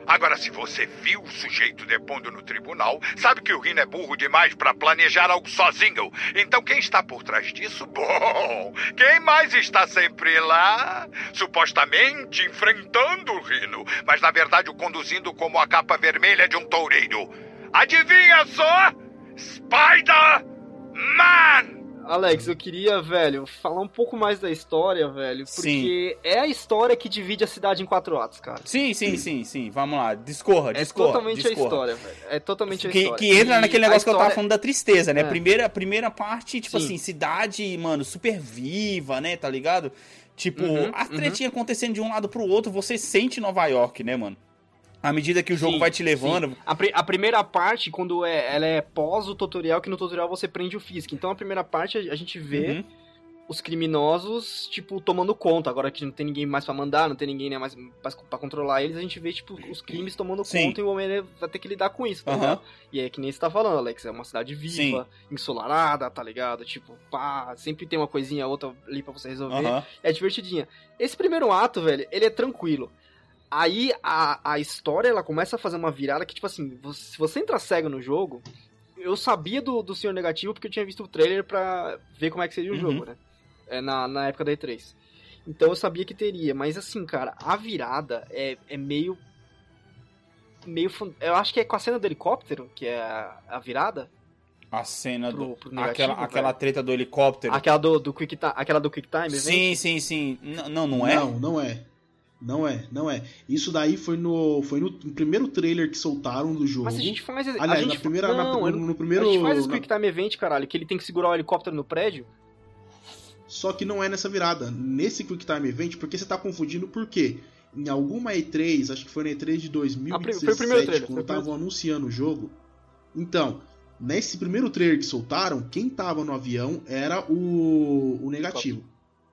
Agora, se você viu o sujeito depondo no tribunal, sabe que o Rino é burro demais para planejar algo sozinho. Então, quem está por trás disso? Bom, quem mais está sempre lá? Supostamente enfrentando o Rino, mas na verdade o conduzindo como a capa vermelha de um toureiro. Adivinha só? Spider-Man! Alex, eu queria, velho, falar um pouco mais da história, velho, porque é a história que divide a cidade em quatro atos, cara. Sim, sim, sim, sim. Vamos lá. Discorra, É discorra. totalmente discorra. a história, velho. É totalmente a Que, história. que entra E naquele a negócio que eu tava história- falando da tristeza, né? É. Primeira, primeira parte, tipo Sim. assim, cidade, mano, super viva, né? Tá ligado? Tipo, Uhum, as tretinhas acontecendo de um lado pro outro, você sente Nova York, né, mano? À medida que o jogo Sim, vai te levando. sim. A, pri- a primeira parte, quando é, ela é pós o tutorial, que no tutorial você prende o Fisk. Então a primeira parte a, gente vê Uhum. os criminosos, tipo, tomando conta. Agora que não tem ninguém mais pra mandar, não tem ninguém né, mais pra, pra controlar eles, a gente vê, tipo, os crimes tomando Sim. conta e o homem vai ter que lidar com isso, tá Aham. ligado? E é que nem você tá falando, Alex, é uma cidade viva, ensolarada, tá ligado? Tipo, pá, sempre tem uma coisinha outra ali pra você resolver. Aham. É divertidinha. Esse primeiro ato, velho, ele é tranquilo. Aí a, a história ela começa a fazer uma virada que, tipo assim, você- se você entra cego no jogo, eu sabia do, do Senhor Negativo porque eu tinha visto o trailer pra ver como é que seria o Uhum. jogo, né? É, na, na época da E3. Então eu sabia que teria, mas assim, cara, a virada é, é meio. meio. Eu acho que é com a cena do helicóptero, que é a, a virada. A cena do. Pro- pro negativo, aquela, aquela treta do helicóptero. Aquela do, do Quick Time, aquela do Quick Time, Sim, sim, sim. N- Não, não é? Não, não é. Não é, não é. Isso daí foi no, foi no primeiro trailer que soltaram do jogo. Mas a gente faz. a Aliás, gente, na primeira, na- não, eu no, no primeiro. A gente faz esse na- Quick Time Event, caralho, que ele tem que segurar o helicóptero no prédio. Só que não é nessa virada. Nesse Quick Time Event, porque você tá confundindo por quê? Em alguma E3, acho que foi na E3 de 2017, Ah, foi o primeiro trailer, quando estavam anunciando o jogo. Então, nesse primeiro trailer que soltaram, quem tava no avião era o, o negativo.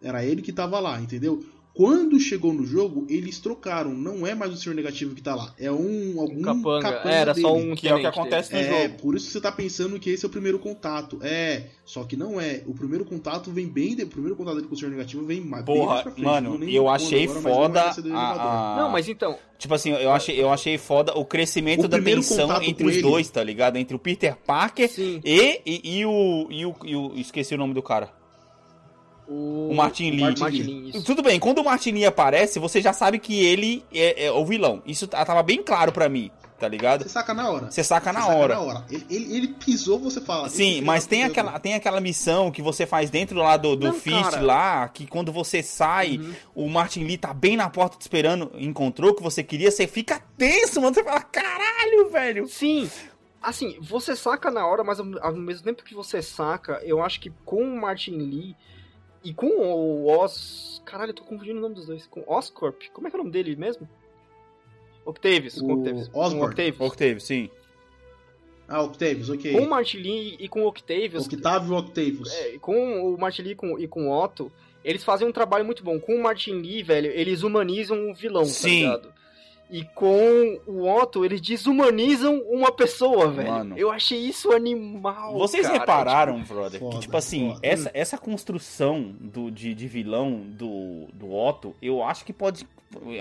Era ele que tava lá, entendeu? Quando chegou no jogo, eles trocaram. Não é mais o senhor negativo que tá lá. É um algum Capanga. capanga Era só dele. um Que é o que acontece no É, jogo. por isso que você tá pensando que esse é o primeiro contato. É, só que não é. O primeiro contato vem bem. De... O primeiro contato dele com o senhor negativo vem mais bem Porra, pra frente. mano, Não eu achei agora, mas não foda do elevador. a, a- Não, mas então. Tipo assim, eu achei, eu achei foda o crescimento O da tensão entre os ele- dois, tá ligado? Entre o Peter Parker e, e, e o, e, o, e o. Esqueci o nome do cara. O, O Martin Lee. Martin Lee. Tudo bem, quando o Martin Lee aparece, você já sabe que ele é, é o vilão. Isso tá- tava bem claro pra mim, tá ligado? Você saca na hora. Você saca na saca hora. na hora. Ele, ele, ele pisou, você fala. Sim, mas tem aquela, tem aquela missão que você faz dentro lá do, do Não, Fist cara. lá, que quando você sai, o Martin Lee tá bem na porta te esperando, encontrou o que você queria, você fica tenso, mano. Você fala, caralho, velho. Sim. Assim, você saca na hora, mas ao, ao mesmo tempo que você saca, eu acho que com o Martin Lee e com o Os. Caralho, eu tô confundindo o nome dos dois. Com Oscorp. Como é que é o nome dele mesmo? Octavius. com O Octavius. Com Osborn. Octavius. Octave, sim. Ah, Octavius, ok. Com o Martin Lee e com o Octavius. Octavio Octavius. É, com o Martin Lee e com, e com o Otto, eles fazem um trabalho muito bom. Com o Martin Lee, velho, eles humanizam o vilão, Sim. tá ligado? E com o Otto, eles desumanizam uma pessoa, velho. Mano. Eu achei isso animal. Vocês cara. repararam, Tipo, brother, foda, que tipo assim, foda. essa, essa construção do, de, de vilão do, do Otto, eu acho que pode.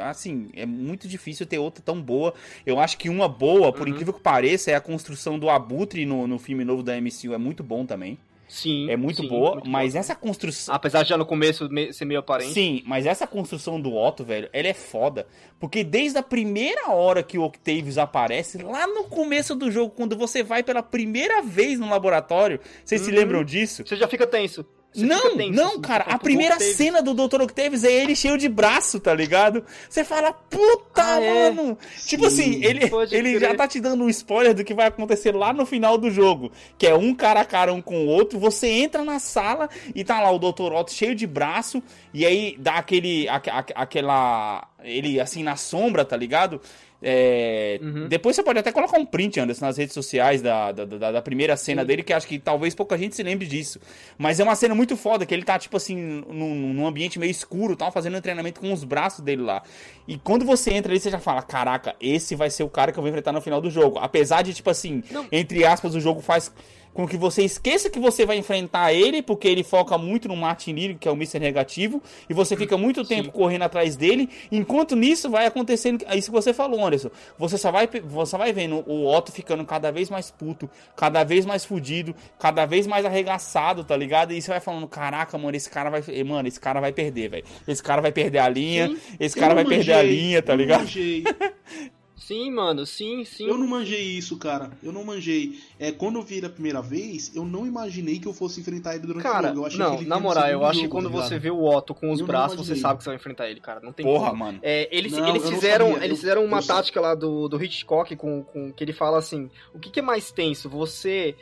Assim, é muito difícil ter outra tão boa. Eu acho que uma boa, por Uhum. incrível que pareça, é a construção do Abutre no, no filme novo da MCU. É muito bom também. Sim. É muito sim, boa, muito mas boa. essa construção. Apesar de já no começo me- ser meio aparente. Sim, mas essa construção do Otto, velho, ela é foda. Porque desde a primeira hora que o Octavius aparece, lá no começo do jogo, quando você vai pela primeira vez no laboratório, vocês se Uhum. lembram disso? Você já fica tenso. Você não, tenso, não, assim, cara, a primeira cena do Dr. Octavius é ele cheio de braço, tá ligado? Você fala, puta, Ah, é? mano! Tipo assim, ele, pode ele crer. já tá te dando um spoiler do que vai acontecer lá no final do jogo. Que é um cara a cara um com o outro, você entra na sala e tá lá o Dr. Otto cheio de braço, e aí dá aquele, aque- aque- aquela, ele assim na sombra, tá ligado? É, Uhum. Depois você pode até colocar um print, Anderson, nas redes sociais da, da, da- da primeira cena dele, que acho que talvez pouca gente se lembre disso. Mas é uma cena muito foda, que ele tá, tipo assim, num, num ambiente meio escuro, tal, fazendo um treinamento com os braços dele lá. E quando você entra ali, você já fala, caraca, esse vai ser o cara que eu vou enfrentar no final do jogo. Apesar de, tipo assim, Não. entre aspas, o jogo faz com que você esqueça que você vai enfrentar ele, porque ele foca muito no Martin Lee, que é o Mr. Negativo, e você fica muito tempo correndo atrás dele, enquanto nisso vai acontecendo é isso que você falou, Anderson. Você só vai, você vai vendo o Otto ficando cada vez mais puto, cada vez mais fudido, cada vez mais arregaçado, tá ligado? E você vai falando, caraca, mano, esse cara vai, mano, esse cara vai perder, velho. Esse cara vai perder a linha, Sim. esse cara vai perder a manjei, linha, tá ligado? Sim, mano, sim, sim. Eu não manjei isso, cara. Eu não manjei. É, quando eu vi ele a primeira vez, eu não imaginei que eu fosse enfrentar ele durante o Cara, jogo. Eu achei não, que ele na moral, eu acho que jogo, quando tá você vê o Otto com os Eu braços, você sabe que você vai enfrentar ele, cara. Não tem Porra, como. mano. É, eles, Não, eles fizeram, sabia. eles Eu- fizeram uma eu tática lá do, do Hitchcock com, com que ele fala assim: o que, que é mais tenso? Você,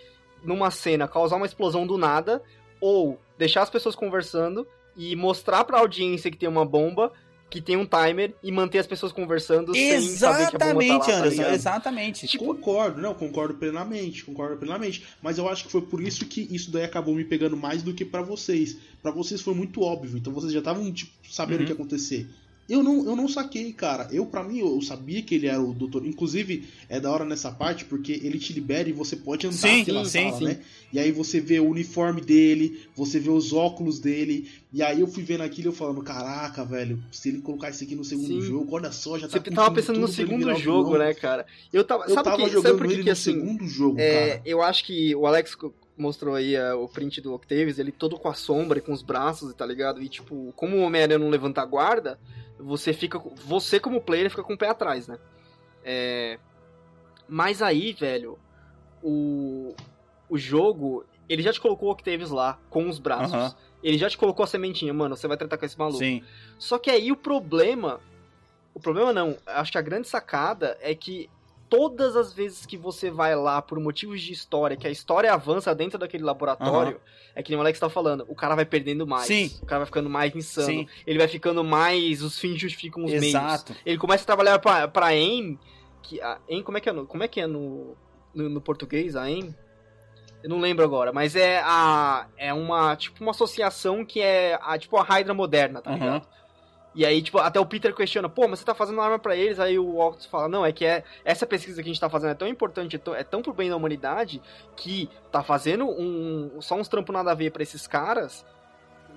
numa cena, causar uma explosão do nada, ou deixar as pessoas conversando e mostrar pra audiência que tem uma bomba, que tem um timer, e manter as pessoas conversando sem saber que a bomba tá lá, Exatamente, tá Anderson, ligado? exatamente. Tipo, Concordo, não, concordo plenamente, concordo plenamente. Mas eu acho que foi por isso que isso daí acabou me pegando mais do que pra vocês. Pra vocês foi muito óbvio, então vocês já estavam tipo, sabendo Uhum. o que ia acontecer. Eu não, eu não saquei, cara. Eu, pra mim, eu sabia que ele era o doutor. Inclusive, é da hora nessa parte, porque ele te libera e você pode andar Sim, pela sim, sala, sim. né? E aí você vê o uniforme dele, você vê os óculos dele. E aí eu fui vendo aquilo e eu falando, caraca, velho, se ele colocar isso aqui no segundo jogo, olha só, já tá Você tava pensando no segundo jogo, né, cara? Eu tava. Eu sabe tava que, jogando sabe por que, ele que assim. segundo jogo, É, cara. eu acho que o Alex mostrou aí é, o print do Octavius, ele todo com a sombra e com os braços, tá ligado? E tipo, como o Homem-Aranha não levanta a guarda, você fica. Você, como player, fica com o pé atrás, né? É, Mas aí, velho, o. O jogo, ele já te colocou o Octavius lá, com os braços. Ele já te colocou a sementinha, mano, você vai tratar com esse maluco. Sim. Só que aí o problema. O problema não, acho que a grande sacada é que todas as vezes que você vai lá por motivos de história, que a história avança dentro daquele laboratório, é que nem o Alex tá falando, o cara vai perdendo mais. Sim. O cara vai ficando mais insano. Sim. Ele vai ficando mais. Os fins justificam os meios. Exato. Ele começa a trabalhar pra, pra AIM. Que, a AIM, como é que é no, como é, que é no, no, no português, a AIM? Eu não lembro agora, mas é a é uma tipo uma associação que é a tipo a Hydra moderna, tá Aham. ligado? E aí, tipo, até o Peter questiona, pô, mas você tá fazendo arma pra eles? Aí o Octopus fala, não, é que é, essa pesquisa que a gente tá fazendo é tão importante, é tão, é tão pro bem da humanidade, que tá fazendo um, só uns trampos nada a ver pra esses caras,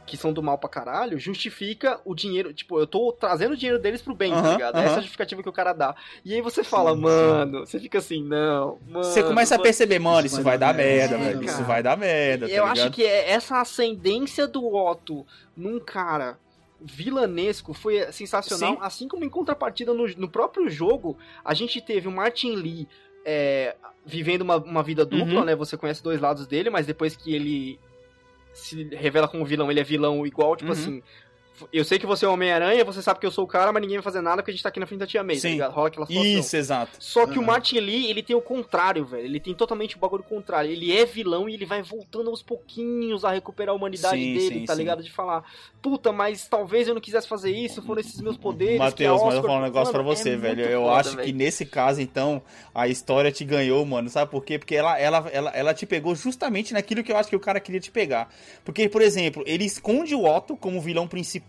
que são do mal pra caralho, justifica o dinheiro, tipo, eu tô trazendo o dinheiro deles pro bem, tá ligado? aham. Essa é a justificativa que o cara dá. E aí você fala, Sim, mano, você fica assim, não, mano... Você começa a perceber, mano, isso, vai dar merda, É, velho. Isso vai dar merda, tá Eu acho ligado? que é essa ascendência do Otto num cara vilanesco foi sensacional. Sim. Assim como em contrapartida no, no próprio jogo, a gente teve o Martin Lee é, vivendo uma, uma vida dupla, Uhum. né? Você conhece dois lados dele, mas depois que ele se revela como vilão, ele é vilão igual, tipo Uhum. assim. Eu sei que você é o Homem-Aranha, você sabe que eu sou o cara, mas ninguém vai fazer nada porque a gente tá aqui na frente da Tia May, tá Sim. ligado? Rola aquela situação. Isso, exato. Só que o Aham. Martin Lee, ele tem o contrário, velho. Ele tem totalmente o bagulho contrário. Ele é vilão e ele vai voltando aos pouquinhos a recuperar a humanidade Sim, dele, sim, tá sim. ligado? De falar, puta, mas talvez eu não quisesse fazer isso, foram esses meus poderes. que Matheus, mas eu vou falar um negócio pra Mano, você, é velho. Eu foda, acho que velho. nesse caso, então, a história te ganhou, mano. Sabe por quê? Porque ela, ela, ela, ela te pegou justamente naquilo que eu acho que o cara queria te pegar. Porque, por exemplo, ele esconde o Otto como vilão principal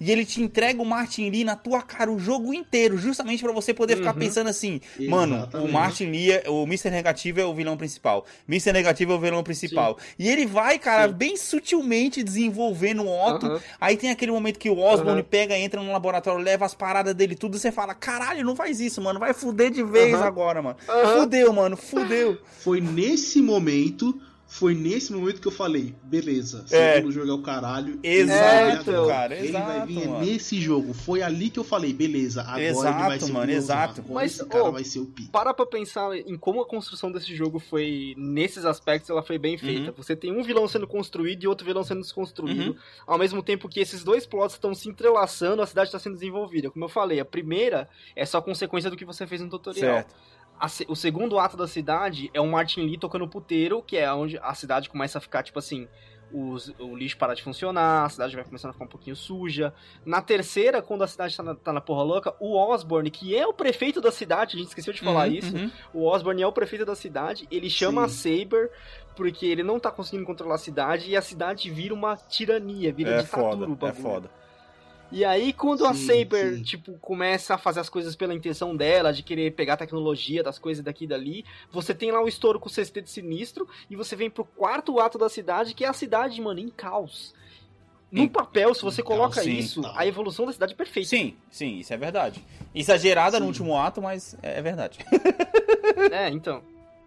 e ele te entrega o Martin Lee na tua cara o jogo inteiro, justamente pra você poder ficar Uhum. pensando assim, mano, o Exatamente. Martin Lee, é- o Mr. Negativo é o vilão principal. Mr. Negativo é o vilão principal. E ele vai, cara, Sim. bem sutilmente desenvolvendo o Otto Aham. Aí tem aquele momento que o Osborne Aham. pega, entra no laboratório, leva as paradas dele tudo, você fala, caralho, não faz isso, mano, vai fuder de vez agora, mano. Fudeu, mano, fudeu. Foi nesse momento, foi nesse momento que eu falei, beleza, É. segundo jogo é o caralho. Exato, ele vai cara, Ele vai exato, vir mano. nesse jogo. Foi ali que eu falei, beleza, agora ele vai Exato, ser o mano, vilãozão, exato. Agora Mas, esse cara ô, vai ser o pique. Para pra pensar em como a construção desse jogo foi, nesses aspectos, ela foi bem feita. Uhum. Você tem um vilão sendo construído e outro vilão sendo desconstruído, Uhum. ao mesmo tempo que esses dois plots estão se entrelaçando, a cidade está sendo desenvolvida. Como eu falei, a primeira é só consequência do que você fez no tutorial. Certo. A o segundo ato da cidade é o Martin Lee tocando puteiro, que é onde a cidade começa a ficar, tipo assim, os- o lixo para de funcionar, a cidade vai começando a ficar um pouquinho suja. Na terceira, quando a cidade tá na, tá na porra louca, o Osborne, que é o prefeito da cidade, a gente esqueceu de falar Uhum, isso, uhum. o Osborne é o prefeito da cidade, ele chama Sim. a Saber porque ele não tá conseguindo controlar a cidade e a cidade vira uma tirania, vira É ditadura foda, o é bagulho. foda. E aí, quando a Sim, Saber, sim. tipo, começa a fazer as coisas pela intenção dela, de querer pegar a tecnologia das coisas daqui e dali, você tem lá o estouro com o de sinistro, e você vem pro quarto ato da cidade, que é a cidade, mano, em caos. No Em- papel, se você coloca caos, sim, isso, tá. a evolução da cidade é perfeita. Sim, sim, isso é verdade. Exagerada no último ato, mas é é verdade. É, então.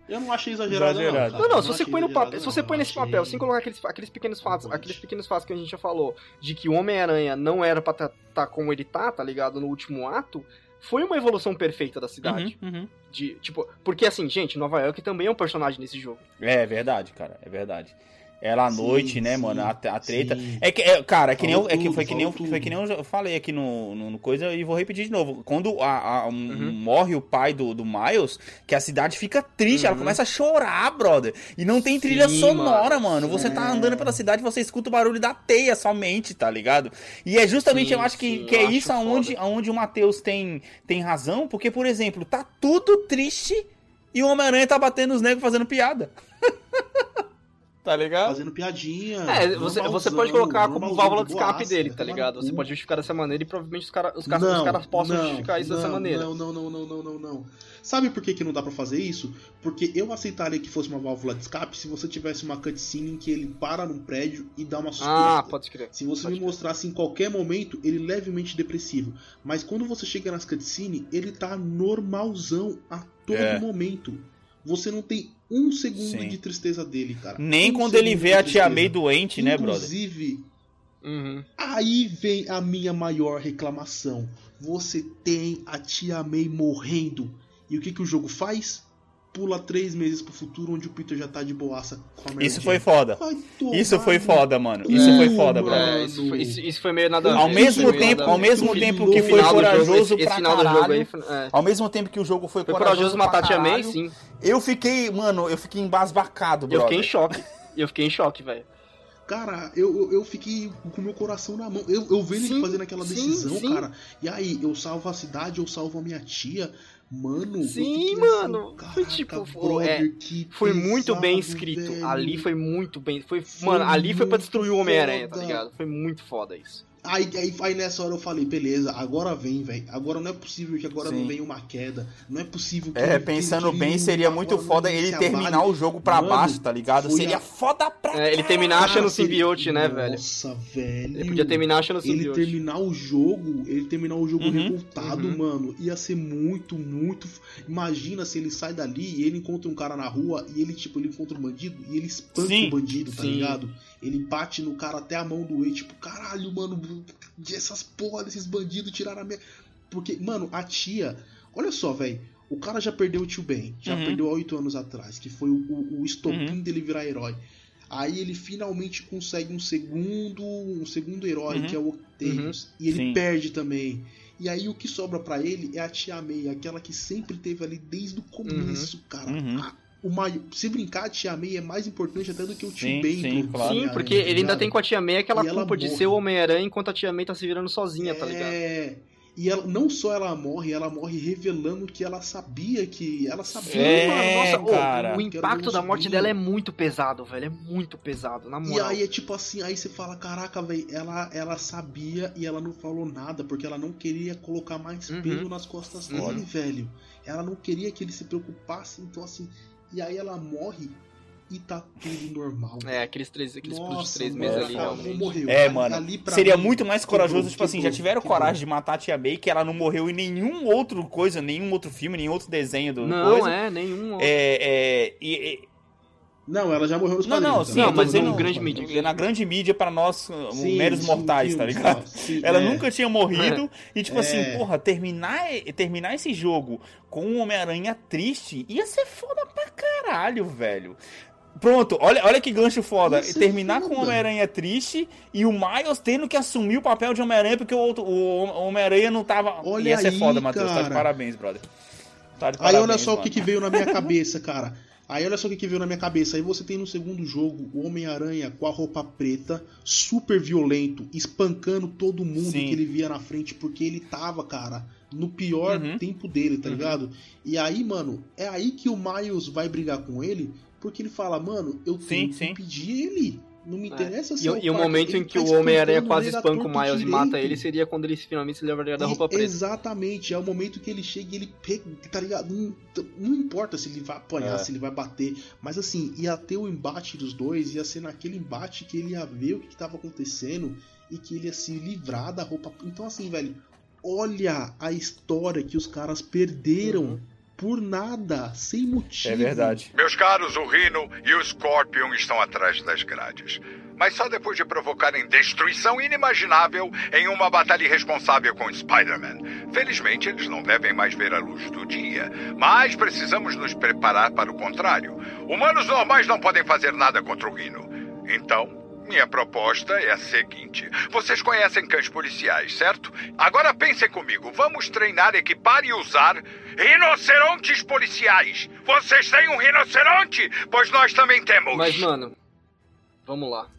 Eu não achei exagerado, Exagerado. não. Não, cara. não, se você põe no papel, se não. você põe nesse achei- papel, sem colocar aqueles, aqueles pequenos fatos, pode. aqueles pequenos fatos que a gente já falou, de que o Homem-Aranha não era pra estar tá como ele tá, tá ligado, no último ato, foi uma evolução perfeita da cidade. Uhum, uhum. De, tipo, porque assim, gente, Nova York também é um personagem nesse jogo. É verdade, cara, é verdade. Ela à Sim, noite, né, sim, mano, a, a treta. sim. É que, é, cara, é que nem eu, é que foi que nem eu, foi que nem eu falei aqui no, no, no coisa e vou repetir de novo. Quando a, a- um- Uhum. morre o pai do, do Miles, que a cidade fica triste, ela Uhum. começa a chorar, brother. E não tem trilha sonora, mano, mano. Você tá andando pela cidade, você escuta o barulho da teia somente, tá ligado? E é justamente, eu acho que, que é isso aonde, foda. aonde o Matheus tem, tem razão, porque, por exemplo, tá tudo triste e o Homem-Aranha tá batendo os negros fazendo piada. tá ligado? Fazendo piadinha. É, você, você pode colocar como válvula de escape boaça, dele, tá ligado? Você cu. pode justificar dessa maneira e provavelmente os, cara, os, caras, os caras possam justificar isso dessa não, maneira. Não, não, não, não, não, não, não. Sabe por que, que não dá pra fazer isso? Porque eu aceitaria que fosse uma válvula de escape se você tivesse uma cutscene em que ele para num prédio e dá uma suspirada. Ah, pode crer. Se você Pode me crer. mostrasse em qualquer momento ele levemente depressivo. Mas quando você chega nas cutscenes, ele tá normalzão a todo É. momento. Você não tem um segundo Sim. de tristeza dele, cara. Nem Um quando ele vê a tia. May doente, né, brother? Inclusive, Uhum. Aí vem a minha maior reclamação. Você tem a tia May morrendo. E o que, que o jogo faz? Pula três meses pro futuro, onde o Peter já tá de boaça com a Mary Isso Jane. foi foda. Isso foi foda, mano. Isso foi foda, mano. brother. É, isso foi, isso, isso foi meio nada Ao mesmo tempo- ao mesmo tempo que foi corajoso pra caralho. é. Ao mesmo tempo que o jogo foi, Foi corajoso matar a Tia May, sim. Eu fiquei, mano, eu fiquei embasbacado, Eu brother. fiquei em choque. Eu fiquei em choque, velho. Cara, eu, eu, eu fiquei com o meu coração na mão. Eu, eu vendo ele Sim, fazendo aquela sim, decisão, sim. cara. E aí, eu salvo a cidade, eu salvo a minha tia. Mano, Sim, mano. Assim, Foi "Caraca, tipo, brother, é, Foi muito bem pesado, escrito. velho." Ali foi muito bem. Foi, Foi mano, ali foi pra muito destruir o Homem-Aranha, tá ligado? Foi muito foda isso. Aí, aí, aí nessa hora eu falei, beleza, agora vem, velho. Agora não é possível que agora Sim. não venha uma queda. Não é possível que. É, pensando que bem, seria muito foda ele abale. terminar o jogo pra Mano, baixo, tá ligado? Seria a- foda pra É, ele terminar achando o simbiote, né, velho? Nossa, velho. Ele podia terminar achando o Ele simbiote. terminar o jogo, ele terminar o jogo Uhum, revoltado, uhum. mano, ia ser muito, muito. Imagina se ele sai dali e ele encontra um cara na rua e ele, tipo, ele encontra um bandido e ele espanca Sim, o bandido, tá sim. ligado? Ele bate no cara até a mão doer, tipo, caralho, mano, essas porra desses bandidos tiraram a minha. Porque, mano, a tia. Olha só, velho. O cara já perdeu o tio Ben, já Uhum. perdeu há oito anos atrás, que foi o, o, o estopim Uhum. dele virar herói. Aí ele finalmente consegue um segundo, um segundo herói, Uhum. que é o Octavius, e ele Sim. perde também. E aí o que sobra pra ele é a Tia May, aquela que sempre teve ali desde o começo, cara. Uhum. A- o maior, se brincar, a Tia May é mais importante até do que o tio Sim, Ben. sim, claro. Sim, porque ele ainda tem com a Tia May aquela E ela culpa de morre. ser o Homem-Aranha enquanto a Tia May tá se virando sozinha, tá ligado? É. E ela, não só ela morre, ela morre revelando que ela sabia que. Ela sabia, É. Nossa, cara. o Que era impacto da morte dela é muito pesado, velho. É muito pesado, na E moral. aí é tipo assim, aí você fala, caraca, velho, ela, ela sabia e ela não falou nada, porque ela não queria colocar mais Uhum. peso nas costas Uhum. dele, velho. Ela não queria que ele se preocupasse, então assim. E aí ela morre e tá tudo normal. É, aqueles três, aqueles Nossa, três mano, meses ali, ela realmente. morreu. É, mano. ali Seria mim, muito mais corajoso, quebrou, tipo assim, já quebrou, tiveram quebrou. coragem de matar a Tia May, que ela não morreu em nenhum outro coisa, nenhum outro filme, nenhum outro desenho do Não, coisa. é, nenhum. É, é, e- e- Não, ela já morreu nos Não, não, quadrinhos, sim, ela eu tô já dizendo morreu nos grande quadrinhos. mídia. na grande mídia pra nós, Sim, meros sim, mortais, sim, tá ligado? sim, Ela é. nunca tinha morrido e, tipo É. assim, porra, terminar, terminar esse jogo com um Homem-Aranha triste ia ser foda pra caralho, velho. Pronto, olha, olha que gancho foda. Ser Terminar com o foda. Homem-Aranha triste e o Miles tendo que assumir o papel de Homem-Aranha porque o, outro- o Homem-Aranha não tava. Olha ia ser aí, foda, Matheus. Tá de parabéns, brother. Tá de Aí olha só o que, mano. que veio na minha cabeça, cara. Aí olha só o que, que veio na minha cabeça. Aí você tem no segundo jogo o Homem-Aranha com a roupa preta, super violento, espancando todo mundo Sim. que ele via na frente, porque ele tava, cara, no pior Uhum. tempo dele, tá Uhum. ligado? E aí, mano, é aí que o Miles vai brigar com ele, porque ele fala, mano, eu Sim, tenho que sim. impedir ele. Não me interessa E, se é o- e o momento em que tá o Homem-Aranha quase espanca o Miles e direito. mata ele, seria quando ele finalmente se livra da roupa E- preta. Exatamente, é o momento que ele chega e ele pega, tá ligado? Não, não importa se ele vai apanhar, É. se ele vai bater, mas assim, ia ter o embate dos dois, ia ser naquele embate que ele ia ver o que, que tava acontecendo e que ele ia se livrar da roupa. Então, assim, velho, olha a história que os caras perderam Uhum. Por nada, sem motivo. É verdade. Meus caros, o Rhino e o Scorpion estão atrás das grades. Mas só depois de provocarem destruição inimaginável em uma batalha irresponsável com Spider-Man. Felizmente, eles não devem mais ver a luz do dia. Mas precisamos nos preparar para o contrário. Humanos normais não podem fazer nada contra o Rhino. Então, minha proposta é a seguinte: vocês conhecem cães policiais, certo? Agora pensem comigo. Vamos treinar, equipar e usar rinocerontes policiais. Vocês têm um rinoceronte? Pois nós também temos. Mas, mano, vamos lá.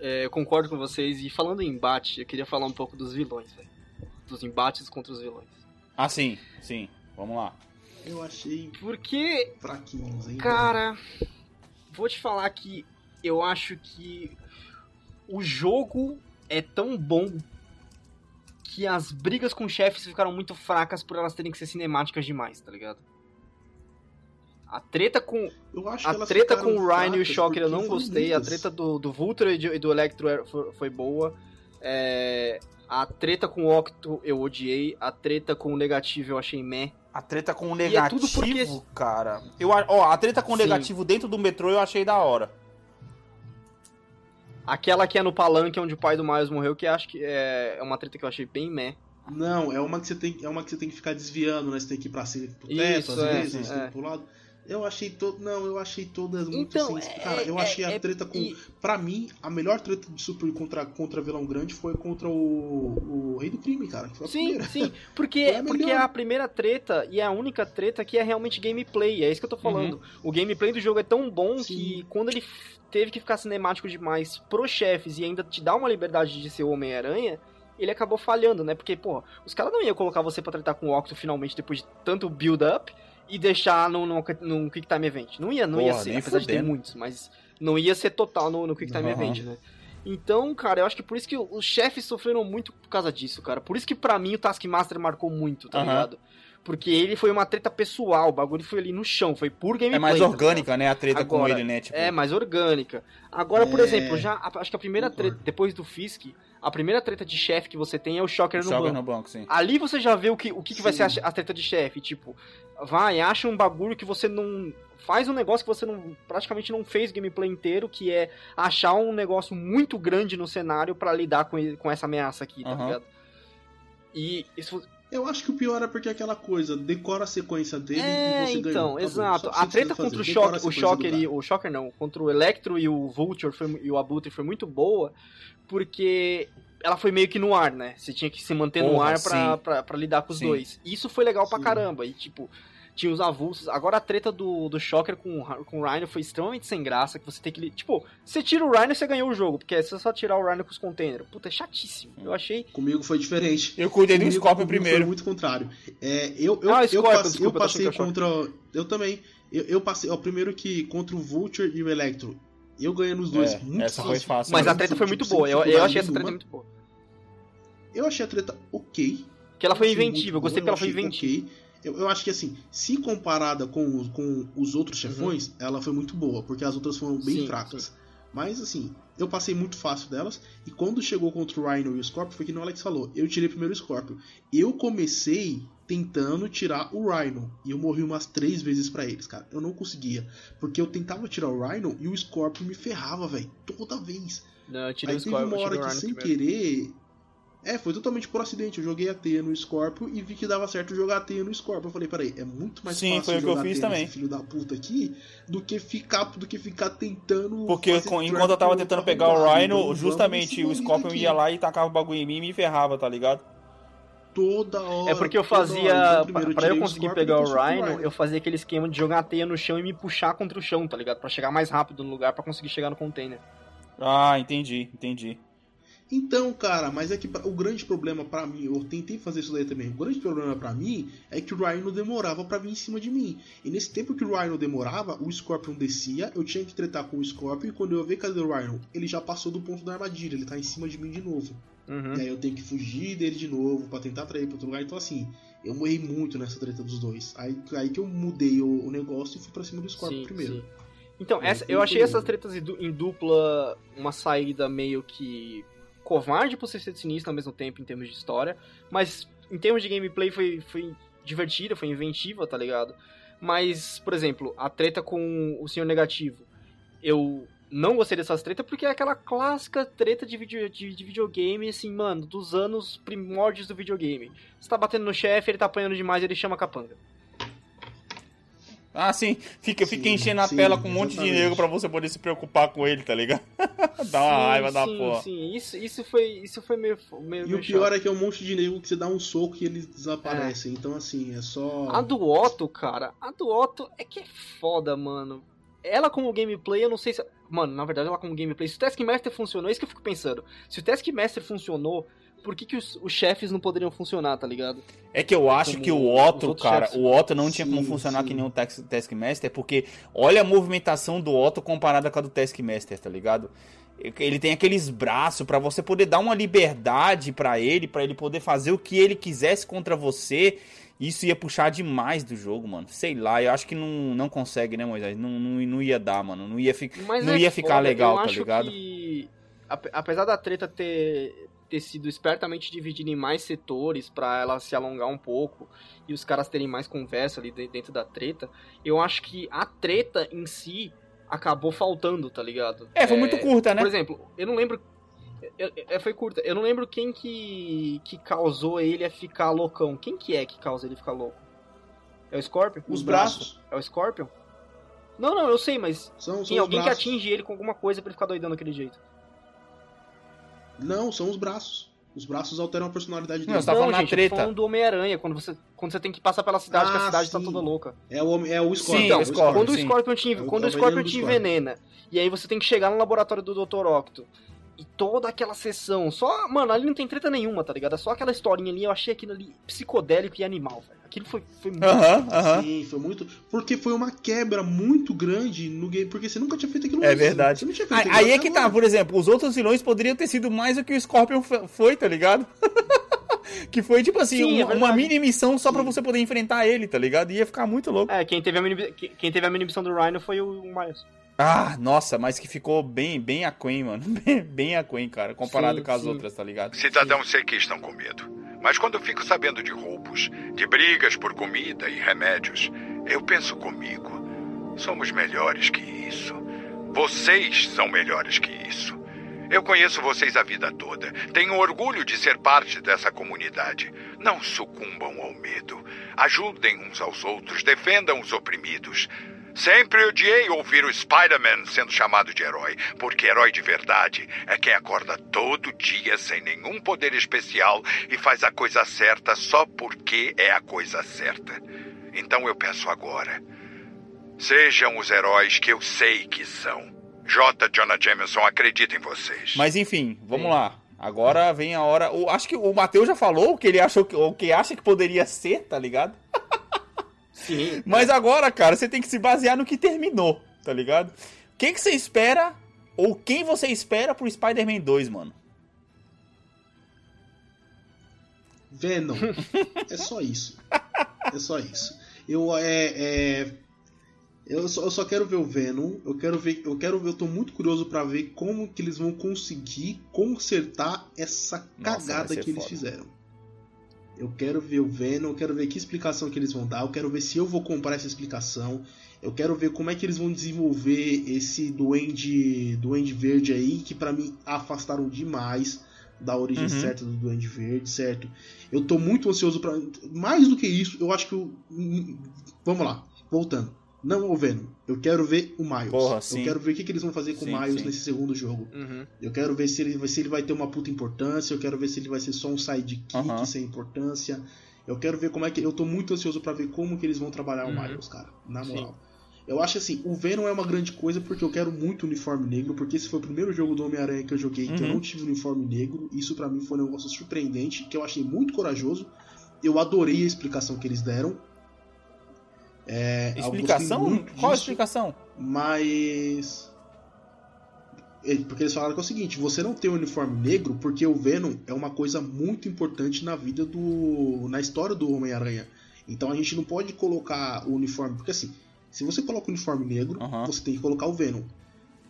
É, eu concordo com vocês. E falando em embate, eu queria falar um pouco dos vilões, velho. Dos embates contra os vilões. Ah, sim, sim. Vamos lá. Eu achei Porque, fraquinhos, hein? cara, vou te falar que eu acho que o jogo é tão bom que as brigas com chefes ficaram muito fracas por elas terem que ser cinemáticas demais, tá ligado? A treta com, A treta com o Rhino e o Shocker eu não gostei. A muitas. treta do, do Vulture e do, Electro foi, boa. É, a treta com o Octo eu odiei. A treta com o Negativo eu achei meh. A treta com o E é negativo, tudo porque- cara. Eu, a- ó, a treta com o Sim. negativo dentro do metrô eu achei da hora. Aquela que é no palanque onde o pai do Miles morreu, que acho que é, é uma treta que eu achei bem meh. Não, é uma que você tem, é uma que você tem que ficar desviando, né? Você tem que ir pra cima pro teto, Isso, às é, vezes, é. pro lado. Eu achei todo, não, eu achei todas muito Então, assim, é- cara, eu é- achei a é- treta com, e- Pra mim, a melhor treta de super contra contra vilão grande foi contra o, o Rei do Crime, cara, que foi a Sim, primeira. sim. Porque, Foi a porque é a primeira treta e é a única treta que é realmente gameplay. É isso que eu tô falando. O gameplay do jogo é tão bom Sim. que quando ele teve que ficar cinemático demais pros chefes e ainda te dá uma liberdade de ser o Homem-Aranha, ele acabou falhando, né? Porque, pô, os caras não iam colocar você pra tratar com o Octo finalmente depois de tanto build-up e deixar num, num, num Quick Time Event. Não ia, não ia ser, apesar de ter fudendo. muitos, mas não ia ser total no, no Quick Time Aham. Event, né? Então, cara, eu acho que por isso que os chefes sofreram muito por causa disso, cara. Por isso que pra mim o Taskmaster marcou muito, tá Aham. ligado? Porque ele foi uma treta pessoal, o bagulho foi ali no chão, foi por gameplay. É mais tá orgânica, né? A treta com Agora, ele, né? Tipo, é, mais orgânica. Agora, por É. exemplo, já acho que a primeira treta, depois do Fisk, a primeira treta de chefe que você tem é o Shocker no joga banco. no banco, sim. Ali você já vê o que, o que, que vai ser a, a treta de chefe. Tipo, vai, acha um bagulho que você não. Faz um negócio que você não praticamente não fez o gameplay inteiro, que é achar um negócio muito grande no cenário pra lidar com, ele- com essa ameaça aqui, tá Aham. ligado? E isso. Eu acho que o pior é porque é aquela coisa, decora a sequência dele É, e você ganhou. então, exato. A treta contra o fazer, a Shocker, o Shocker e o Shocker não, contra o Electro e o Vulture foi- e o Abutre foi muito boa, porque ela foi meio que no ar, né? Você tinha que se manter no Porra, ar pra, pra, pra lidar com os Sim. dois. Isso foi legal pra Sim. caramba. E tipo, tinha os avulsos. Agora a treta do, do Shocker com, o- com o Rhino foi extremamente sem graça, que você tem que. Tipo, você tira o Rhino e você ganhou o jogo, porque é só tirar o Rhino com os containers. Puta, é chatíssimo. Eu achei. Comigo foi diferente. Eu cuidei do Scorpion comigo primeiro. Foi muito contrário. É, eu, eu, Ah, eu, Scorpion, passe- desculpa, eu eu passei o contra. Eu também. Eu, eu passei. Ó, primeiro que contra o Vulture e o Electro. Eu ganhei nos dois. É, muito essa foi fácil. Mas a mesmo. treta foi tipo, muito boa. Eu, eu achei essa treta muito boa. Eu achei a treta ok. Que ela foi inventiva, eu gostei boa, porque ela foi inventiva. ok. Eu, eu acho que assim, se comparada com, os- com os outros chefões, ela foi muito boa, porque as outras foram bem Uhum. Sim, fracas. Mas assim, eu passei muito fácil delas, e quando chegou contra o Rhino e o Scorpion, foi que o Alex falou, eu tirei primeiro o Scorpion. Eu comecei tentando tirar o Rhino, e eu morri umas três vezes pra eles, cara. Eu não conseguia, porque eu tentava tirar o Rhino e o Scorpion me ferrava, velho, toda vez. Não, eu tirei Aí o teve Scorpion, uma eu tirei hora o que sem primeiro. querer. É, foi totalmente por acidente. Eu joguei a teia no Scorpio e vi que dava certo jogar a teia no Scorpio. Eu falei, peraí, é muito mais Sim, fácil foi o que eu jogar fiz também. filho da puta aqui do que ficar, do que ficar tentando. Porque fazer com- trap enquanto eu tava tentando pegar o Rhino, justamente o Scorpion ia lá e tacava o bagulho em mim e me ferrava, tá ligado? Toda hora. É porque eu hora. fazia. Então, pra pra eu conseguir pegar o Rhino, eu fazia aquele esquema de jogar a teia no chão e me puxar contra o chão, tá ligado? Pra chegar mais rápido no lugar pra conseguir chegar no container. Ah, entendi, entendi. Então, cara, mas é que o grande problema pra mim, eu tentei fazer isso daí também. O grande problema pra mim é que o Rhino demorava pra vir em cima de mim. E nesse tempo que o Rhino demorava, o Scorpion descia, eu tinha que tretar com o Scorpion e quando eu ver cadê o Rhino, ele já passou do ponto da armadilha, ele tá em cima de mim de novo. Uhum. E aí eu tenho que fugir dele de novo pra tentar atrair pra outro lugar. Então assim, eu morri muito nessa treta dos dois. Aí, aí que eu mudei o, o negócio e fui pra cima do Scorpion primeiro. sim. Então, essa, eu achei essas tretas em dupla uma saída meio que covarde por ser sinistro ao mesmo tempo em termos de história, mas em termos de gameplay foi, foi divertida, foi inventiva, tá ligado? Mas, por exemplo, a treta com o Senhor Negativo, eu não gostei dessas tretas porque é aquela clássica treta de, video, de, de videogame, assim, mano, dos anos primórdios do videogame. Você tá batendo no chefe, ele tá apanhando demais, ele chama a capanga. Ah, sim. Fica, fica Sim, enchendo a sim, tela com um monte de exatamente. nego pra você poder se preocupar com ele, tá ligado? Dá uma Sim, raiva da porra. Sim, isso, isso foi, isso foi meio, meio, E meio o pior chato. é que é um monte de nego que você dá um soco e eles desaparecem. Então assim, é só. A do Otto, cara, a do Otto é que é foda, mano. Ela como gameplay, eu não sei se... Mano, na verdade, ela como gameplay, se o Taskmaster funcionou, é isso que eu fico pensando. Se o Taskmaster funcionou, por que, que os, os chefes não poderiam funcionar, tá ligado? É que eu acho Como que o Otto, cara, chefes. o Otto não tinha como Sim, funcionar sim. que nem o Task- Taskmaster, porque olha a movimentação do Otto comparada com a do Taskmaster, tá ligado? Ele tem aqueles braços pra você poder dar uma liberdade pra ele, pra ele poder fazer o que ele quisesse contra você. Isso ia puxar demais do jogo, mano. Sei lá, eu acho que não, não consegue, né, Moisés? Não, não, não ia dar, mano. Não ia, fi... Mas não é ia ficar foda, legal, eu tá acho ligado? Que, ape- apesar da treta ter, ter sido espertamente dividida em mais setores pra ela se alongar um pouco e os caras terem mais conversa ali de- dentro da treta, eu acho que a treta em si acabou faltando, tá ligado? É, foi muito curta, né? Por exemplo, eu não lembro. Eu- eu- foi curta. Eu não lembro quem que, que causou ele a ficar loucão. Quem que é que causa ele ficar louco? É o Scorpion? Os braços. É o Scorpion? Não, não, eu sei, mas São, são tem os alguém que braços. atinge ele com alguma coisa pra ele ficar doidão daquele jeito. Não, são os braços. Os braços alteram a personalidade Não, dele. você tá falando na gente, treta. falando do Homem-Aranha, quando você, quando você tem que passar pela cidade, que a Ah, cidade tá sim. toda louca. É o, homem- é o Scorpion. Sim, é o Scorpion, Quando o sim. Scorpion te, É o- quando é o o Scorpion te envenena, e aí você tem que chegar no laboratório do Dr. Octo, e toda aquela sessão, só, mano, ali não tem treta nenhuma, tá ligado? É só aquela historinha ali, eu achei aquilo ali psicodélico e animal, velho. Aquilo foi, foi muito... Aham, aham. Sim, foi muito. Porque foi uma quebra muito grande no game. Porque você nunca tinha feito aquilo É antes. verdade. Você não tinha feito Aí, aí é que tá, por exemplo, os outros vilões poderiam ter sido mais do que o Scorpion foi, tá ligado? que foi tipo assim, Sim, é uma, verdade. uma mini missão só pra Sim. você poder enfrentar ele, tá ligado? Ia ficar muito louco. É, quem teve a mini, quem teve a mini missão do Rhino foi o Miles. Ah, nossa, mas que ficou bem, bem aquém, mano. Bem, bem aquém, cara, comparado Sim, com as sim. outras, tá ligado? Cidadãos sei que estão com medo. Mas quando eu fico sabendo de roubos, de brigas por comida e remédios, eu penso comigo: somos melhores que isso. Vocês são melhores que isso. Eu conheço vocês a vida toda. Tenho orgulho de ser parte dessa comunidade. Não sucumbam ao medo. Ajudem uns aos outros, defendam os oprimidos. Sempre odiei ouvir o Spider-Man sendo chamado de herói, porque herói de verdade é quem acorda todo dia sem nenhum poder especial e faz a coisa certa só porque é a coisa certa. Então eu peço agora: sejam os heróis que eu sei que são. J. Jonah Jameson acredita em vocês. Mas enfim, vamos lá. Agora vem a hora. O, acho que o Matheus já falou o que ele achou que, o que acha que poderia ser, tá ligado? Sim. Mas agora, cara, você tem que se basear no que terminou, tá ligado? O que, que você espera, ou quem você espera pro Spider-Man 2, mano? Venom. é só isso. É só isso. Eu é, é eu só, eu só quero ver o Venom. Eu quero ver, eu quero ver, eu tô muito curioso pra ver como que eles vão conseguir consertar essa Nossa, cagada ser que eles foda. fizeram. Eu quero ver o Venom, eu quero ver que explicação que eles vão dar, eu quero ver se eu vou comprar essa explicação. Eu quero ver como é que eles vão desenvolver esse Duende, Duende Verde aí, que pra mim afastaram demais da origem Uhum. certa do Duende Verde, certo? Eu tô muito ansioso pra. Mais do que isso, eu acho que o. Vamos lá, voltando. Não o Venom. Eu quero ver o Miles. Porra, sim. eu quero ver o que, que eles vão fazer com Sim, o Miles sim. nesse segundo jogo. Uhum. Eu quero ver se ele, se ele vai ter uma puta importância. Eu quero ver se ele vai ser só um sidekick Aham. sem importância. Eu quero ver como é que. Eu tô muito ansioso pra ver como que eles vão trabalhar Uhum. o Miles, cara. Na Sim. moral. Eu acho assim, o Venom é uma grande coisa porque eu quero muito uniforme negro, porque esse foi o primeiro jogo do Homem-Aranha que eu joguei que eu Uhum. não tive uniforme negro. Isso pra mim foi um negócio surpreendente, que eu achei muito corajoso. Eu adorei a explicação que eles deram. É, Explicação? Qual a explicação? Mas. Porque eles falaram que é o seguinte: você não tem um uniforme negro porque o Venom é uma coisa muito importante na vida do. na história do Homem-Aranha. Então a gente não pode colocar o uniforme. Porque assim, se você coloca o uniforme negro, Aham. você tem que colocar o Venom.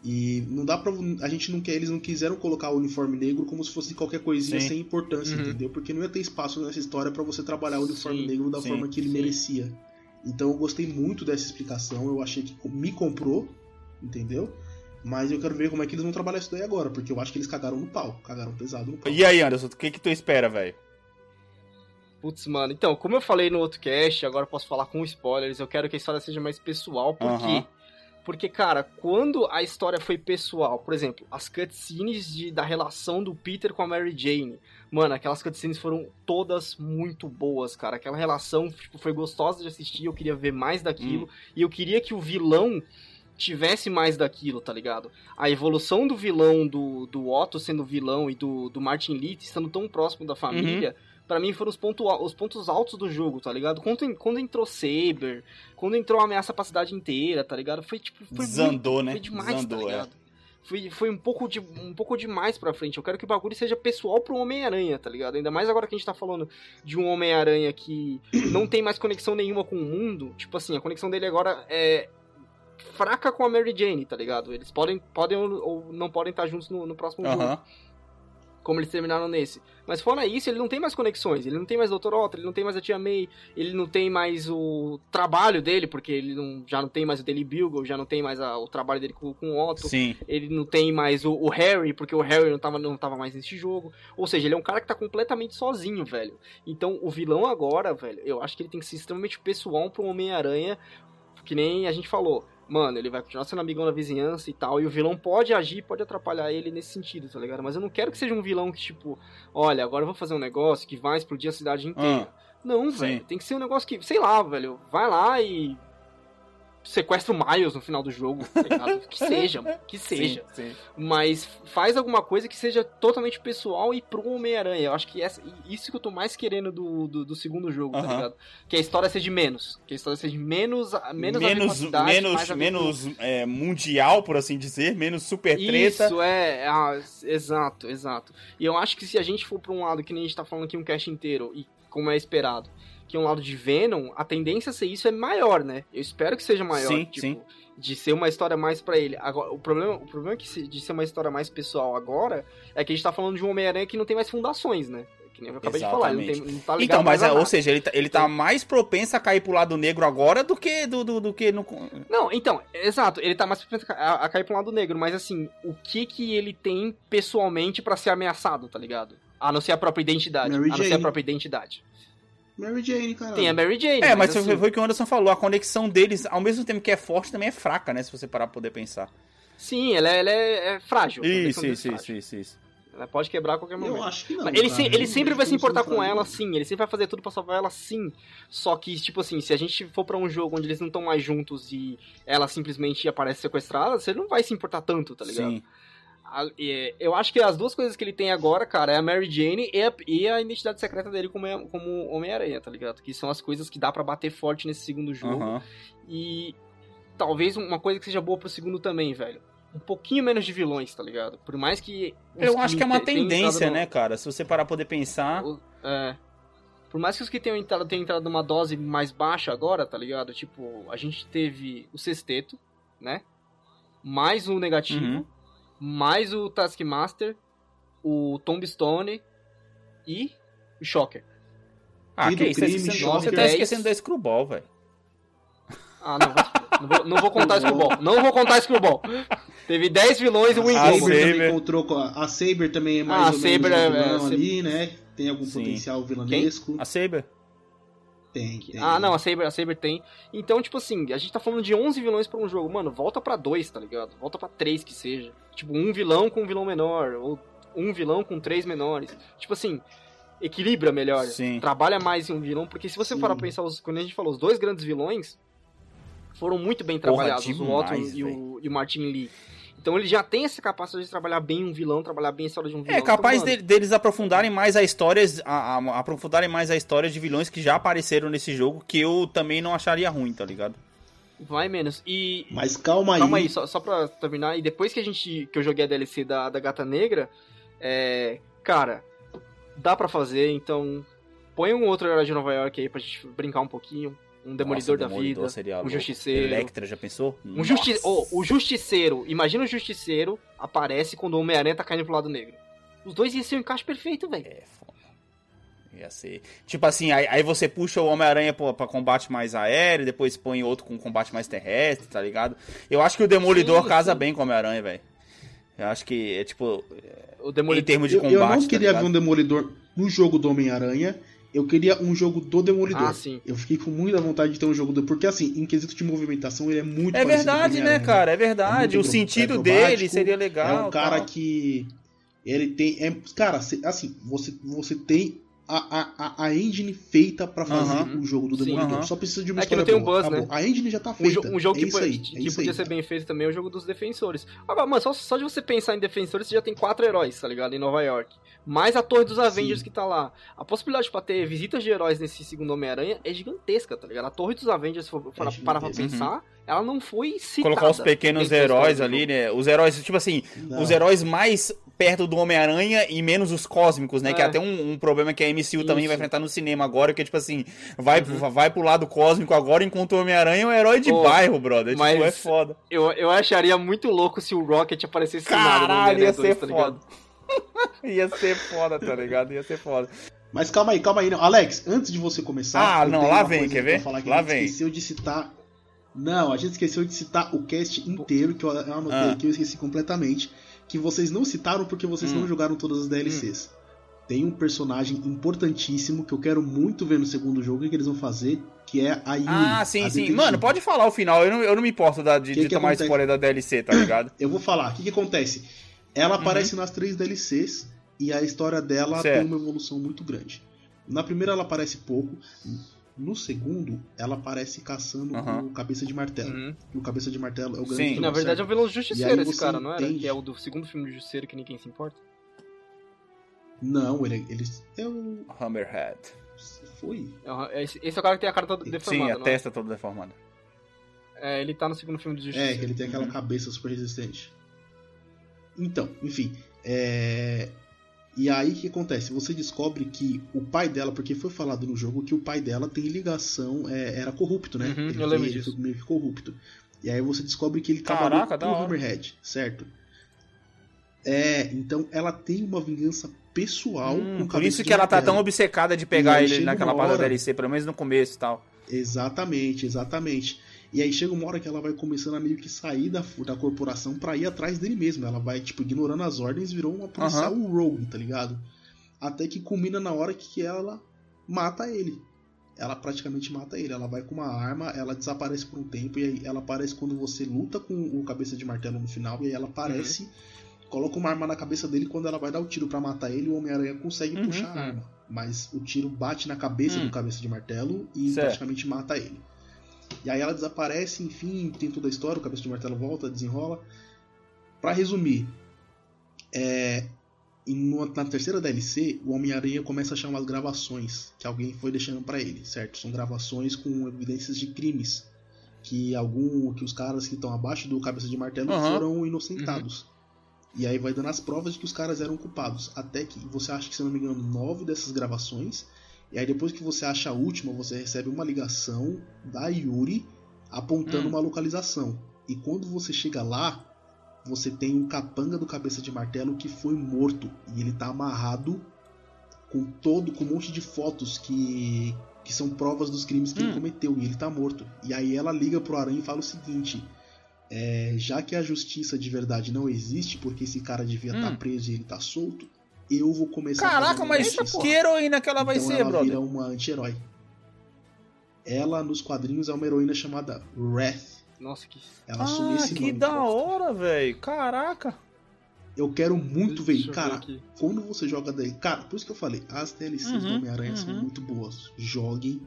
E não dá pra. A gente não quer. Eles não quiseram colocar o uniforme negro como se fosse qualquer coisinha Sim. sem importância, Uhum. entendeu? Porque não ia ter espaço nessa história pra você trabalhar o uniforme Sim, negro da sim, forma que ele merecia. Então eu gostei muito dessa explicação. Eu achei que me comprou, entendeu? Mas eu quero ver como é que eles vão trabalhar isso daí agora, porque eu acho que eles cagaram no pau. Cagaram pesado no pau. E aí, Anderson, o que que tu espera, velho? Putz, mano. Então, como eu falei no outro cast, agora eu posso falar com spoilers, eu quero que a história seja mais pessoal. Por Aham. Porque, cara, quando a história foi pessoal, por exemplo, as cutscenes de, da relação do Peter com a Mary Jane, mano, aquelas cutscenes foram todas muito boas, cara. Aquela relação tipo, foi gostosa de assistir, eu queria ver mais daquilo, e eu queria que o vilão tivesse mais daquilo, tá ligado? A evolução do vilão, do, do Otto sendo vilão e do, do Martin Lee estando tão próximo da família, pra mim foram os, ponto, os pontos altos do jogo, tá ligado? Quando, quando entrou Saber, quando entrou a ameaça pra cidade inteira, tá ligado? Foi tipo. Foi Desandou, muito, né? Foi demais, Desandou, tá é. ligado? Foi, foi um, pouco de, um pouco demais pra frente. Eu quero que o bagulho seja pessoal pro Homem-Aranha, tá ligado? Ainda mais agora que a gente tá falando de um Homem-Aranha que não tem mais conexão nenhuma com o mundo. Tipo assim, a conexão dele agora é fraca com a Mary Jane, tá ligado? Eles podem, podem ou- não podem estar juntos no, no próximo jogo Aham. Como eles terminaram nesse. Mas fora isso, ele não tem mais conexões, ele não tem mais Dr. Otto, ele não tem mais a Tia May, ele não tem mais o trabalho dele, porque ele não- já não tem mais o Daily Bugle, já não tem mais a- o trabalho dele com, com o Otto, Sim. ele não tem mais o, o Harry, porque o Harry não tava, não tava mais nesse jogo. Ou seja, ele é um cara que tá completamente sozinho, velho. Então, o vilão agora, velho, eu acho que ele tem que ser extremamente pessoal pro Homem-Aranha, que nem a gente falou. Mano, ele vai continuar sendo amigão da vizinhança e tal, e o vilão pode agir, pode atrapalhar ele nesse sentido, tá ligado? Mas eu não quero que seja um vilão que, tipo, olha, agora eu vou fazer um negócio que vai explodir a cidade inteira. Não, Ah, sim. velho, tem que ser um negócio que, sei lá, velho, vai lá e sequestra o Miles no final do jogo, tá ligado? Que seja, que seja. Sim, sim. Mas faz alguma coisa que seja totalmente pessoal e pro Homem-Aranha. Eu acho que essa, isso que eu tô mais querendo do, do, do segundo jogo, tá Aham. ligado? Que a história seja menos. Que a história seja menos, menos, a menos, menos, mais aventura. menos é, mundial, por assim dizer, menos super treta. Isso, é, ah, exato, exato. E eu acho que se a gente for pra um lado que nem a gente tá falando aqui um cast inteiro, e como é esperado, que é um lado de Venom, a tendência a ser isso é maior, né? Eu espero que seja maior, Sim, tipo, sim. de ser uma história mais pra ele. Agora, o problema, o problema é que se- de ser uma história mais pessoal agora é que a gente tá falando de um Homem-Aranha que não tem mais fundações, né? Que nem eu acabei de falar, ele não, tem, não tá ligado Então, mas mais a é, ou nada. seja, ele tá, ele tá mais propenso a cair pro lado negro agora do que do, do, do que no. Não, então, exato, ele tá mais propenso a, a cair um lado negro, mas assim, o que que ele tem pessoalmente pra ser ameaçado, tá ligado? A não ser a própria identidade. Mary a não ser a Jane. própria identidade. Mary Jane, cara. Tem a Mary Jane. É, mas, assim, foi, o que o Anderson falou, a conexão deles, ao mesmo tempo que é forte, também é fraca, né? Se você parar pra poder pensar. Sim, ela é, ela é, é frágil. Isso, isso, é isso, isso, isso. Ela pode quebrar a qualquer momento. Eu acho que não. Mas ele, se- ele sempre vai se importar com ela, sim. Ele sempre vai fazer tudo pra salvar ela, sim. Só que, tipo assim, se a gente for pra um jogo onde eles não estão mais juntos e ela simplesmente aparece sequestrada, você não vai se importar tanto, tá ligado? Sim. A- é, eu acho que as duas coisas que ele tem agora, cara, é a Mary Jane e a, e a identidade secreta dele como, como Homem-Aranha, tá ligado? Que são as coisas que dá pra bater forte nesse segundo jogo. Aham. E talvez uma coisa que seja boa pro segundo também, velho. Um pouquinho menos de vilões, tá ligado? Por mais que. Eu acho que é uma tendência, no- né, cara? Se você parar pra poder pensar. o- É. Por mais que os que tenham entrado, tenham entrado numa dose mais baixa agora, tá ligado? Tipo, a gente teve o sexteto, né? Mais o negativo, Uhum. Mais o Taskmaster, o Tombstone e o Shocker. Ah, E que isso? crime, você, choque, você tá esquecendo da Screwball, velho. Ah, não, não, vou, não vou contar Screwball. Não vou contar Screwball. Teve 10 vilões e um A Ah, engano. Saber Saber. também encontrou com a, a Saber também é mais Ah, ou Saber menos é- um vilão é, ali, né? Tem algum Sim. potencial vilanesco. A Saber. Tem, tem. Ah, não, a Saber, a Saber tem. Então, tipo assim, a gente tá falando de 11 vilões pra um jogo. Mano, volta pra dois, tá ligado? Volta pra três que seja. Tipo, um vilão com um vilão menor. Ou um vilão com três menores. Tipo assim, equilibra melhor. Sim. Trabalha mais em um vilão. Porque se você Sim. pensar, os, quando a gente falou, os dois grandes vilões foram muito bem Porra, trabalhados, o demais, Otto e o, e o Martin Lee. Então ele já tem essa capacidade de trabalhar bem um vilão, trabalhar bem a história de um vilão. É capaz de- deles aprofundarem mais a história, a, a- aprofundarem mais a história de vilões que já apareceram nesse jogo, que eu também não acharia ruim, tá ligado? Vai menos. E. Mas calma aí. Calma aí, só, só pra terminar. E depois que a gente. que eu joguei a DLC da, da Gata Negra, é. Cara, dá pra fazer, então. Põe um outro herói de Nova York aí pra gente brincar um pouquinho. Um Demolidor Nossa, da Vida. seria um. Justiceiro. Electra, já pensou? Um justi oh, o Justiceiro. Imagina o Justiceiro aparece quando o Homem-Aranha tá caindo pro lado negro. Os dois iam ser um encaixe perfeito, velho. É, foda. Ia ser. Tipo assim, aí, aí você puxa o Homem-Aranha pra, pra combate mais aéreo, depois põe outro com combate mais terrestre, tá ligado? Eu acho que o Demolidor Sim, casa sim. bem com o Homem-Aranha, velho. Eu acho que é tipo. O Em Demolidor. termos de Eu, combate. eu não tá queria ver ligado? um Demolidor no jogo do Homem-Aranha. Eu queria um jogo do Demolidor. Ah, sim. Eu fiquei com muita vontade de ter um jogo do. Porque, assim, em quesito de movimentação, ele é muito É verdade, né, cara? É É verdade. muito o sentido dele seria legal. É um cara tal. que. Ele tem. É, cara, assim, você, você tem a, a, a- engine feita pra fazer Aham. o jogo do Sim. Demolidor. Aham. Só precisa de uma É que não história tem um boa. buzz, Acabou. A engine já tá Um, feita. jo- um jogo é que, aí, que é isso podia aí. ser bem feito também é o jogo dos defensores. Agora, mano, só, só de você pensar em defensores, você já tem quatro heróis, tá ligado? Em Nova York. Mais a Torre dos Avengers Sim. que tá lá. A possibilidade pra ter visitas de heróis nesse segundo Homem-Aranha é gigantesca, tá ligado? A Torre dos Avengers, se for para, gigantesca. parar pra pensar, ela não foi citada. Colocar os pequenos heróis ali, né? Os heróis, tipo assim, Não. os heróis mais perto do Homem-Aranha e menos os cósmicos, né? Que é É. até um, um problema que a MCU também Isso. vai enfrentar no cinema agora, que é tipo assim, vai, Uhum. vai pro lado cósmico agora, enquanto o Homem-Aranha é um herói de Pô, bairro, brother. mas- Tipo, é foda. Eu, eu acharia muito louco se o Rocket aparecesse Caralho, Homem-Aranha ia 2, ser tá ligado? foda. ia ser foda, tá ligado? Ia ser foda. Mas calma aí, calma aí. Não. Alex, antes de você começar. Ah, não, lá vem, quer ver? Falar que Lá vem. esqueceu de citar. Não, a gente esqueceu de citar o cast inteiro, que eu anotei Ah. aqui, eu esqueci completamente. Que vocês não citaram porque vocês Hum. não jogaram todas as DLCs. Tem um personagem importantíssimo que eu quero muito ver no segundo jogo, o que eles vão fazer, que é a Yuri. Ah, sim, sim. Mano, pode falar o final. Eu não, eu não me importo da- de, Que de que tomar acontece? spoiler da DLC, tá ligado? Eu vou falar, o que, que acontece? Ela Uhum. aparece nas três DLCs e a história dela Certo. tem uma evolução muito grande. Na primeira ela aparece pouco, no segundo ela aparece caçando o Cabeça de Martelo. Uhum. O Cabeça de Martelo é o grande Sim. Vilão, na verdade é um certo? vilão justiceiro esse cara, não era? entende. Que é o do segundo filme do Justiceiro que ninguém se importa. Não, ele, ele é o... Hammerhead. Foi? É o- é Esse, esse é o cara que tem a cara toda deformada, Sim, a não é? testa toda deformada. É, ele tá no segundo filme do Justiceiro. É, que ele tem aquela cabeça super resistente. Então, enfim. É... E aí o que acontece? Você descobre que o pai dela, porque foi falado no jogo que o pai dela tem ligação, é, era corrupto, né? Uhum, ele, eu lembro ele disso. foi meio que corrupto. E aí você descobre que ele Caraca, trabalhou pro hora. Hammerhead, certo? É, então ela tem uma vingança pessoal Hum, com o por isso que ela tá tão obcecada de pegar ele naquela parte da hora- DLC, pelo menos no começo e tal. Exatamente, exatamente. E aí chega uma hora que ela vai começando a meio que sair da, da corporação pra ir atrás dele mesmo. Ela vai, tipo, ignorando as ordens, virou uma policial rogue, tá ligado? Até que culmina na hora que ela mata ele. Ela praticamente mata ele. Ela vai com uma arma, ela desaparece por um tempo, e aí ela aparece quando você luta com o cabeça de martelo no final, e aí ela aparece, coloca uma arma na cabeça dele, quando ela vai dar o tiro pra matar ele, o Homem-Aranha consegue Uhum, puxar a uhum. arma. Mas o tiro bate na cabeça Hum. do cabeça de martelo e Certo. praticamente mata ele. E aí ela desaparece, enfim, tem toda a história, o cabeça de martelo volta, desenrola. Pra resumir, é, na terceira DLC, o Homem-Aranha começa a achar umas gravações que alguém foi deixando pra ele, certo? São gravações com evidências de crimes que algum que os caras que estão abaixo do cabeça de martelo Aham. foram inocentados. E aí vai dando as provas de que os caras eram culpados. Até que você acha que, se não me engano, nove dessas gravações. E aí depois que você acha a última, você recebe uma ligação da Yuri apontando Hum. uma localização. E quando você chega lá, você tem um capanga do cabeça de martelo que foi morto. E ele tá amarrado com todo, com um monte de fotos que, que são provas dos crimes que Hum. ele cometeu. E ele tá morto. E aí ela liga pro Aranha e fala o seguinte. é, já que a justiça de verdade não existe, porque esse cara devia estar Hum. preso e ele tá solto, eu vou começar a Caraca, fazer uma mas que heroína que ela vai então ser, ela brother? vira uma anti-herói. Ela, nos quadrinhos, é uma heroína chamada Wrath. Nossa, que. Ela assume Ah, esse que nome. da hora, velho. Caraca. Eu quero muito ver. Cara, aqui. quando você joga daí. Cara, por isso que eu falei, as DLCs Uhum, do Homem-Aranha são uhum. muito boas. Joguem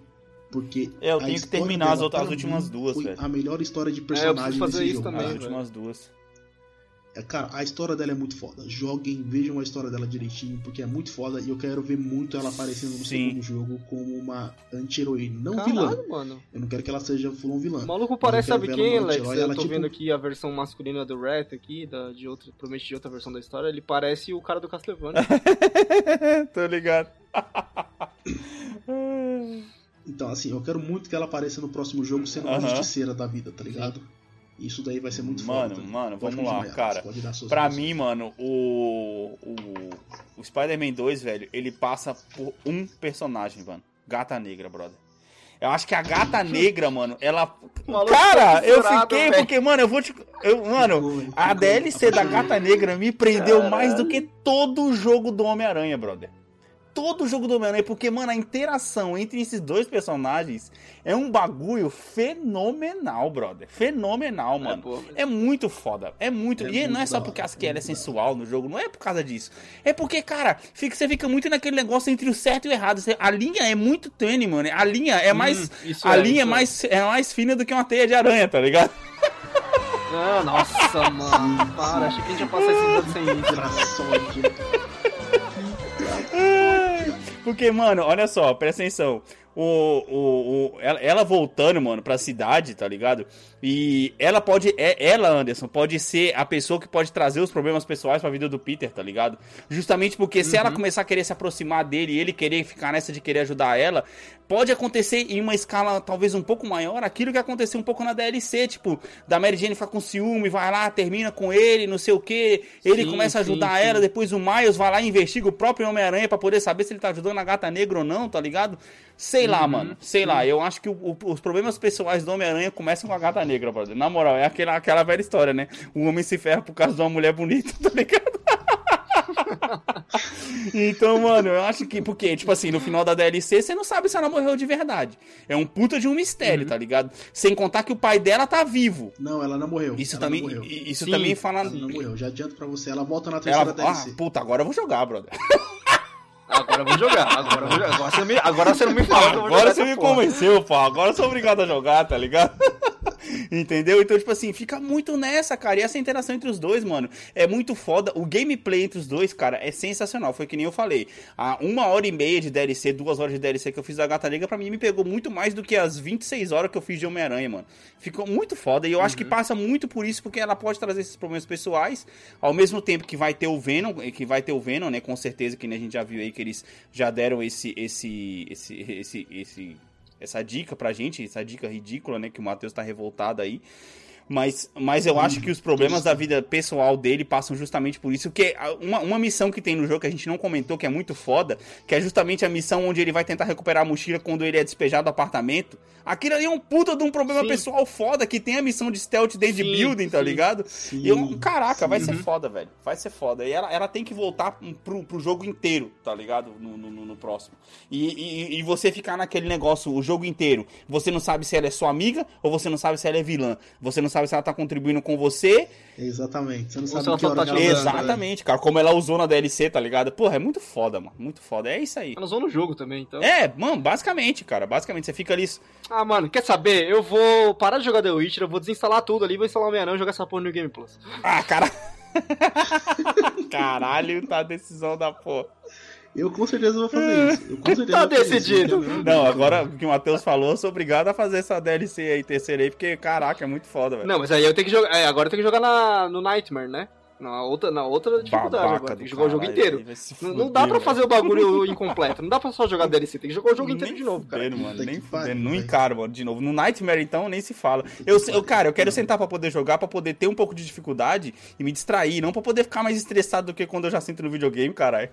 Porque É, eu a tenho que terminar as dela, outras- últimas duas, velho. a melhor história de É, eu personagem fazer desse isso jogo. também, As últimas duas. É, Cara, a história dela é muito foda. Joguem, vejam a história dela direitinho, porque é muito foda e eu quero ver muito ela aparecendo no Sim. segundo jogo como uma anti-heroína. Não Caralho, vilã. mano. Eu não quero que ela seja full on vilã. O maluco parece, sabe quem, Alex? Eu ela, tô tipo- vendo aqui a versão masculina do Wrath aqui, da, de outra, provavelmente de outra versão da história. Ele parece o cara do Castlevania. Tô ligado. Então, assim, eu quero muito que ela apareça no próximo jogo sendo uma Aham. justiceira da vida, tá ligado? Isso daí vai ser muito Mano, foda. mano, Pode vamos lá, continuar, cara. Pra mim, mano, o, o, o Spider-Man 2, velho, ele passa por um personagem, mano. Gata Negra, brother. Eu acho que a Gata Negra, mano, ela. maluco Cara, tá eu fiquei, velho. porque, mano, eu vou te. Eu, mano, a. DLC da Gata Negra me prendeu mais do que todo o jogo do Homem-Aranha, brother. Todo o jogo do Homem-Aranha, porque, mano, a interação entre esses dois personagens é um bagulho fenomenal, brother. Fenomenal, mano. pô. É muito foda. É muito. É e não é muito só porque que ela é muito sensual no jogo, não é por causa disso. É porque, cara, fica, você fica muito naquele negócio entre o certo e o errado. Você- a linha é muito tênue, mano. A linha é mais. isso a é, linha é é. mais, é mais fina do que uma teia de aranha, tá ligado? Ah, nossa, mano. Para, achei que a gente ia passar esse episódio sem isso. Porque, mano, olha só, presta atenção. O, o, o, ela, ela voltando, mano, pra cidade, tá ligado? E ela pode. É, ela, Anderson, pode ser a pessoa que pode trazer os problemas pessoais pra vida do Peter, tá ligado? Justamente porque se ela começar a querer se aproximar dele e ele querer ficar nessa de querer ajudar ela, pode acontecer em uma escala talvez um pouco maior aquilo que aconteceu um pouco na DLC, tipo, da Mary Jane ficar com ciúme, vai lá, termina com ele, não sei o que, ele Sim, começa a sim, ajudar sim. ela, depois o Miles vai lá e investiga o próprio Homem-Aranha pra poder saber se ele tá ajudando a gata negra ou não, tá ligado? Sei lá, mano, sei lá. Eu acho que o- o- os problemas pessoais do Homem-Aranha começam com a gata negra, brother. Na moral, é aquela, aquela velha história, né? O homem se ferra por causa de uma mulher bonita, tá ligado? então, mano, eu acho que. Porque, tipo assim, no final da DLC, você não sabe se ela morreu de verdade. É um puta de um mistério, tá ligado? Sem contar que o pai dela tá vivo. Não, ela não morreu. Isso ela também. Morreu. Isso Sim, também fala. Ela não morreu. Já adianto pra você. Ela volta na terceira Ela, DLC. ah, puta, agora eu vou jogar, brother. Agora eu vou jogar, agora eu vou jogar. Agora você, me, agora você não me fala Agora você me porra. convenceu, pô. Agora eu sou obrigado a jogar, tá ligado? Entendeu? Então, tipo assim, fica muito nessa, cara. E essa interação entre os dois, mano, é muito foda. O gameplay entre os dois, cara, é sensacional. Foi que nem eu falei. A uma hora e meia de DLC, duas horas de DLC que eu fiz da Gata Negra, pra mim me pegou muito mais do que as 26 horas que eu fiz de Homem-Aranha, mano. Ficou muito foda. E eu acho que passa muito por isso, porque ela pode trazer esses problemas pessoais, ao mesmo tempo que vai ter o Venom, que vai ter o Venom, né? Com certeza, que né, a gente já viu aí que eles já deram esse, esse, esse, esse, esse essa dica pra gente, essa dica ridícula, né? Que o Matheus tá revoltado aí. Mas, mas eu acho que os problemas da vida pessoal dele passam justamente por isso. Que uma, uma missão que tem no jogo que a gente não comentou, que é muito foda, que é justamente a missão onde ele vai tentar recuperar a mochila quando ele é despejado do apartamento. Aquilo ali é um puta de um problema Sim. pessoal foda, que tem a missão de stealth dentro de Sim, building, tá ligado? Sim, E eu, caraca, vai ser foda, velho. Vai ser foda. E ela, ela tem que voltar pro, pro jogo inteiro, tá ligado? No, no, no- no próximo. E, e, e você ficar naquele negócio o jogo inteiro. Você não sabe se ela é sua amiga ou você não sabe se ela é vilã. Você não sabe se ela tá contribuindo com você. Exatamente. Você não sabe se ela que hora tá ela. Exatamente, cara. Como ela usou na DLC, tá ligado? Porra, é muito foda, mano. Muito foda. É isso aí. Ela usou no jogo também, então. É, mano, basicamente, cara. Basicamente, você fica ali. Ah, mano, quer saber? Eu vou parar de jogar The Witcher, eu vou desinstalar tudo ali, vou instalar o Homem-Aranha e jogar essa porra no Game Plus. Ah, cara. Caralho, tá a decisão da porra. Eu com certeza vou fazer isso. Eu com certeza Tá fazer isso. decidido. Não, agora o que o Matheus falou, eu sou obrigado a fazer essa DLC aí, terceira aí, porque, caraca, é muito foda, velho. Não, mas aí eu tenho que jogar. É, agora eu tenho que jogar na, no Nightmare, né? Na outra, na outra dificuldade Babaca agora. Tem que jogar o jogo inteiro. fuder, não dá pra fazer o bagulho incompleto. Não dá pra só jogar DLC, tem que jogar o jogo inteiro de novo, cara. mano, nem fudendo, não encaro, mano, de novo. No Nightmare, então, nem se fala. Eu, eu, cara, eu quero sentar pra poder jogar, pra poder ter um pouco de dificuldade e me distrair, não pra poder ficar mais estressado do que quando eu já sinto no videogame, caralho.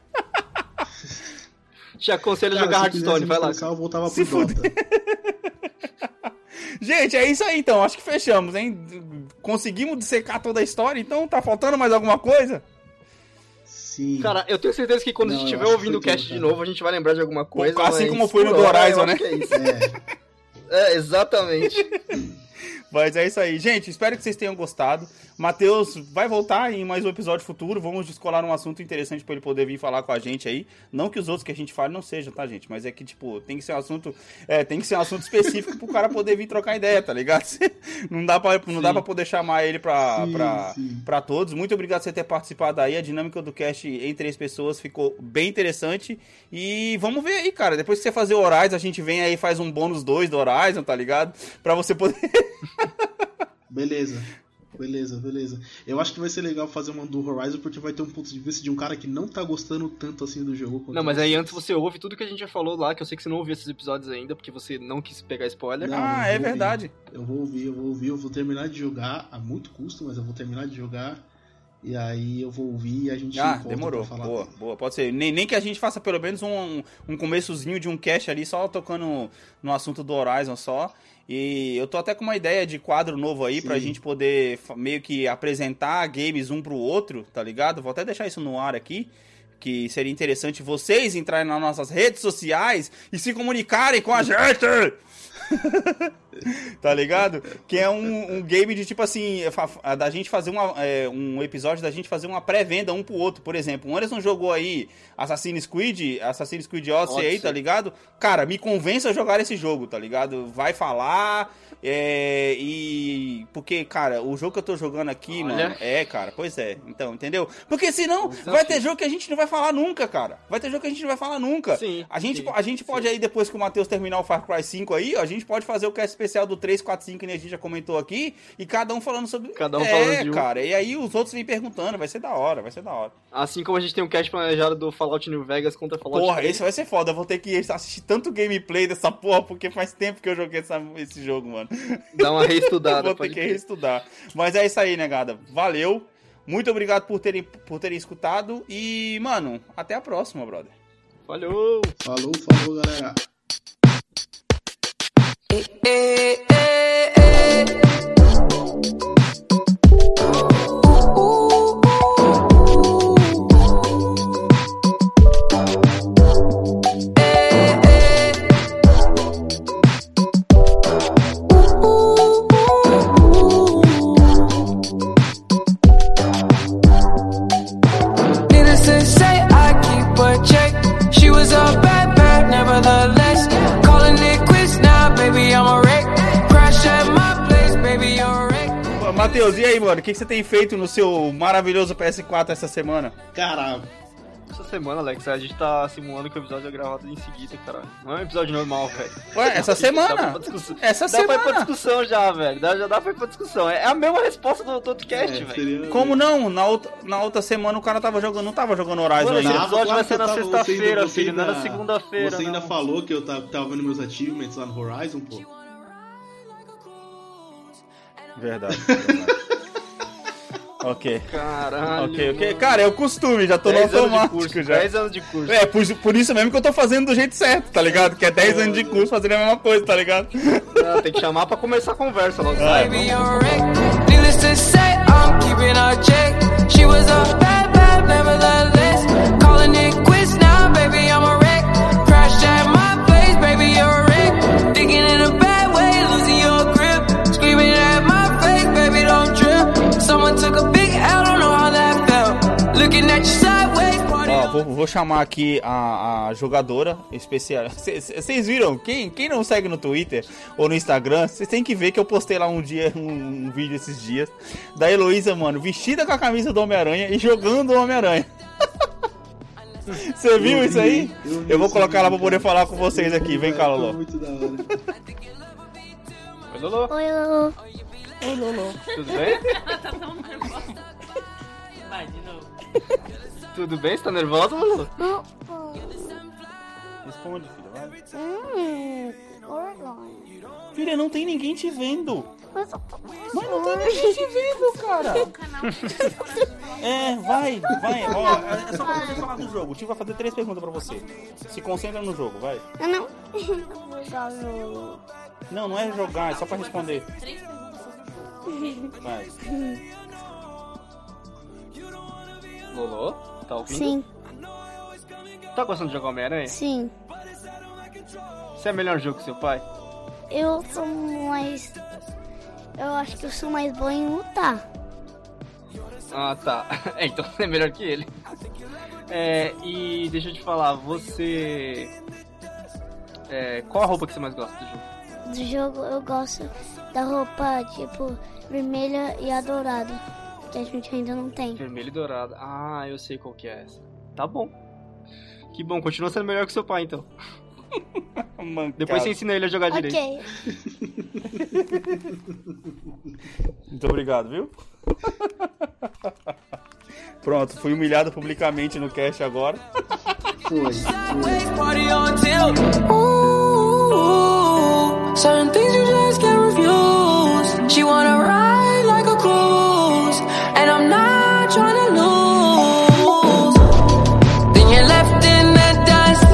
Te aconselho a jogar Hearthstone, vai lá. Eu voltava Se pro Dota. Gente, é isso aí então, acho que fechamos, hein? Conseguimos dissecar toda a história, então tá faltando mais alguma coisa? Sim. Cara, eu tenho certeza que quando Não, a gente estiver ouvindo o cast tudo, de novo, a gente vai lembrar de alguma coisa. assim mas como foi no do Horizon, né? é isso. É. É, exatamente. Mas é isso aí. Gente, espero que vocês tenham gostado. Matheus vai voltar em mais um episódio futuro. Vamos descolar um assunto interessante pra ele poder vir falar com a gente aí. Não que os outros que a gente fale não sejam, tá, gente? Mas é que, tipo, tem que ser um assunto. É, tem que ser um assunto específico pro cara poder vir trocar ideia, tá ligado? Não dá pra, não dá pra poder chamar ele pra, Sim, pra, sim. pra todos. Muito obrigado por você ter participado aí. A dinâmica do cast em três pessoas ficou bem interessante. E vamos ver aí, cara. Depois que você fazer o Horizon, a gente vem aí e faz um bônus 2 do Horizon, tá ligado? Pra você poder. Beleza. Beleza, beleza. Eu acho que vai ser legal fazer uma do Horizon porque vai ter um ponto de vista de um cara que não tá gostando tanto assim do jogo. Não, mas aí antes você ouve tudo que a gente já falou lá, que eu sei que você não ouviu esses episódios ainda, porque você não quis pegar spoiler. Não, ah, é vou verdade. Eu vou ouvir, eu vou ouvir, eu vou terminar de jogar a muito custo, mas eu vou terminar de jogar. E aí eu vou ouvir e a gente Ah, volta demorou. pra falar. Boa, boa. Pode ser. Nem, nem que a gente faça pelo menos um, um começozinho de um cast ali, só tocando no assunto do Horizon só. E eu tô até com uma ideia de quadro novo aí pra Sim. gente poder meio que apresentar games um pro outro, tá ligado? Vou até deixar isso no ar aqui. Que seria interessante vocês entrarem nas nossas redes sociais e se comunicarem com a gente! tá ligado? Que é um, um game de tipo assim, da gente fazer uma, é, um episódio da gente fazer uma pré-venda um pro outro. Por exemplo, o Anderson jogou aí Assassin's Creed, Assassin's Creed Odyssey aí, tá ligado? Cara, me convença a jogar esse jogo, tá ligado? Vai falar, é, e. Porque, cara, o jogo que eu tô jogando aqui, Olha. mano. É, cara, pois é. Então, entendeu? Porque senão vai ter jogo que a gente não vai falar nunca, cara. Vai ter jogo que a gente não vai falar nunca. Sim, A gente, sim, a gente pode aí, depois que o Matheus terminar o Far Cry 5 aí, a gente pode fazer o cast especial do 3, 4, 5 que a gente já comentou aqui, e cada um falando sobre. Cada um é, falando de um. cara. E aí os outros vêm perguntando, vai ser da hora, vai ser da hora. Assim como a gente tem um cast planejado do Fallout New Vegas contra Fallout Porra, 3. esse vai ser foda. Eu vou ter que assistir tanto gameplay dessa porra, porque faz tempo que eu joguei essa- esse jogo, mano. Dá uma reestudada. vou ter que crer. reestudar. Mas é isso aí, negada. Valeu. Muito obrigado por terem, por terem escutado. E, mano, até a próxima, brother. Falou! Falou, falou, galera. Needless Matheus, e aí, mano? O que, que você tem feito no seu maravilhoso PS4 essa semana? Cara, Essa semana, Alex, a gente tá simulando que o episódio é gravado em seguida, cara. Não é um episódio normal, velho. Ué, essa Dá semana? pra discussão. Essa Dá pra ir pra semana. discussão já, velho. Dá- Já dá pra ir pra discussão. É a mesma resposta do, do outro cast, é, velho. seria- Como não? Na outra, na outra semana o cara tava jogando, não tava jogando Horizon Mano, ainda. Episódio vai ser na sexta-feira, ainda- filho, não é na você ainda- segunda-feira, Você ainda não. falou que eu tava, tava vendo meus achievements lá no Horizon, pô. Verdade. verdade. ok. Caralho. Ok, ok. Cara, é o costume, já tô no 10 anos de automático curso, já. 10 anos de curso. É, por, por isso mesmo que eu tô fazendo do jeito certo, tá ligado? Que é 10 anos de curso fazendo a mesma coisa, tá ligado? Não, tem que chamar pra começar a conversa logo. Ah, Vai, Baby, you're a wreck. Needless to say, I'm keeping a check. She was a vou, vou chamar aqui a, a jogadora especial. Vocês viram? Quem, quem não segue no Twitter ou no Instagram, vocês têm que ver que eu postei lá um dia, um, um vídeo esses dias, da Heloísa, mano, vestida com a camisa do Homem-Aranha e jogando o Homem-Aranha. Você viu Eu isso vi, aí? eu vi Eu vou colocar ela pra poder falar com vocês aqui. Vem cá, Lolo. Muito da hora. Oi, Lolo. Oi, Lolo. Tudo bem? tá tão nervosa. Vai, de novo. Tudo bem? Você tá nervosa, Lolo? Não. Responde, filha, vai. Hum. Filha, não tem ninguém te vendo. Mas Mas não tem ninguém te vendo, cara. É, vai, vai. Ó, é só pra poder falar do jogo. O tio vai fazer três perguntas pra você. Se concentra no jogo, vai. Eu não. Vou jogar no. Não, não é jogar, é só pra responder. três perguntas. Vai. Lolo? Tá ouvindo? Sim, Tá gostando de jogar Homem-Aranha? sim. Você é melhor jogo que seu pai? Eu sou mais. Eu acho que eu sou mais boa em lutar. Ah, tá. É, então é melhor que ele. É, e deixa eu te falar, você. É, qual a roupa que você mais gosta do jogo? Do jogo eu gosto da roupa, tipo, vermelha e a dourada. Que a gente ainda não tem. Vermelho e dourado. Ah, eu sei qual que é essa. Tá bom. Que bom, continua sendo melhor que seu pai então. Depois você ensina ele a jogar direito. Ok. Muito obrigado, viu? Pronto, fui humilhado publicamente no cast agora. Foi. Certain things you just can't refuse. She wanna ride like a cruise, and I'm not trying to lose. Then you're left in the dust,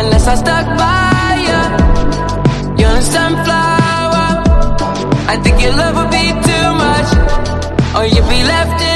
unless I stuck by you. You're a sunflower. I think your love would be too much, or you'd be left in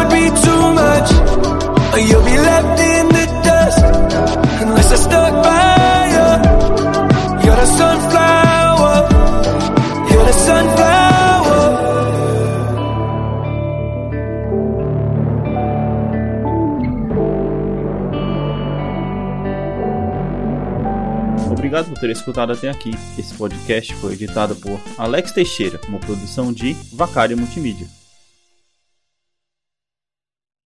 ter escutado até aqui. Esse podcast foi editado por Alex Teixeira, uma produção de Vacária Multimídia.